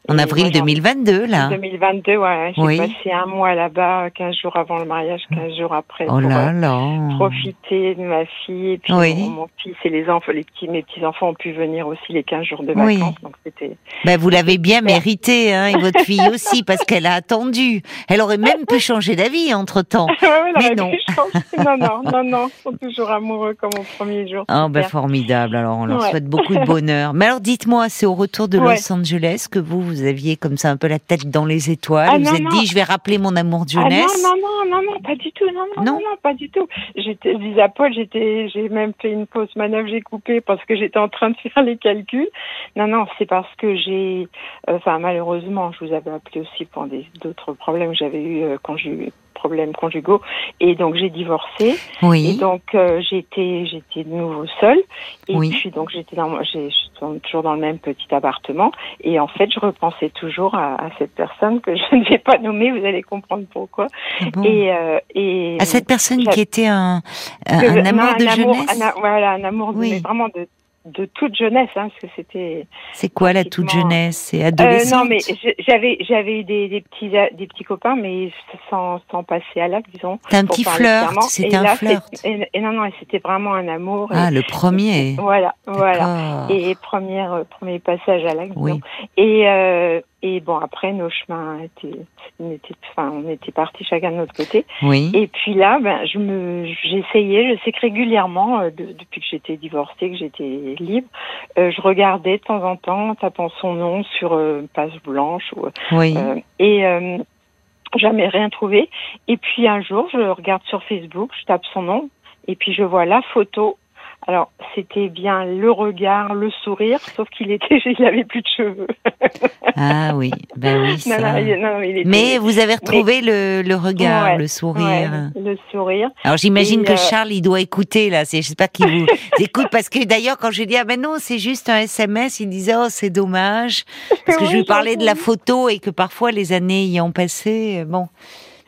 En avril moi, j'en- 2022, là. 2022 ouais j'ai Oui. passé un mois là-bas 15 jours avant le mariage 15 jours après Oh pour là euh, là. profiter de ma fille et puis Oui. mon, mon fils et les enfants les petits mes petits enfants ont pu venir aussi les 15 jours de Oui. vacances donc c'était Ben, vous l'avez bien mérité, hein, et votre fille aussi, parce *laughs* qu'elle a attendu. Elle aurait même pu changer d'avis entre temps. Ouais, ouais, Mais non. non non non *laughs* non ils sont toujours amoureux comme au premier jour Oh, ben, formidable. Alors, on leur Ouais. souhaite beaucoup de *laughs* bonheur. Mais alors, dites-moi, c'est au retour de. Los Angeles que vous, vous aviez comme ça un peu la tête dans les étoiles. Ah, vous non, vous êtes non. dit, je vais rappeler mon amour de Ah jeunesse. non, non, non, non, non, pas du tout, non, non, Non. non, pas du tout. J'étais, à Paul, j'étais, j'ai même fait une pause manœuvre, j'ai coupé parce que j'étais en train de faire les calculs. Non, non, c'est parce que j'ai, euh, enfin, malheureusement, je vous avais appelé aussi pour des, d'autres problèmes que j'avais eu euh, quand j'ai eu problèmes conjugaux et donc j'ai divorcé et donc euh, j'étais j'étais de nouveau seule et Oui. puis donc j'étais dans j'ai toujours dans le même petit appartement et en fait je repensais toujours à, à cette personne que *laughs* je ne vais pas nommer vous allez comprendre pourquoi Ah bon. et euh, et à cette personne qui était un, un, amour de amour- jeunesse. un a- voilà un amour de- Oui. mais vraiment de de toute jeunesse hein, parce que c'était C'est quoi la toute jeunesse? C'est euh, adolescente? non mais j'avais j'avais eu des, des petits des petits copains mais sans sans passer à l'acte disons C'était un petit flirt, c'était un là, flirt? c'est- Et, et non non c'était vraiment un amour et- Ah, le premier. Voilà, voilà. Et première, euh, premier passage à l'acte. Oui. Et, euh, et bon, après, nos chemins étaient, on était, enfin, on était partis chacun de notre côté. Oui. Et puis là, ben, je me, j'essayais, je sais que régulièrement, euh, de- depuis que j'étais divorcée, que j'étais libre, euh, je regardais de temps en temps, tapant son nom sur euh, page blanche ou, Oui. et jamais rien trouvé. Et puis un jour, je regarde sur Facebook, je tape son nom, et puis je vois la photo. Alors, c'était bien le regard, le sourire, sauf qu'il était, *laughs* il avait plus de cheveux. Ah oui. Ben oui. Non, ça. non, il- non, il était- Mais vous avez retrouvé le, le regard, Ouais, le ouais, sourire. le sourire. Alors j'imagine que euh, Charles, il doit écouter là. J'espère qu'il vous *laughs* écoute parce que d'ailleurs quand je lui dis ah ben non c'est juste un SMS, il disait oh c'est dommage parce que je lui parlais de la photo et que parfois les années y ont passé. euh, Bon,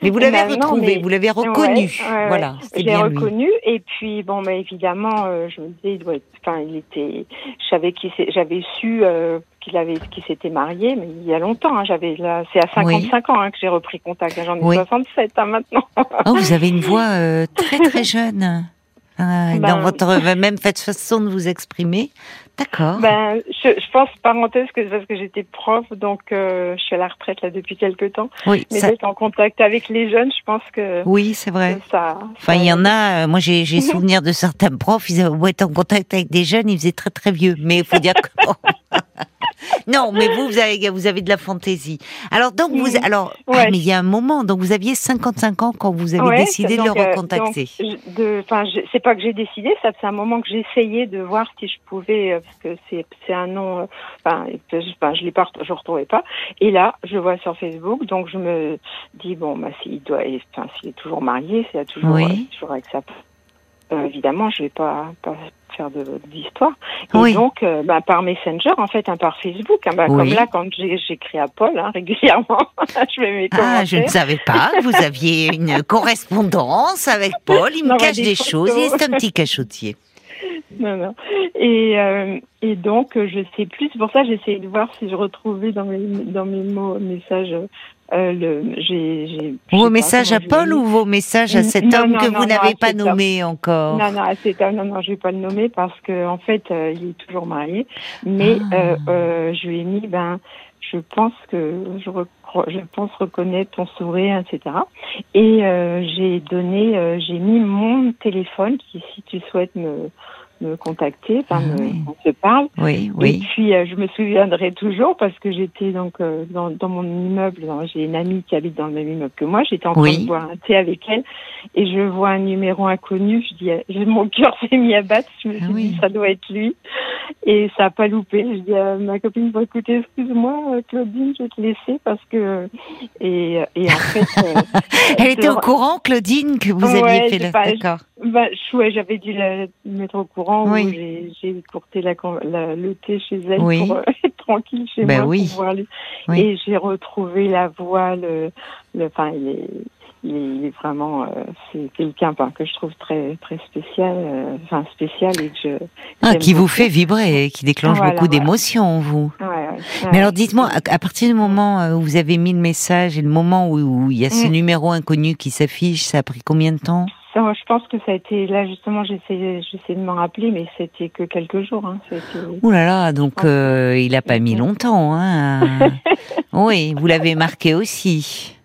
mais vous l'avez Ben retrouvé, mais- vous l'avez reconnu. Ouais, ouais, ouais. Voilà, J'ai lui. reconnu et puis bon, bah évidemment, euh, je me disais, il doit être- enfin, il était, je savais qu'il j'avais su euh, qu'il avait, qu'il s'était marié, mais il y a longtemps. Hein, j'avais là, c'est à 55 ans hein, que j'ai repris contact. J'en ai Oui. 67 hein, maintenant. Oh vous avez une voix euh, très très jeune. *laughs* Ben- dans votre même façon de vous exprimer. D'accord. Ben, je, je pense parenthèse que c'est parce que j'étais prof, donc euh, je suis à la retraite là depuis quelques temps. oui, Mais ça- d'être en contact avec les jeunes, je pense que, oui c'est vrai. ça. Enfin, il y en a, euh, moi j'ai j'ai *laughs* souvenir de certains profs, ils avaient beau être en contact avec des jeunes, ils faisaient très très vieux. Mais il faut dire *laughs* que... non, mais vous, vous avez, vous avez de la fantaisie. Alors donc, vous, Mhm. alors, ah, mais il y a un moment, donc vous aviez 55 ans quand vous avez Ouais, décidé de donc, le euh, recontacter. Enfin, c'est pas que j'ai décidé, ça c'est un moment que j'essayais de voir si je pouvais, euh, parce que c'est c'est un nom, euh, enfin, je, l'ai pas, je retrouvais pas. Et là, je vois sur Facebook, donc je me dis bon, bah s'il doit, enfin, s'il est toujours marié, s'il a toujours, Oui. euh, toujours avec sa, évidemment, je vais pas, pas faire de d'histoire. Et Oui. donc, euh, bah, par Messenger, en fait, hein, par Facebook, hein, bah, Oui. comme là, quand j'écris à Paul hein, *laughs* régulièrement, *laughs* je mets mes Ah, je ne savais pas que vous aviez *laughs* une correspondance avec Paul. Il me Non, bah, cache des choses. Il est un petit cachotier. Non, non. Et, euh, et donc, euh, je sais plus. C'est pour ça que j'essayais de voir si je retrouvais dans mes, dans mes mots, messages, euh, le, j'ai, je sais Vos messages à Paul ou vos messages à cet Non, homme non, que non, vous n'avez pas homme. nommé encore? Non, non, à cet homme, non, non, je vais pas le nommer parce que en fait, euh, il est toujours marié. Mais Ah. euh, euh, je lui ai mis, ben, je pense que je, je pense reconnaître ton sourire, etc. Et euh, j'ai donné, euh, j'ai mis mon téléphone qui, si tu souhaites me me contacter, enfin, Ah oui. on se parle. Oui, Et oui. puis, euh, je me souviendrai toujours parce que j'étais donc euh, dans, dans mon immeuble. J'ai une amie qui habite dans le même immeuble que moi. J'étais en train de boire un thé avec elle et je vois un numéro inconnu. Je dis, euh, je- mon cœur *laughs* s'est mis à battre. Je me suis Ah oui. dit, ça doit être lui. Et ça a pas loupé. Je dis à ma copine, bon, écoutez, excuse-moi, Claudine, je vais te laisser parce que. Et, et en fait. *laughs* Elle était au courant, Claudine, que vous Ouais, aviez fait le... D'accord. Bah, ouais, j'avais dû la mettre au courant Oui. ou j'ai, j'ai courté la, la- le thé chez elle Oui. pour euh, *laughs* être tranquille chez Ben moi oui. pour. Oui. Et j'ai retrouvé la voix, le, le, enfin, il est, il est, il est vraiment, euh, c'est quelqu'un enfin, que je trouve très, très spécial, euh, enfin spécial et que je. Ah, qui vous fait vibrer, qui déclenche Voilà, beaucoup voilà. d'émotions, vous. Ouais, ouais, ouais. Mais alors dites-moi, à partir du moment euh, où vous avez mis le message et le moment où, où il y a ce Mm. numéro inconnu qui s'affiche, ça a pris combien de temps? Moi, je pense que ça a été là justement. J'essaie, j'essaie de m'en rappeler, mais c'était que quelques jours. Hein. Ouh là là, donc euh, il a pas mis longtemps. Hein. *laughs* oui, vous l'avez marqué aussi.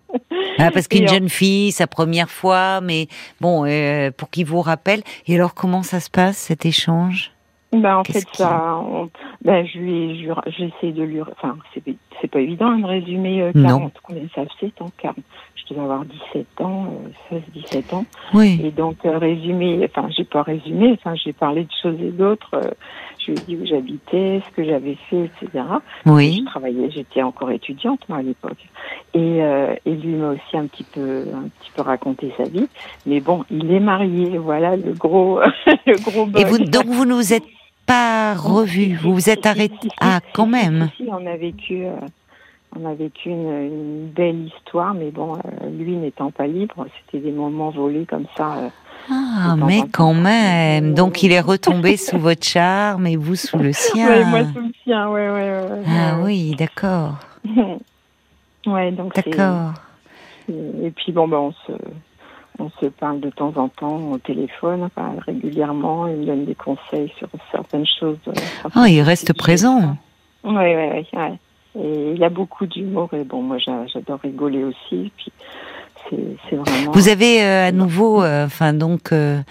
Ah, parce qu'une jeune fille, sa première fois, mais bon, euh, pour qu'il vous rappelle. Et alors, comment ça se passe cet échange? Ben, en fait, ça, on- ben, je lui, je lui- j'essaie de lui, enfin, c'est, pas évident de résumer euh, Non. 40, combien ça fait, tant 40. Je devais avoir 17 ans, euh, 16, 17 ans. Oui. Et donc, euh, résumer, enfin, j'ai pas résumé, enfin, j'ai parlé de choses et d'autres. euh, je lui ai dit où j'habitais, ce que j'avais fait, etc. Oui. Je travaillais, j'étais encore étudiante, moi, à l'époque. Et, euh, et lui m'a aussi un petit peu, un petit peu raconté sa vie. Mais bon, il est marié, voilà, le gros, *laughs* le gros Et bug. vous, donc vous ne vous êtes pas revu, vous vous êtes arrêté. Ah, quand même. si, si, on a vécu, euh, on a vécu une, une belle histoire, mais bon, euh, lui n'étant pas libre, c'était des moments volés comme ça. euh. Ah, mais quand même. Donc il est retombé *laughs* sous votre charme et vous sous le sien. Ouais, moi sous le sien, ouais, ouais, ouais. Ah ouais. oui, d'accord, *laughs* ouais, donc d'accord. Et puis bon, ben, on se, on se parle de temps en temps au téléphone, enfin, régulièrement. Il me donne des conseils sur certaines choses. euh, Ah, il reste présent. Oui, oui, oui. Et il a beaucoup d'humour et bon, moi j'a- j'adore rigoler aussi. Puis c'est c'est vraiment. Vous avez euh, à nouveau, euh, enfin donc, euh,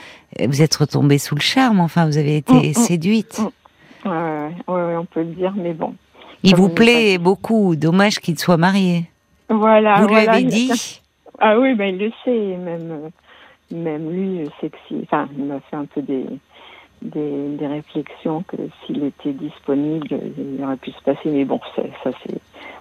vous êtes retombé sous le charme. Enfin, vous avez été Mm, mm, séduite. mm. Ouais, ouais, on peut le dire, mais bon. Il vous plaît beaucoup. Dommage qu'il soit marié. Voilà. vous lui voilà, avez il a- dit. Ah oui, ben il le sait, même, même lui, si, enfin, il m'a fait un peu des, des, des réflexions que s'il était disponible, il aurait pu se passer, mais bon, ça, ça c'est,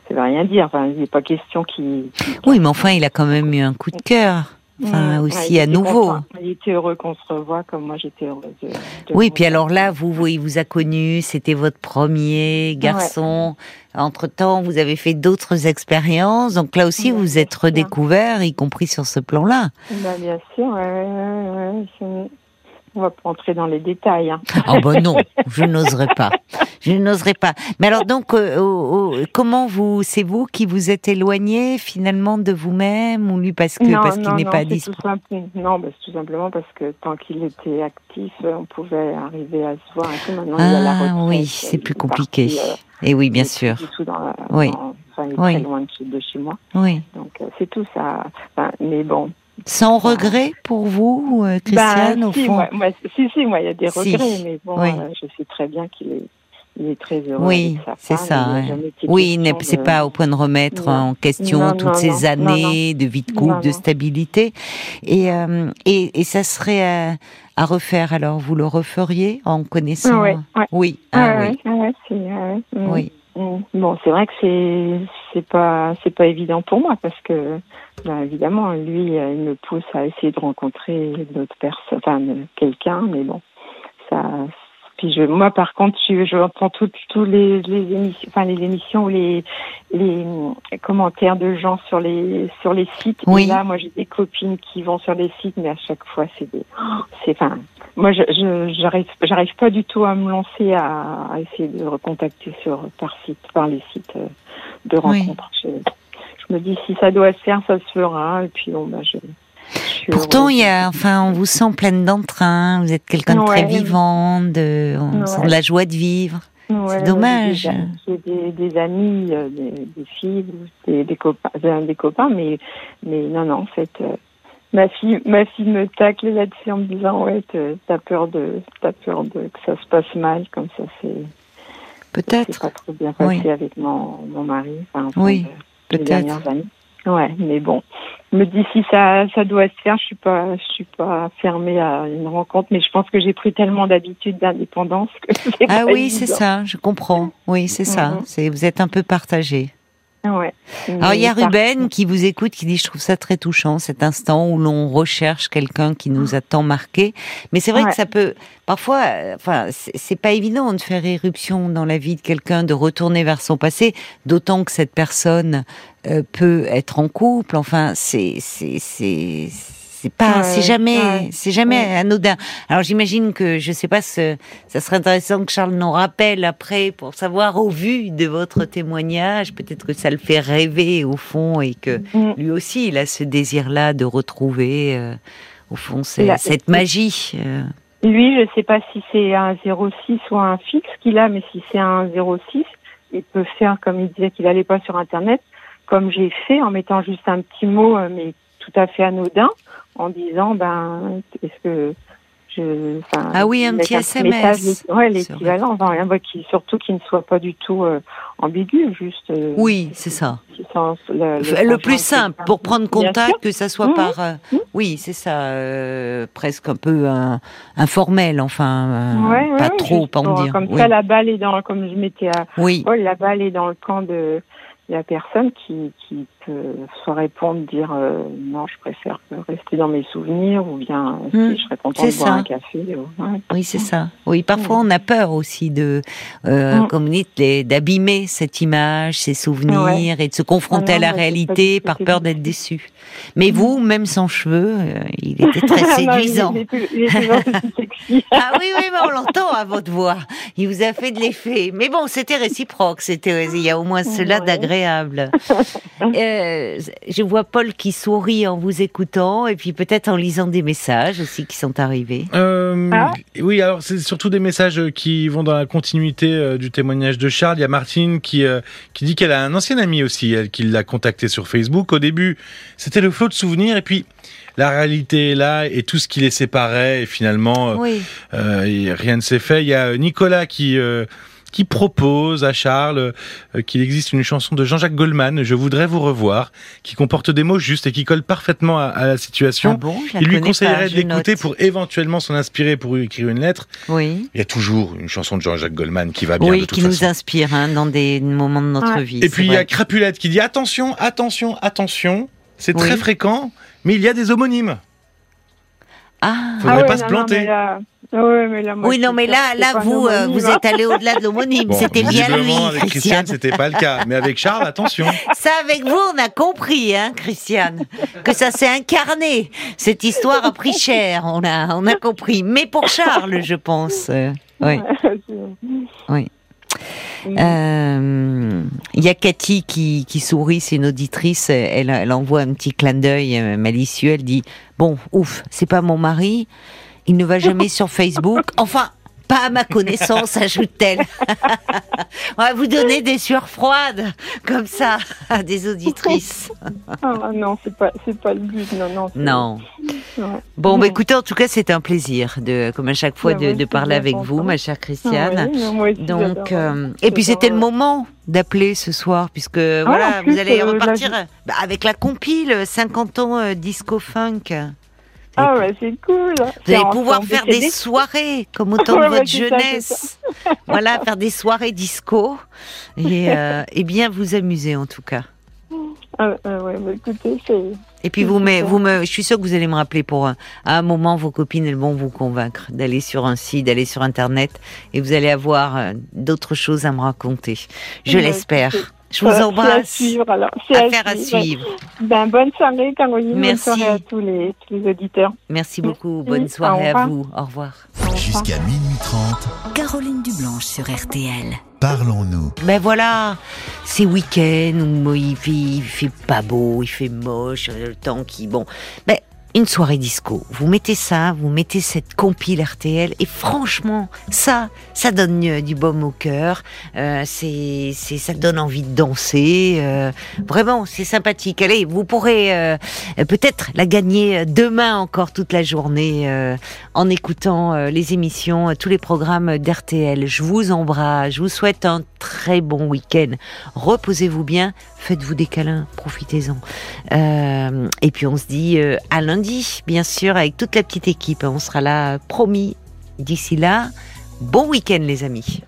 ça veut rien dire. Enfin, il n'est pas question qu'il. Oui, mais enfin, il a quand même eu un coup de cœur. Enfin, aussi ouais, à nouveau. content. Il était heureux qu'on se revoie, comme moi j'étais heureuse. De, de Oui, puis alors là, vous, vous, il vous a connu, c'était votre premier garçon. Entre-temps, vous avez fait d'autres expériences. Donc là aussi, vous êtes bien redécouvert, y compris sur ce plan-là. Bah, bien sûr, ouais, On va pas entrer dans les détails. Hein. Oh ben non, *laughs* je n'oserais pas. Je n'oserais pas. Mais alors donc, euh, comment vous, c'est vous qui vous êtes éloigné finalement de vous-même ou lui parce que parce qu'il n'est pas disponible Non, bah, c'est tout simplement parce que tant qu'il était actif, on pouvait arriver à se voir un peu. Maintenant, il y a la Ah retraite, oui, euh, c'est plus compliqué. parti, euh, Et oui, bien sûr. dans la- Oui. dans- enfin, il est Oui. très loin de chez, de chez moi. Oui. Donc, c'est tout ça. Enfin, mais bon. Sans regret pour vous, euh, Bah, Christiane, au si, fond. moi, moi, si, si, moi, il y a des Si. regrets, mais bon, Oui. euh, je sais très bien qu'il est, il est très heureux. Oui, c'est ça. ouais. Oui, c'est de- pas au point de remettre Non. en question Non, toutes non, ces années de vie de couple, de stabilité. Et, euh, et, et ça serait à, à refaire. Alors, vous le referiez en connaissant Ouais, ouais. Oui, Ah, ah, oui, mm. oui. Mm. Bon, c'est vrai que c'est c'est pas c'est pas évident pour moi parce que ben, évidemment lui euh, il me pousse à essayer de rencontrer d'autres personnes, enfin quelqu'un, mais bon ça. Puis je, moi par contre je, je entends toutes tous les, les émissions, enfin les émissions ou les les commentaires de gens sur les sur les sites. Oui. Et là moi j'ai des copines qui vont sur les sites, mais à chaque fois c'est des oh, c'est enfin moi, je je- j'arrive j'arrive pas du tout à me lancer à, à essayer de recontacter sur par site, par les sites euh, de Oui. rencontres. Je, je me dis si ça doit se faire, ça se fera. Et puis bon, bah je. Pourtant, il y a, enfin, on vous sent pleine d'entrain. Vous êtes quelqu'un de très vivant, de, on sent de la joie de vivre. C'est dommage. J'ai des, j'ai des, des amis, euh, des, des filles, des, copains, des, copains, mais mais non non en fait. euh, Ma fille, ma fille me tacle là-dessus en me disant ouais, t'as peur de, t'as peur de que ça se passe mal, comme ça c'est, Peut-être. pas trop bien passé Oui. avec mon, mon mari. Enfin, Oui, les peut-être. Ouais, mais bon, je me dis si ça, ça doit se faire, je suis pas, je suis pas fermée à une rencontre, mais je pense que j'ai pris tellement d'habitude d'indépendance que *laughs* Ah oui, c'est ça, je comprends. Oui, c'est ça. Mhm. C'est vous êtes un peu partagé. Ouais. Alors il y a Ruben qui vous écoute, qui dit je trouve ça très touchant cet instant où l'on recherche quelqu'un qui nous a tant marqué. Mais c'est vrai Ouais. que ça peut parfois, euh, enfin c'est c'est pas évident de faire éruption dans la vie de quelqu'un, de retourner vers son passé, d'autant que cette personne euh, peut être en couple. Enfin c'est c'est c'est c'est pas, Ouais, c'est jamais, ouais. c'est jamais Ouais. anodin. Alors j'imagine que je sais pas, ce, ça serait intéressant que Charles nous rappelle après pour savoir au vu de votre témoignage, peut-être que ça le fait rêver au fond et que Mm. lui aussi il a ce désir-là de retrouver euh, au fond La- cette magie. euh. Lui, je sais pas si c'est un 06 ou un fixe qu'il a, mais si c'est un 06, il peut faire comme il disait qu'il allait pas sur Internet, comme j'ai fait en mettant juste un petit mot, euh, mais tout à fait anodin, en disant ben est-ce que je, Ah oui, un petit SMS. message, ouais, l'équivalent, enfin, rien, bah, qui, surtout qui ne soit pas du tout euh, ambigu, juste. euh, Oui, c'est ça. le, Le, le plus simple pour prendre contact, que ça soit par, euh, oui, c'est ça, euh, presque un peu un- informel, enfin, euh, Ouais, pas ouais, trop, pour- dire. Comme oui. ça, la balle est dans, comme je m'étais à, oui. La balle est dans le camp de la personne qui, qui peut soit répondre, dire euh, non, je préfère rester dans mes souvenirs, ou bien si Hmm, je serais contente de boire ça. un café. ou- ouais. Oui, c'est ça. Oui, parfois on a peur aussi de, euh, Mm. comme vous dites, d'abîmer cette image, ces souvenirs et de se confronter Ah à la réalité par peur d'être déçu. Mais vous, même sans cheveux, euh, il était très *laughs* non, il est- séduisant. il est il est. *laughs* *laughs* Ah oui, oui, mais on l'entend à votre voix. Il vous a fait de l'effet. Mais bon, c'était réciproque. C'était, il y a au moins cela Ouais. d'agréable. *laughs* Euh, je vois Paul qui sourit en vous écoutant et puis peut-être en lisant des messages aussi qui sont arrivés. Euh, Ah. Oui, alors c'est surtout des messages euh, qui vont dans la continuité du témoignage de Charles. Il y a Martine qui, euh, qui dit qu'elle a un ancien ami aussi, elle, qui l'a contacté sur Facebook. Au début, c'était le flot de souvenirs et puis la réalité est là et tout ce qui les séparait et finalement euh, Oui. euh, rien ne s'est fait. Il y a Nicolas qui euh, qui propose à Charles euh, qu'il existe une chanson de Jean-Jacques Goldman, Je voudrais vous revoir, qui comporte des mots justes et qui colle parfaitement à, à la situation. Ah bon, je la Il lui conseillerait pas, de l'écouter pour éventuellement s'en inspirer pour lui écrire une lettre. Oui. Il y a toujours une chanson de Jean-Jacques Goldman qui va bien Oui, de toute qui nous inspire hein, dans des moments de notre Ouais. vie. Et puis il y a. Crapulette qui dit attention, attention, attention. C'est Oui. très fréquent, mais il y a des homonymes. Ah. Faudrait ouais, pas se planter. Non, mais là, ouais, mais là, moi, Oui, non, mais là, c'est là, vous, euh, vous hein. êtes allé au-delà de l'homonyme. Bon, C'était bien lui, avec Christiane. Christiane, c'était pas le cas, mais avec Charles, attention. *laughs* Ça, avec vous, on a compris, hein, Christiane, que ça s'est incarné. Cette histoire a pris cher, on a, on a compris. Mais pour Charles, je pense. euh, oui. *laughs* Oui. Euh, Il y a Cathy qui, qui sourit, c'est une auditrice. Elle, elle envoie un petit clin d'œil euh, malicieux. Elle dit Bon, ouf, c'est pas mon mari. Il ne va jamais sur *laughs* Facebook. Enfin, pas à ma connaissance, *laughs* ajoute-t-elle. *laughs* On va vous donner des sueurs froides, comme ça, à des auditrices. *laughs* Ah, non, c'est pas, c'est pas le but, non, non. Non. Bon, Non. bah, écoutez, en tout cas, c'est un plaisir, de, comme à chaque fois, Bah, de, parler avec vous, ma chère Ah, Christiane. oui, aussi, Donc, euh, et puis c'était le moment d'appeler ce soir, puisque voilà, plus, vous allez euh, repartir bah, avec la compile 50 ans euh, disco funk. Ah ouais, c'est cool. Vous allez pouvoir faire des soirées comme au *laughs* temps Ouais, de votre ça, jeunesse. *laughs* voilà, faire des soirées disco et, euh, *laughs* et bien vous amuser en tout cas. Ah, ah ouais, bah, écoutez, c'est... Et puis vous, me, super. vous me, je suis sûre que vous allez me rappeler pour un, à un moment vos copines elles vont vous convaincre d'aller sur un site, d'aller sur internet et vous allez avoir euh, d'autres choses à me raconter. Je Ouais, l'espère. C'est- Je vous c'est à embrasse. suivre, alors. C'est Affaire à suivre. Ben, bonne soirée, Caroline. Merci. Bonne soirée à tous les, tous les auditeurs. Merci beaucoup. Merci. Bonne soirée à vous. Au revoir. Jusqu'à minuit 30, Caroline Dublanche sur RTL. parlons-nous. Ben voilà, ces week-ends où il fait, il fait pas beau, il fait moche, euh, le temps qui bon. Ben une soirée disco. Vous mettez ça, vous mettez cette compile RTL et franchement, ça, ça donne euh, du baume au cœur. Euh, c'est, c'est, ça donne envie de danser. euh, vraiment, c'est sympathique. Allez, vous pourrez euh, peut-être la gagner demain encore toute la journée euh, en écoutant euh, les émissions, euh, tous les programmes d'RTL. Je vous embrasse. Je vous souhaite un très bon week-end. Reposez-vous bien. Faites-vous des câlins. Profitez-en. Euh, et puis on se dit euh, à lundi, bien sûr, avec toute la petite équipe. On sera là, promis. D'ici là, bon week-end les amis.